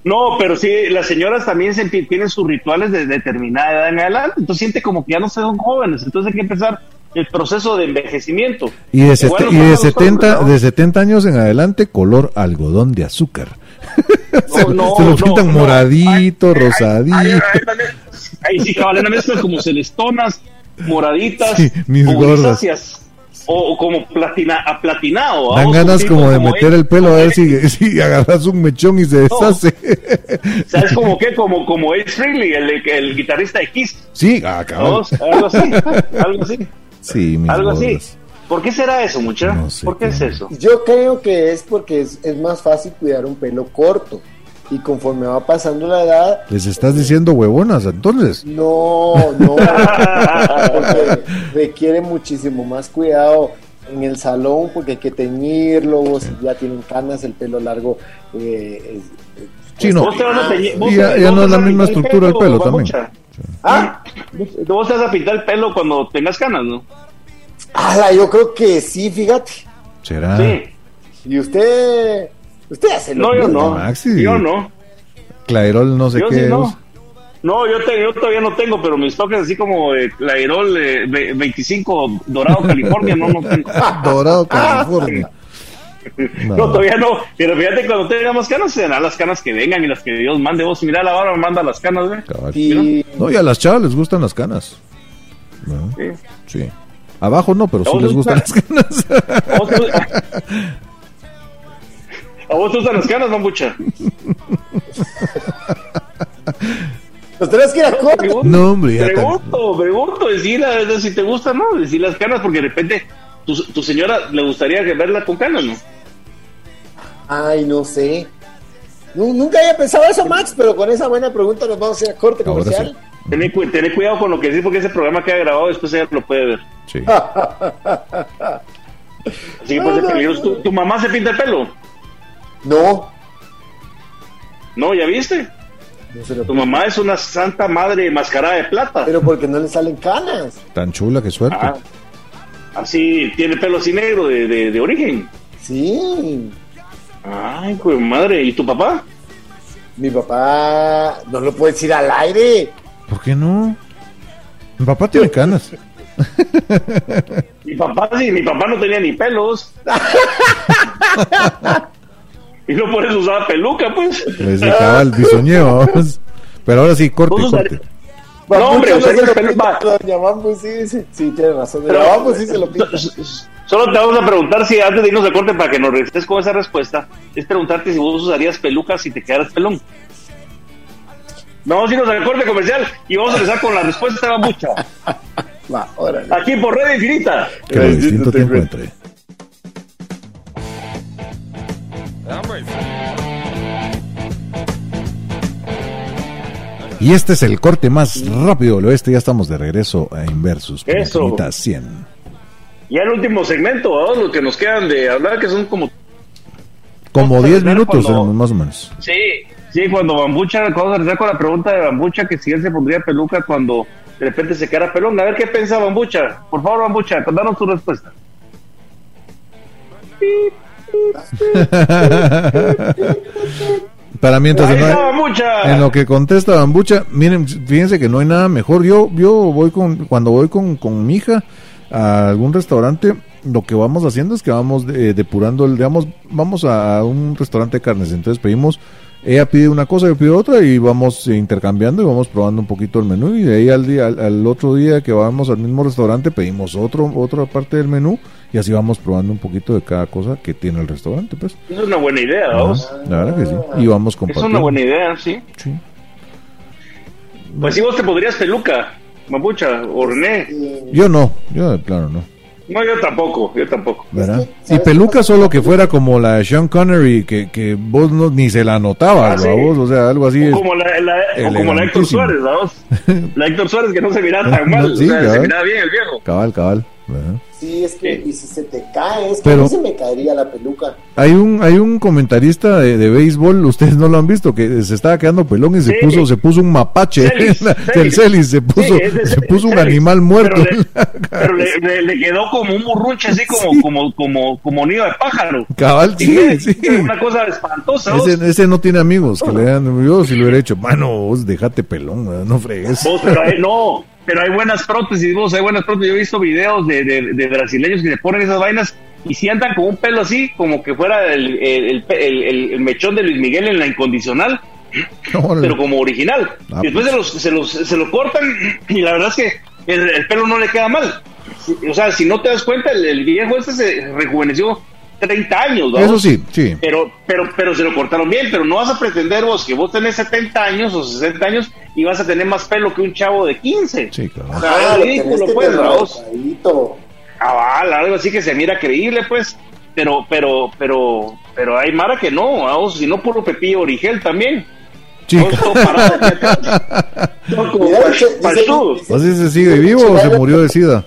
S4: No, pero sí, las señoras también se, tienen sus rituales de determinada edad en adelante, entonces siente como que ya no son jóvenes, entonces hay que empezar el proceso de envejecimiento.
S2: Y de, y de 70, de 70 años en adelante, color algodón de azúcar. se,
S4: no,
S2: se, lo pintan moradito, rosadito.
S4: Ahí, sí, cabal, mezcla como celestonas, moraditas,
S2: sí, mis
S4: o
S2: gordas.
S4: O, como platina, aplatinado.
S2: Dan ganas como de meter el pelo a ver si, si agarras un mechón y se deshace.
S4: No. ¿Sabes como qué? Como, como Ace Frehley, el, el, guitarrista de Kiss.
S2: Sí, ah.
S4: Algo así, algo así.
S2: Sí, mis
S4: Algo
S2: gordas.
S4: así. ¿Por qué será eso, muchacho?
S2: No sé
S4: ¿Por qué
S2: qué.
S4: es eso?
S3: Yo creo que es porque es, es más fácil cuidar un pelo corto. Y conforme va pasando la edad,
S2: Les estás diciendo huevonas, entonces.
S3: no, no, porque requiere muchísimo más cuidado en el salón porque hay que teñirlo, si ya tienen canas, el pelo largo. Eh, es-
S2: Sí, no.
S4: Vos te vas a teñir- vos
S2: Y ya- ya
S4: vos
S2: no es la misma estructura del pelo también.
S3: Ah,
S4: Vos te vas a pintar el pelo cuando tengas canas, ¿no?
S3: ala, yo creo que sí, fíjate.
S2: ¿Será?
S4: Sí.
S3: Y usted, usted hace lo
S4: No, yo no.
S2: Maxi.
S4: Yo no.
S2: Clairol no sé
S4: Yo
S2: qué.
S4: sí no. No, yo, te- yo todavía no tengo, pero mis toques así como eh, Clairol eh, ve- 25 Dorado, California, no, no tengo.
S2: Dorado, California.
S4: No.
S2: No.
S4: todavía no. Pero fíjate, cuando tenga más canas, serán las canas que vengan y las que Dios mande. Vos, mira la barba, manda las canas, ¿ve?
S2: Cabal.
S3: Y
S2: No, y a las chavas les gustan las canas. ¿No?
S4: Sí.
S2: Sí. Abajo no, pero
S4: ¿A
S2: sí les gustan las canas.
S4: ¿A vos te, ¿A te gustan las canas, mambucha?
S3: los tres que era corto.
S4: Pregunto,
S2: No, hombre, ya tan-
S4: pregunto, pregunto, decirla, es decir, si te gusta, ¿no? Decir las canas, porque de repente tu, tu señora le gustaría verla con canas, ¿no?
S3: Ay, no sé. Nu- nunca había pensado eso, Max, pero con esa buena pregunta nos vamos a ir a corte
S2: Ahora
S3: comercial.
S4: Tené, cu- tené cuidado con lo que decís, porque ese programa queda grabado, después ella lo puede ver.
S2: Sí.
S4: Así que puede ser peligroso. ¿Tu, tu mamá se pinta el pelo?
S3: No,
S4: No, ¿ya viste?
S3: no se lo
S4: Tu mamá es una santa madre mascarada de plata.
S3: Pero porque no le salen canas.
S2: Tan chula, qué suerte.
S4: Ah, así, tiene pelo así negro de, de, de origen.
S3: Sí.
S4: Ay, pues madre. ¿Y tu papá?
S3: Mi papá no lo puede decir al aire.
S2: ¿Por qué no? Mi papá tiene canas.
S4: Mi papá sí, mi papá no tenía ni pelos. y no por eso usaba peluca, pues.
S2: Les dejaba el bisoñeo. vamos. Pero ahora sí, corte,
S4: Vos
S2: corte.
S4: No, hombre, tiene pelo-
S3: pinta, Doña Mambo, sí, sí, sí, tiene razón.
S4: Pero-
S3: Doña Mambo sí se lo pinta.
S4: Solo te vamos a preguntar si antes de irnos a corte para que nos regreses con esa respuesta, es preguntarte si vos usarías pelucas si te quedaras pelón. Vamos a irnos al corte comercial y vamos a empezar con la respuesta de mucha.
S3: Va, órale.
S4: Aquí por Red Infinita.
S2: Que lo distinto te encuentre. Y este es el corte más rápido del oeste. Ya estamos de regreso a Inversus.
S4: Eso.
S2: Infinita 100.
S4: Ya el último segmento, ¿no? lo que nos quedan de hablar, que son como...
S2: Como
S4: Vamos a
S2: 10
S4: terminar
S2: minutos,
S4: cuando-
S2: eh, más o menos.
S4: Sí, sí, cuando Bambucha, vamos a regresar con la pregunta de Bambucha, que si él se pondría peluca cuando de repente se quedara pelón. A ver qué piensa Bambucha. Por favor, Bambucha, danos tu respuesta.
S2: Para mientras hay-. En lo que contesta Bambucha, miren, fíjense que no hay nada mejor. Yo, yo voy con, cuando voy con, con mi hija a algún restaurante, lo que vamos haciendo es que vamos eh, depurando el, digamos, vamos a un restaurante de carnes, entonces pedimos, ella pide una cosa, yo pido otra y vamos intercambiando y vamos probando un poquito el menú y de ahí al día, al, al otro día que vamos al mismo restaurante pedimos otro, otra parte del menú y así vamos probando un poquito de cada cosa que tiene el restaurante, pues.
S4: Es una buena idea, vamos.
S2: Ajá, la verdad que sí. Y vamos
S4: Es
S2: compartiendo.
S4: una buena idea, sí.
S2: Sí.
S4: Pues si vos te podrías peluca, Bambucha, o René.
S2: Yo no, yo de plano no.
S4: No, yo tampoco, yo tampoco.
S2: ¿Verdad?
S3: Es que,
S2: Y
S3: ¿sabes
S2: peluca solo que fuera como la de Sean Connery, que, que vos no, ni se la notabas,
S4: Ah, sí.
S2: O sea, algo así.
S4: O como la, la- o como la Héctor. Suárez, vamos. La Héctor Suárez que no se miraba tan
S2: No,
S4: mal,
S2: sí,
S4: o sea, se miraba bien el viejo.
S2: Cabal, cabal. ¿Verdad?
S3: Sí, es que, y si se te cae, es que
S2: Pero-
S3: a mí se me caería la peluca.
S2: Hay un, hay un comentarista de, de béisbol, ustedes no lo han visto, que se estaba quedando pelón y se
S4: Sí.
S2: puso, se puso un mapache,
S4: Celis,
S2: del
S4: Celis.
S2: Celis, se puso,
S4: Sí,
S2: se puso un
S4: Celis.
S2: animal muerto.
S4: Pero le, pero le- le- le quedó como un burruche, así como, como, como, como nido de pájaro.
S2: Cabal, sí.
S4: Una cosa espantosa.
S2: Ese, ese no tiene amigos que le dan, yo si lo hubiera hecho, mano, vos dejate pelón, no fregues.
S4: Vos, pero hay- no, pero hay buenas prótesis, vos, hay buenas prótesis. Yo he visto videos de, de, de brasileños que se ponen esas vainas y si andan con un pelo así, como que fuera el, el, el, el- el mechón de Luis Miguel en la incondicional, pero como original.
S2: Ah,
S4: y después se, los, se, los, se lo cortan y la verdad es que el, el pelo no le queda mal. O sea, si no te das cuenta, el viejo este se rejuveneció 30 años, ¿vamos?
S2: Eso sí, sí.
S4: Pero, pero, pero se lo cortaron bien, pero no vas a pretender vos que vos tenés 70 años o 60 años y vas a tener más pelo que un chavo de 15.
S2: Sí, claro.
S4: O sea,
S3: Ah,
S4: es ridículo, pues. Cabal, algo así que se mira creíble, pues. Pero, pero, pero, pero hay Mara que no, vamos, si no puro Pepillo Origel también.
S2: Sí,
S4: Vos todo parado aquí atrás. Todo como
S3: Mira,
S4: pal-
S3: dice- dice-
S4: palzudo.
S3: dice-
S2: ¿O si se sigue vivo o se murió de sida?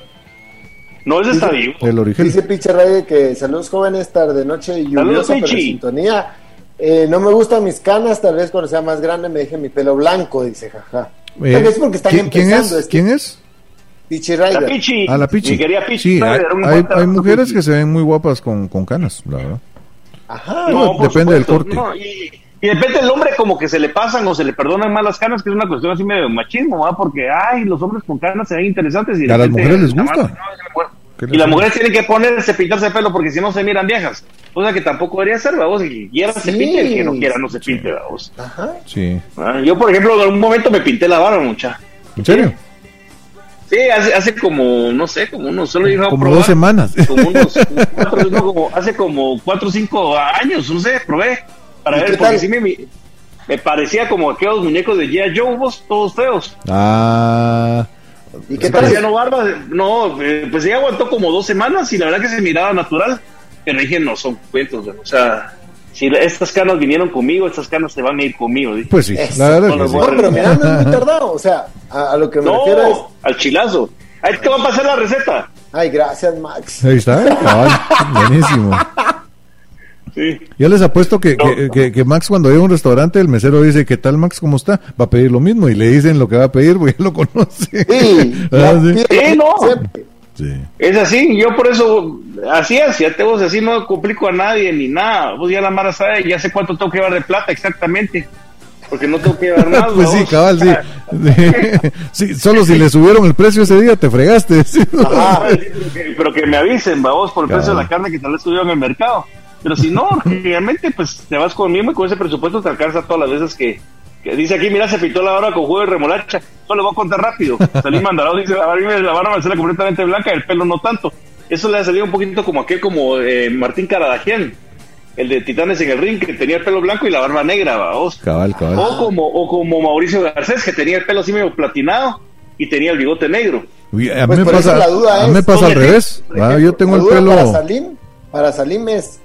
S4: No, ese está vivo.
S2: El origen.
S3: Dice que saludos jóvenes, tarde, noche y
S4: Saludos,
S3: lluviosa, pero en
S4: Pichi.
S3: sintonía. Eh, no me gustan mis canas, tal vez cuando sea más grande me deje mi pelo blanco, dice jaja.
S2: Eh,
S3: Tal vez porque están
S2: ¿quién,
S3: empezando.
S2: es? ¿Quién es?
S3: Pichi
S4: La
S3: Rider.
S4: Pichi.
S2: Ah, la Pichi.
S4: Mi querida Pichi.
S2: Sí, hay, hay, mujeres que se ven muy guapas con, con canas, la verdad.
S3: Ajá.
S2: No,
S4: por
S2: depende del corte.
S4: No, y, y depende del hombre como que se le pasan o se le perdonan más las canas, que es una cuestión así medio de machismo, ¿va? Porque, ay, los hombres con canas se ven interesantes. Y, de
S2: ¿Y a las
S4: repente
S2: mujeres les gusta?
S4: no, que muero.
S2: ¿Qué
S4: Y las mujeres tienen que ponerse, pintarse el pelo porque si no se miran viejas. O sea que tampoco debería ser, vamos. Si quiera se pinte, el que no quiera no se pinte, vamos.
S3: Ajá.
S2: Sí.
S4: Ah, Yo, por ejemplo, en un momento me pinté la barba, mucha.
S2: ¿En serio?
S4: Sí, hace, hace como, no sé, como unos, solo iba a
S2: Como
S4: probar.
S2: dos semanas.
S4: Como unos cuatro, no, como, hace como cuatro o cinco años, no sé, probé. Para
S3: ¿Y
S4: ver, porque sí me, me parecía como aquellos muñecos de G.I. Joe, vos, todos feos.
S2: Ah.
S3: ¿Y qué
S4: Me
S3: tal?
S4: parecía no barba, no, eh, pues ella aguantó como dos semanas y la verdad que se miraba natural. Pero dije, no, son cuentos, o sea, si estas canas vinieron conmigo, estas canas se van a ir conmigo. dije.
S2: Pues sí,
S3: Eso,
S2: la verdad
S4: con
S2: que sí.
S3: No, pero no es muy tardado. O sea, a, a lo que me refiero es.
S4: No, al chilazo. Ahí te va a pasar la receta.
S3: Ay, gracias, Max.
S2: Ahí está, ¿eh? cabal. Buenísimo.
S4: Sí.
S2: Yo les apuesto que,
S4: No.
S2: que, que- que Max cuando llega a un restaurante, el mesero dice, ¿qué tal Max? ¿Cómo está? Va a pedir lo mismo y le dicen lo que va a pedir porque ya lo conoce.
S3: Sí,
S2: Ah, sí.
S4: no.
S2: Sí.
S4: Es así, yo por eso, así es, ya te vos así no complico a nadie ni nada. Vos ya la Mara sabe, ya sé cuánto tengo que llevar de plata exactamente. Porque no tengo que llevar más.
S2: Pues sí, cabal, sí. sí. Solo si le subieron el precio ese día te fregaste.
S4: Ah, sí, pero, que, pero que me avisen, vamos, por el precio de la carne que tal vez estuvieron en el mercado. Pero si no, realmente, pues te vas conmigo y con ese presupuesto te alcanza todas las veces que, que dice aquí, mira, se pintó la barba con jugo de remolacha. Solo voy a contar rápido. Salí mandado, dice, a mí me- la barba me sale completamente blanca, el pelo no tanto. Eso le ha salido un poquito como aquel, como eh, Martín Caradagian, el de Titanes en el Ring, que tenía el pelo blanco y la barba negra, vamos.
S2: Cabal, cabal.
S4: O como, o como Mauricio Garcés, que tenía el pelo así medio platinado y tenía el bigote negro.
S2: Uy, a mí
S3: Pues
S2: me pasa,
S3: la duda
S2: a mí me pasa al
S4: ¿dónde
S2: revés. Ah, yo tengo
S3: La
S2: el pelo...
S3: Para Salim, para Salim es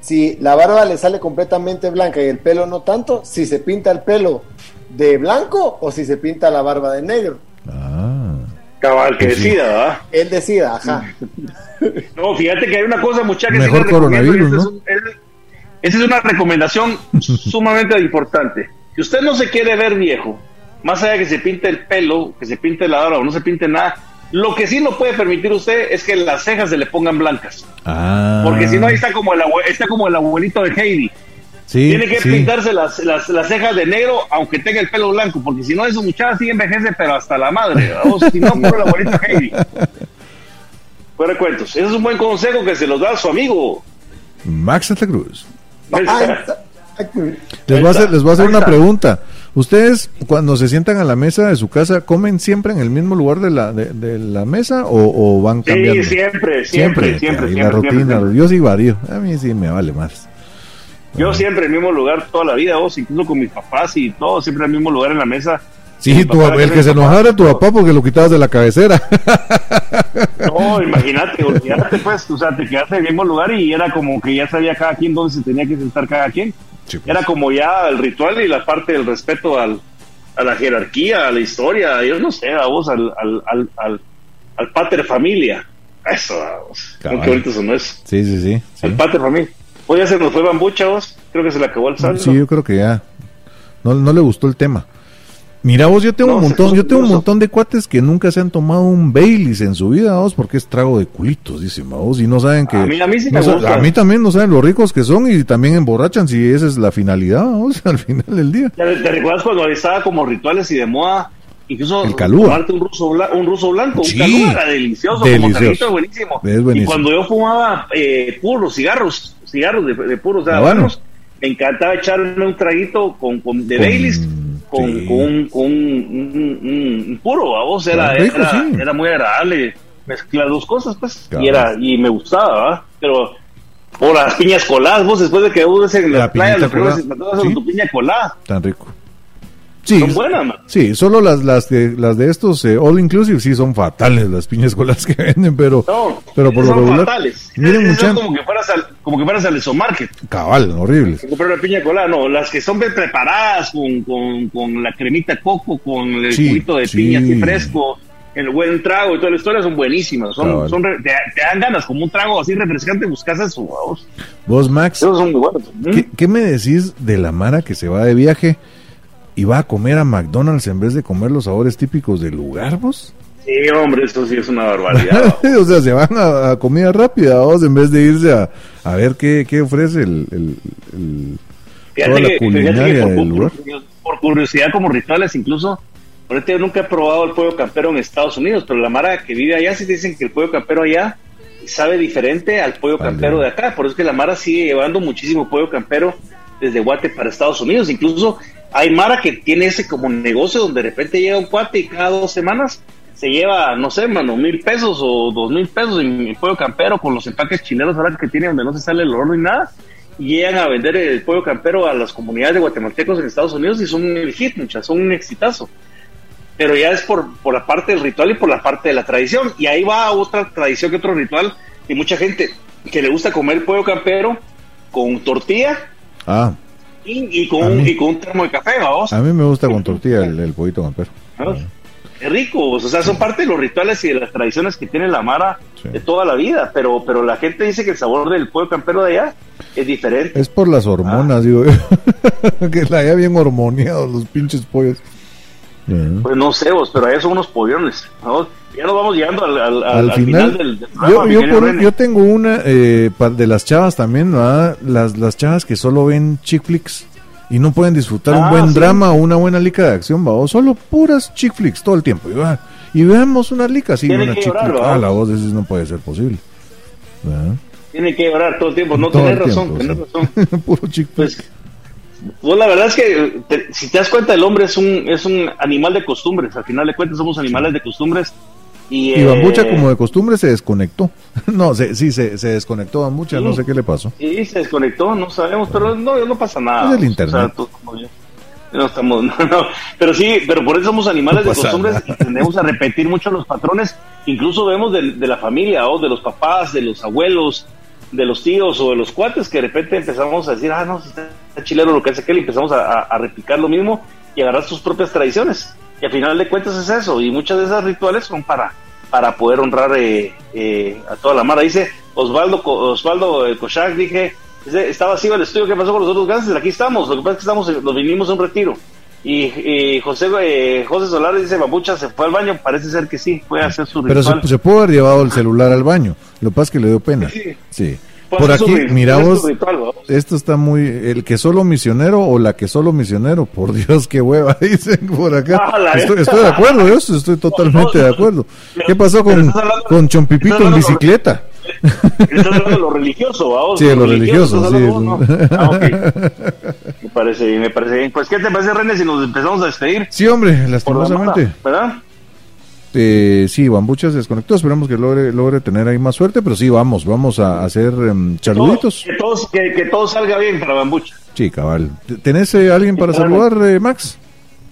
S3: si la barba le sale completamente blanca y el pelo no tanto, si se pinta el pelo de blanco o si se pinta la barba de negro.
S2: Ah.
S4: Cabal, que
S2: sí.
S4: decida, ¿verdad?
S3: Él decida, ajá.
S4: No, fíjate que hay una cosa, muchachos.
S2: Mejor coronavirus, ¿no?
S4: Esa es una recomendación sumamente importante. Si usted no se quiere ver viejo, más allá de que se pinte el pelo, que se pinte la barba o no se pinte nada, lo que sí no puede permitir usted es que las cejas se le pongan blancas.
S2: Ah.
S4: Porque si no, ahí está como el, abue- está como el abuelito de Heidi.
S2: Sí,
S4: Tiene que
S2: sí.
S4: pintarse las, las, las cejas de negro, aunque tenga el pelo blanco, porque si no, eso muchacha sí envejece, pero hasta la madre. O si no, por la abuelita Heidi. Fuera de cuentos. Ese es un buen consejo que se los da a su amigo.
S2: Max Santa Cruz.
S3: Ay,
S2: Les voy a hacer, les voy a hacer una pregunta. ¿Ustedes cuando se sientan a la mesa de su casa comen siempre en el mismo lugar de la, de, de la mesa o, o van
S4: Sí,
S2: cambiando?
S4: siempre, siempre, siempre, siempre.
S2: la rutina,
S4: siempre.
S2: yo sí varío. A mí sí me vale más.
S4: Yo siempre en el mismo lugar toda la vida, vos, incluso con mis papás y todo, siempre en el mismo lugar en la mesa.
S2: Sí, tu- el que se enojara era tu papá porque lo quitabas de la cabecera.
S4: No, imagínate, olvídate pues, o sea, te quedaste en el mismo lugar y era como que ya sabía cada quien dónde se tenía que sentar cada quien.
S2: Sí, pues.
S4: Era como ya el ritual y la parte del respeto al, a la jerarquía, a la historia, yo no sé, a vos, al, al, al, al, al pater familia. Eso, vamos.
S2: Cabal.
S4: Qué bonito sonó eso.
S2: Sí, sí, sí. sí.
S4: Empate para mí. Hoy ya se nos fue Bambucha, vos. Creo que se le acabó el saldo.
S2: Sí, yo creo que ya. No, no le gustó el tema. Mira vos, yo tengo
S4: No,
S2: un montón, yo tengo un montón de cuates que nunca se han tomado un Baileys en su vida, vos, porque es trago de culitos, dice vos, y no saben que...
S4: A mí- a mí sí
S2: no
S4: me
S2: sa-
S4: gusta.
S2: a mí también no saben lo ricos que son y también emborrachan si esa es la finalidad, vos, al final del día.
S4: ¿Te, te recuerdas cuando estaba como rituales y de moda? Incluso
S2: El calúa.
S4: tomarte un ruso, bla- un ruso blanco,
S2: Sí.
S4: un calúa era delicioso,
S2: Delicioso.
S4: como traguito, buenísimo.
S2: Es buenísimo.
S4: Y cuando yo fumaba eh, puros, cigarros, cigarros de, de puros, o sea,
S2: Habanos.
S4: habanos, me encantaba echarme un traguito con, con de
S2: Con-
S4: Baileys, con,
S2: sí.
S4: con, un, con un, un- un- puro, vos era,
S2: rico,
S4: era,
S2: sí.
S4: era muy agradable mezclar dos cosas, pues,
S2: Claro.
S4: y era y me gustaba, ¿va? pero o las piñas coladas, vos después de que uses en
S2: La
S4: la, playa, y mandas
S2: Sí.
S4: tu piña colada.
S2: Tan rico. Sí,
S4: Son buenas, man.
S2: sí, solo las, las, de, las de estos eh, all inclusive sí son fatales las piñas con las que venden, pero,
S4: No,
S2: pero por lo
S4: son
S2: regular,
S4: fatales.
S2: miren
S4: Esas son
S2: mucha,
S4: como que fueras al, como que fueras al Exomarket.
S2: cabal, horribles.
S4: a comprar una piña colada, no, las que son preparadas con, con, con la cremita coco, con el
S2: Sí,
S4: juguito de
S2: sí.
S4: piña así fresco, el buen trago y toda la historia son buenísimas. Son, son re- te, te dan ganas, como un trago así refrescante, buscas eso. vamos.
S2: Vos, Max,
S4: Esos son muy buenos.
S2: ¿Qué, qué me decís de la Mara que se va de viaje y va a comer a McDonald's en vez de comer los sabores típicos del lugar, vos?
S4: Sí, hombre, eso sí es una barbaridad.
S2: o sea, se van a, a comida rápida, vos, en vez de irse a, a ver qué, qué ofrece el, el- el- toda la
S4: que,
S2: culinaria
S4: por,
S2: del lugar.
S4: por curiosidad, como rituales, incluso, ahorita yo nunca he probado el pollo campero en Estados Unidos, pero la mara que vive allá sí dicen que el pollo campero allá sabe diferente al pollo campero
S2: de-
S4: de acá. Por eso es que la mara sigue llevando muchísimo pollo campero desde Guate para Estados Unidos. Incluso hay mara que tiene ese como negocio donde de repente llega un cuate y cada dos semanas se lleva, no sé, mano, mil pesos o dos mil pesos en el pollo campero con los empaques chileros ahora que tiene donde no se sale el olor ni nada y llegan a vender el pollo campero a las comunidades de guatemaltecos en Estados Unidos y son el hit, muchas, son un exitazo. Pero ya es por, por la parte del ritual y por la parte de la tradición. Y ahí va otra tradición que otro ritual y mucha gente que le gusta comer pollo campero con tortilla
S2: Ah,
S4: y, y con, un, y con un termo de café, vamos.
S2: a mí me gusta con tortilla el, el pollito campero.
S4: Es rico, o sea, son parte de los rituales y de las tradiciones que tiene la Mara
S2: Sí.
S4: de toda la vida, pero, pero la gente dice que el sabor del pollo campero de allá es diferente.
S2: Es por las hormonas, digo yo. que la haya bien hormoneados los pinches pollos.
S4: Pues no sé vos, pero allá son unos pollones. ¿no? Ya nos vamos llegando al, al- al-
S2: al
S4: al
S2: final,
S4: del, del programa,
S2: yo, por- tengo una eh, de las chavas también, ¿verdad? Las, las chavas que solo ven chick flicks y no pueden disfrutar un
S4: Ah,
S2: buen
S4: sí.
S2: drama o una buena lica de acción, ¿va? O solo puras chick flicks todo el tiempo. Y, va, y veamos una lica así, una chick. Ah, la voz, eso no puede ser posible. ¿verdad?
S4: Tiene que llorar todo el tiempo, no tenés razón, tenés.
S2: Puro chick flick.
S4: Pues, pues la verdad es que te- si te das cuenta el hombre es un es un animal de costumbres, al final de cuentas somos animales de costumbres y,
S2: Y Bambucha,
S4: eh,
S2: como de costumbre, se desconectó. no, se, sí, se, se desconectó Bambucha, no
S4: Sí.
S2: sé qué le pasó.
S4: Y se desconectó, no sabemos, pero no, no pasa nada.
S2: Es el
S4: O sea,
S2: internet.
S4: tú como yo. No estamos, no, no. pero sí, pero por eso somos animales
S2: No
S4: de costumbres
S2: nada.
S4: y tendemos a repetir mucho los patrones, incluso vemos de, de la familia o de los papás, de los abuelos, de los tíos o de los cuates que de repente empezamos a decir, ah, no, si está está chileno lo que hace aquel, y empezamos a, a- a replicar lo mismo y agarrar sus propias tradiciones. Y al final de cuentas es eso, y muchas de esas rituales son para, para poder honrar eh, eh, a toda la mara. Dice Osvaldo, Osvaldo eh, Kochak, dije, dice, está vacío el estudio, ¿qué pasó con los otros gases? Aquí estamos, lo que pasa es que estamos, eh, nos vinimos a un retiro. Y, y José eh, José Solar dice, Babucha se fue al baño, parece ser que sí, fue a hacer su
S2: Pero
S4: ritual.
S2: se, se pudo haber llevado el celular al baño. Lo que pasa es que le dio pena.
S4: Sí.
S2: Sí.
S4: Fue a
S2: Por aquí,
S4: ri-
S2: mira
S4: fue a hacer
S2: vos,
S4: su ritual, ¿no?
S2: esto está muy... El que solo misionero o la que solo misionero. Por Dios, qué hueva, dicen por acá.
S4: Ah,
S2: Estoy, estoy de acuerdo, yo estoy totalmente de acuerdo. ¿Qué pasó con,
S4: hablando-
S2: con Chompipito en bicicleta?
S4: Estás hablando de lo religioso, ¿va?
S2: Sí, de lo religioso,
S4: ¿estás
S2: sí.
S4: vos, no? Ah, ok. Me parece bien, me parece bien. Pues, ¿qué te parece, René, si nos empezamos a despedir?
S2: Sí, hombre,
S4: la
S2: lastimosamente.
S4: ¿Verdad?
S2: Eh, sí, Bambucha se desconectó. Esperamos que logre, logre tener ahí más suerte. Pero sí, vamos, vamos a hacer em, saluditos.
S4: Que todo, que, que todo salga bien para Bambucha.
S2: Sí, cabal. ¿Tenés eh, alguien para
S4: Sí,
S2: saludar, eh, Max?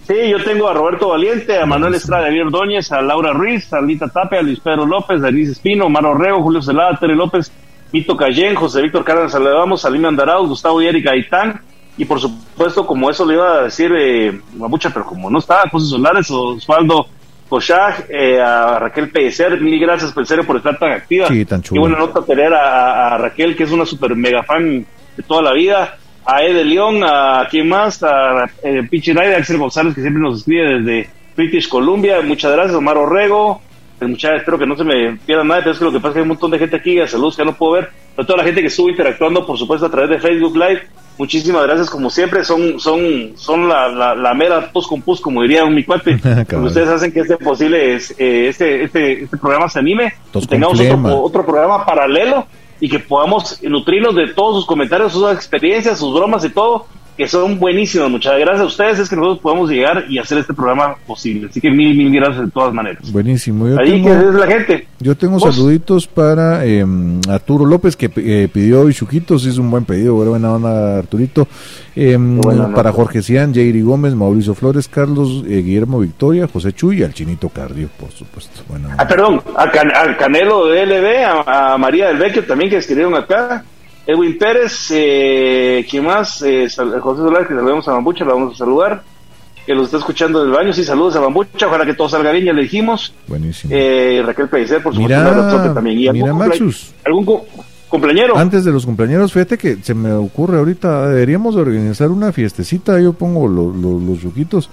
S4: Sí, yo tengo a Roberto Valiente, a Manuel Estrada, a Javier Ordóñez, a Laura Ruiz, a Lita Tapia, a Luis Pedro López, a Denise Espino, Maro Orrego, Julio Celada, Tere López, Vito Cayén, José Víctor Cárdenas Saludamos, Salim Andarauz, Gustavo y Erika Gaitán, y por supuesto, como eso le iba a decir eh, Mamucha, pero como no está, José Solares, Osvaldo Koshag, eh, a Raquel Pellecer, mil gracias Pellecer por estar tan activa.
S2: Sí, tan chulo.
S4: Y buena nota tener a, a Raquel, que es una super mega fan de toda la vida a Ed León, a quién más, a eh, a Axel González, que siempre nos escribe desde British Columbia. Muchas gracias, Omar Orrego. Pues, muchas, espero que no se me pierda nada, pero es que lo que pasa es que hay un montón de gente aquí, saludos que no puedo ver, pero toda la gente que estuvo interactuando, por supuesto, a través de Facebook Live. Muchísimas gracias, como siempre, son son son la, la, la mera pus con pus, como diría un mi cuate. ustedes hacen que este posible, es, eh, este, este, este programa se anime,
S2: Tos
S4: tengamos otro, otro programa paralelo y que podamos nutrirnos de todos sus comentarios, sus experiencias, sus bromas y todo, que son buenísimos. Muchas gracias a ustedes, es que nosotros podemos llegar y hacer este programa posible. Así que mil, mil gracias de todas maneras.
S2: Buenísimo. Yo
S4: Ahí
S2: tengo,
S4: que es la gente.
S2: yo tengo
S4: ¿Vos?
S2: saluditos para eh, Arturo López, que eh, pidió Chuquitos, hizo un buen pedido, buena onda Arturito. Eh,
S4: Buena nota.
S2: para Jorge Cian, Jairi Gómez, Mauricio Flores, Carlos, eh, Guillermo Victoria, José Chuy y al Chinito Cardio, por supuesto. Buena.
S4: Ah, perdón, a, Can- al Canelo de LB, a, a María del Vecchio también que escribieron acá. Edwin Pérez, eh, ¿quién más? Eh, José Solar, que saludamos a Bambucha, lo vamos a saludar. Que los está escuchando del baño, sí, saludos a Bambucha, ojalá que todo salga bien, ya le dijimos.
S2: Buenísimo.
S4: Eh, Raquel Pellicer, por supuesto,
S2: Mira,
S4: también. ¿Y
S2: mira, Maxus.
S4: ¿Algún cu- cumpleañero?
S2: Antes de los cumpleaños, fíjate que se me ocurre ahorita, deberíamos de organizar una fiestecita, yo pongo lo- lo- los yuquitos,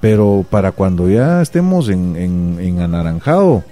S2: pero para cuando ya estemos en, en, en anaranjado,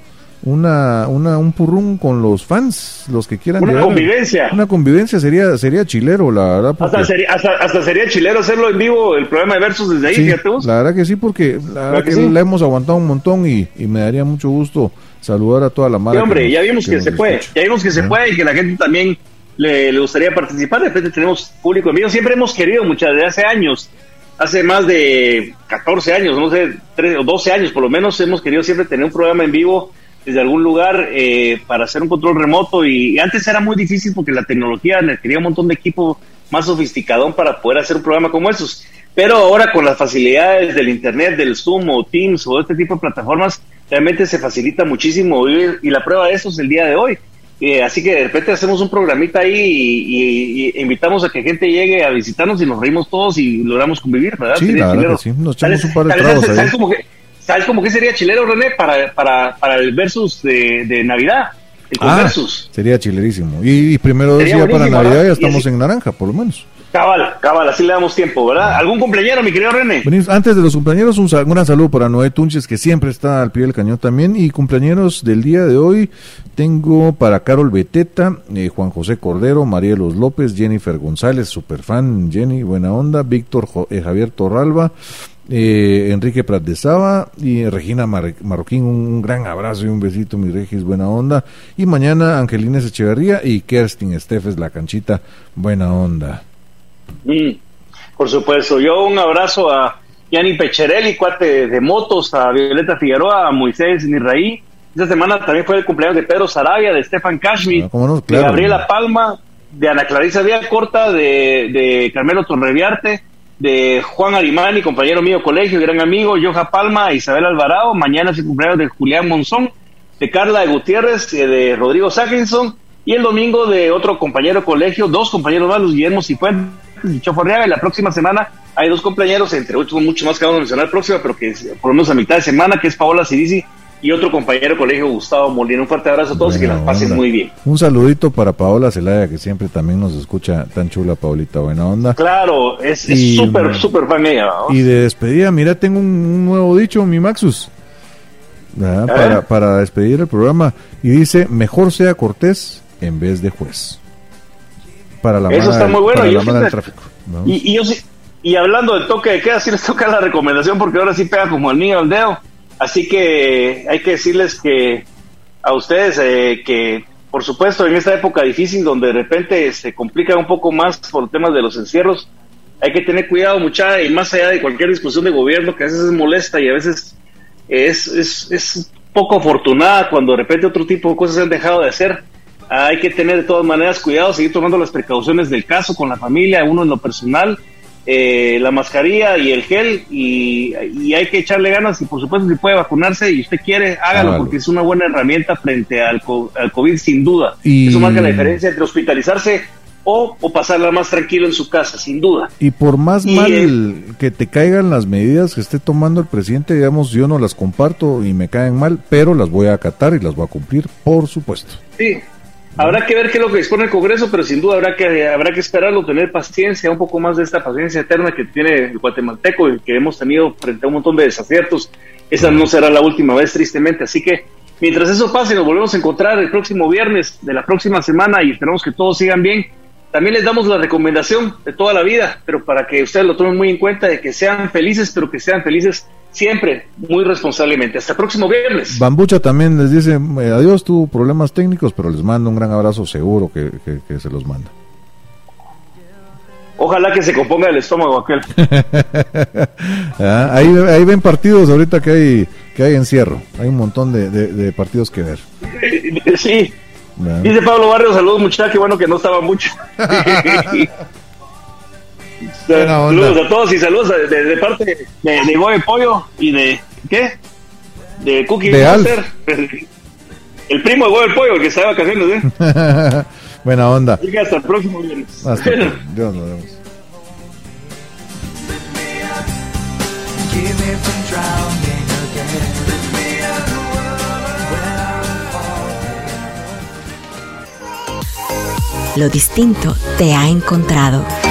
S2: una, una, un purrún con los fans, los que quieran
S4: Una
S2: llegar.
S4: convivencia.
S2: Una convivencia sería, sería chilero, la verdad. porque-
S4: Hasta sería, hasta, hasta sería chilero hacerlo en vivo, el programa de Versus desde ahí,
S2: Sí,
S4: fíjate vos.
S2: la verdad que sí, porque la verdad
S4: que
S2: que
S4: sí?
S2: la hemos aguantado un montón y, y me daría mucho gusto saludar a toda la
S4: Sí,
S2: madre.
S4: hombre, ya vimos que, se puede, ya vimos que se puede y que la gente también le, le gustaría participar. De repente tenemos público en vivo. Siempre hemos querido, muchas de hace años, hace más de 14 años, no sé, 13 o 12 años por lo menos, hemos querido siempre tener un programa en vivo desde algún lugar eh, para hacer un control remoto. Y, y antes era muy difícil porque la tecnología requería un montón de equipo más sofisticadón para poder hacer un programa como esos. Pero ahora con las facilidades del Internet, del Zoom o Teams o este tipo de plataformas, realmente se facilita muchísimo vivir y la prueba de eso es el día de hoy. Eh, así que de repente hacemos un programita ahí y, y- y invitamos a que gente llegue a visitarnos y nos reímos todos y logramos convivir, ¿verdad?
S2: Sí,
S4: Sería
S2: la verdad
S4: chilero.
S2: que sí, nos echamos
S4: ¿Sabes-
S2: un par de
S4: sabes-
S2: tragos
S4: sabes-
S2: ahí.
S4: ¿Sabes cómo que, ¿sabes cómo que sería chilero, René, para, para, para el versus de, de Navidad? El
S2: Ah, sería chilerísimo. Y, y primero
S4: Sería
S2: decía para Navidad
S4: ¿verdad?
S2: ya estamos en naranja, por lo menos.
S4: Cabal, cabal, así le damos tiempo, ¿verdad? ¿Algún cumpleañero, mi querido René?
S2: Antes de los cumpleaños, un, sa- un gran saludo para Noé Tunches, que siempre está al pie del cañón también. Y cumpleañeros del día de hoy, tengo para Carol Beteta, eh, Juan José Cordero, Marielos López, Jennifer González, superfan, Jenny, buena onda, Víctor Jo- eh, Javier Torralba, eh, Enrique Prat de Saba y Regina Mar- Marroquín. Un, gran abrazo y un besito, mi Regis, buena onda. Y mañana Angelines Echeverría y Kerstin Estefes, la canchita, buena onda.
S4: Mm, por supuesto. Yo un abrazo a Yanni Pecherelli, cuate de motos, a Violeta Figueroa, a Moisés Nirraí. Esta semana también fue el cumpleaños de Pedro Sarabia, de Stefan Kashmir,
S2: Ah,
S4: de. Gabriela Palma, de Ana Clarisa Vía Corta, de, de Carmelo Torreviarte, de Juan Arimani, compañero mío de colegio, gran amigo, Joja Palma, Isabel Alvarado. Mañana es el cumpleaños de Julián Monzón, de Carla de Gutiérrez, eh, de Rodrigo Sackinson. Y el domingo de otro compañero de colegio, dos compañeros más, Luis Guillermo Cifuentes y Chofo Arriaga. Y la próxima semana hay dos compañeros, entre otros mucho más que vamos a mencionar próxima, pero que es por lo menos a mitad de semana, que es Paola Cirisi y otro compañero de colegio, Gustavo Molina. Un fuerte abrazo a todos y que las pasen
S2: onda.
S4: muy bien.
S2: Un saludito para Paola Celaya, que siempre también nos escucha tan chula, Paulita, buena onda.
S4: Claro, es
S2: Y,
S4: súper, súper fan ella. ¿no?
S2: Y de despedida, mira, tengo un, un nuevo dicho, mi Maxus, para, para despedir el programa. Y dice, mejor sea Cortés en vez de juez. Para la
S4: Eso
S2: mala
S4: está muy bueno,
S2: para
S4: yo
S2: la mala del tráfico. ¿no?
S4: Y, y yo y hablando del toque de queda, sí les toca la recomendación porque ahora sí pega como el niño al dedo. Así que hay que decirles que a ustedes eh, que, por supuesto, en esta época difícil donde de repente se complica un poco más por temas de los encierros, hay que tener cuidado, mucha, y más allá de cualquier discusión de gobierno que a veces es molesta y a veces es, es, es poco afortunada cuando de repente otro tipo de cosas se han dejado de hacer. Hay que tener de todas maneras cuidado, seguir tomando las precauciones del caso con la familia, uno en lo personal, eh, la mascarilla y el gel, y, y hay que echarle ganas. Y por supuesto, si puede vacunarse y usted quiere, hágalo, porque es una buena herramienta frente al, co- al COVID, sin duda.
S2: Y-
S4: Eso marca la diferencia entre hospitalizarse o, o pasarla más tranquilo en su casa, sin duda.
S2: Y por más
S4: Y,
S2: mal
S4: eh,
S2: que te caigan las medidas que esté tomando el presidente, digamos, yo no las comparto y me caen mal, pero las voy a acatar y las voy a cumplir, por supuesto.
S4: Sí, habrá que ver qué es lo que dispone el Congreso, pero sin duda habrá que, habrá que esperarlo, tener paciencia, un poco más de esta paciencia eterna que tiene el guatemalteco y que hemos tenido frente a un montón de desaciertos. Esa no será la última vez, tristemente. Así que mientras eso pase, nos volvemos a encontrar el próximo viernes de la próxima semana y esperamos que todos sigan bien. También les damos la recomendación de toda la vida, pero para que ustedes lo tomen muy en cuenta, de que sean felices, pero que sean felices siempre, muy responsablemente. Hasta el próximo viernes.
S2: Bambucha también les dice, eh, adiós, tuvo problemas técnicos, pero les mando un gran abrazo seguro que, que- que se los manda.
S4: Ojalá que se componga el estómago aquel.
S2: Ah, ahí, ahí ven partidos ahorita que hay, que hay encierro, hay un montón de, de- de partidos que ver.
S4: Sí. Dice Pablo Barrios, saludos muchachos, qué bueno que no estaba mucho.
S2: Buena onda.
S4: saludos a todos y saludos de, de- de parte de, de Goe Pollo y de, ¿qué? De Cookie
S2: De.
S4: Monster. El primo de Goe Pollo, el que está de vacaciones, ¿eh?
S2: Buena onda.
S4: Así que hasta el próximo viernes.
S2: Hasta. Dios nos vemos.
S1: Lo distinto te ha encontrado.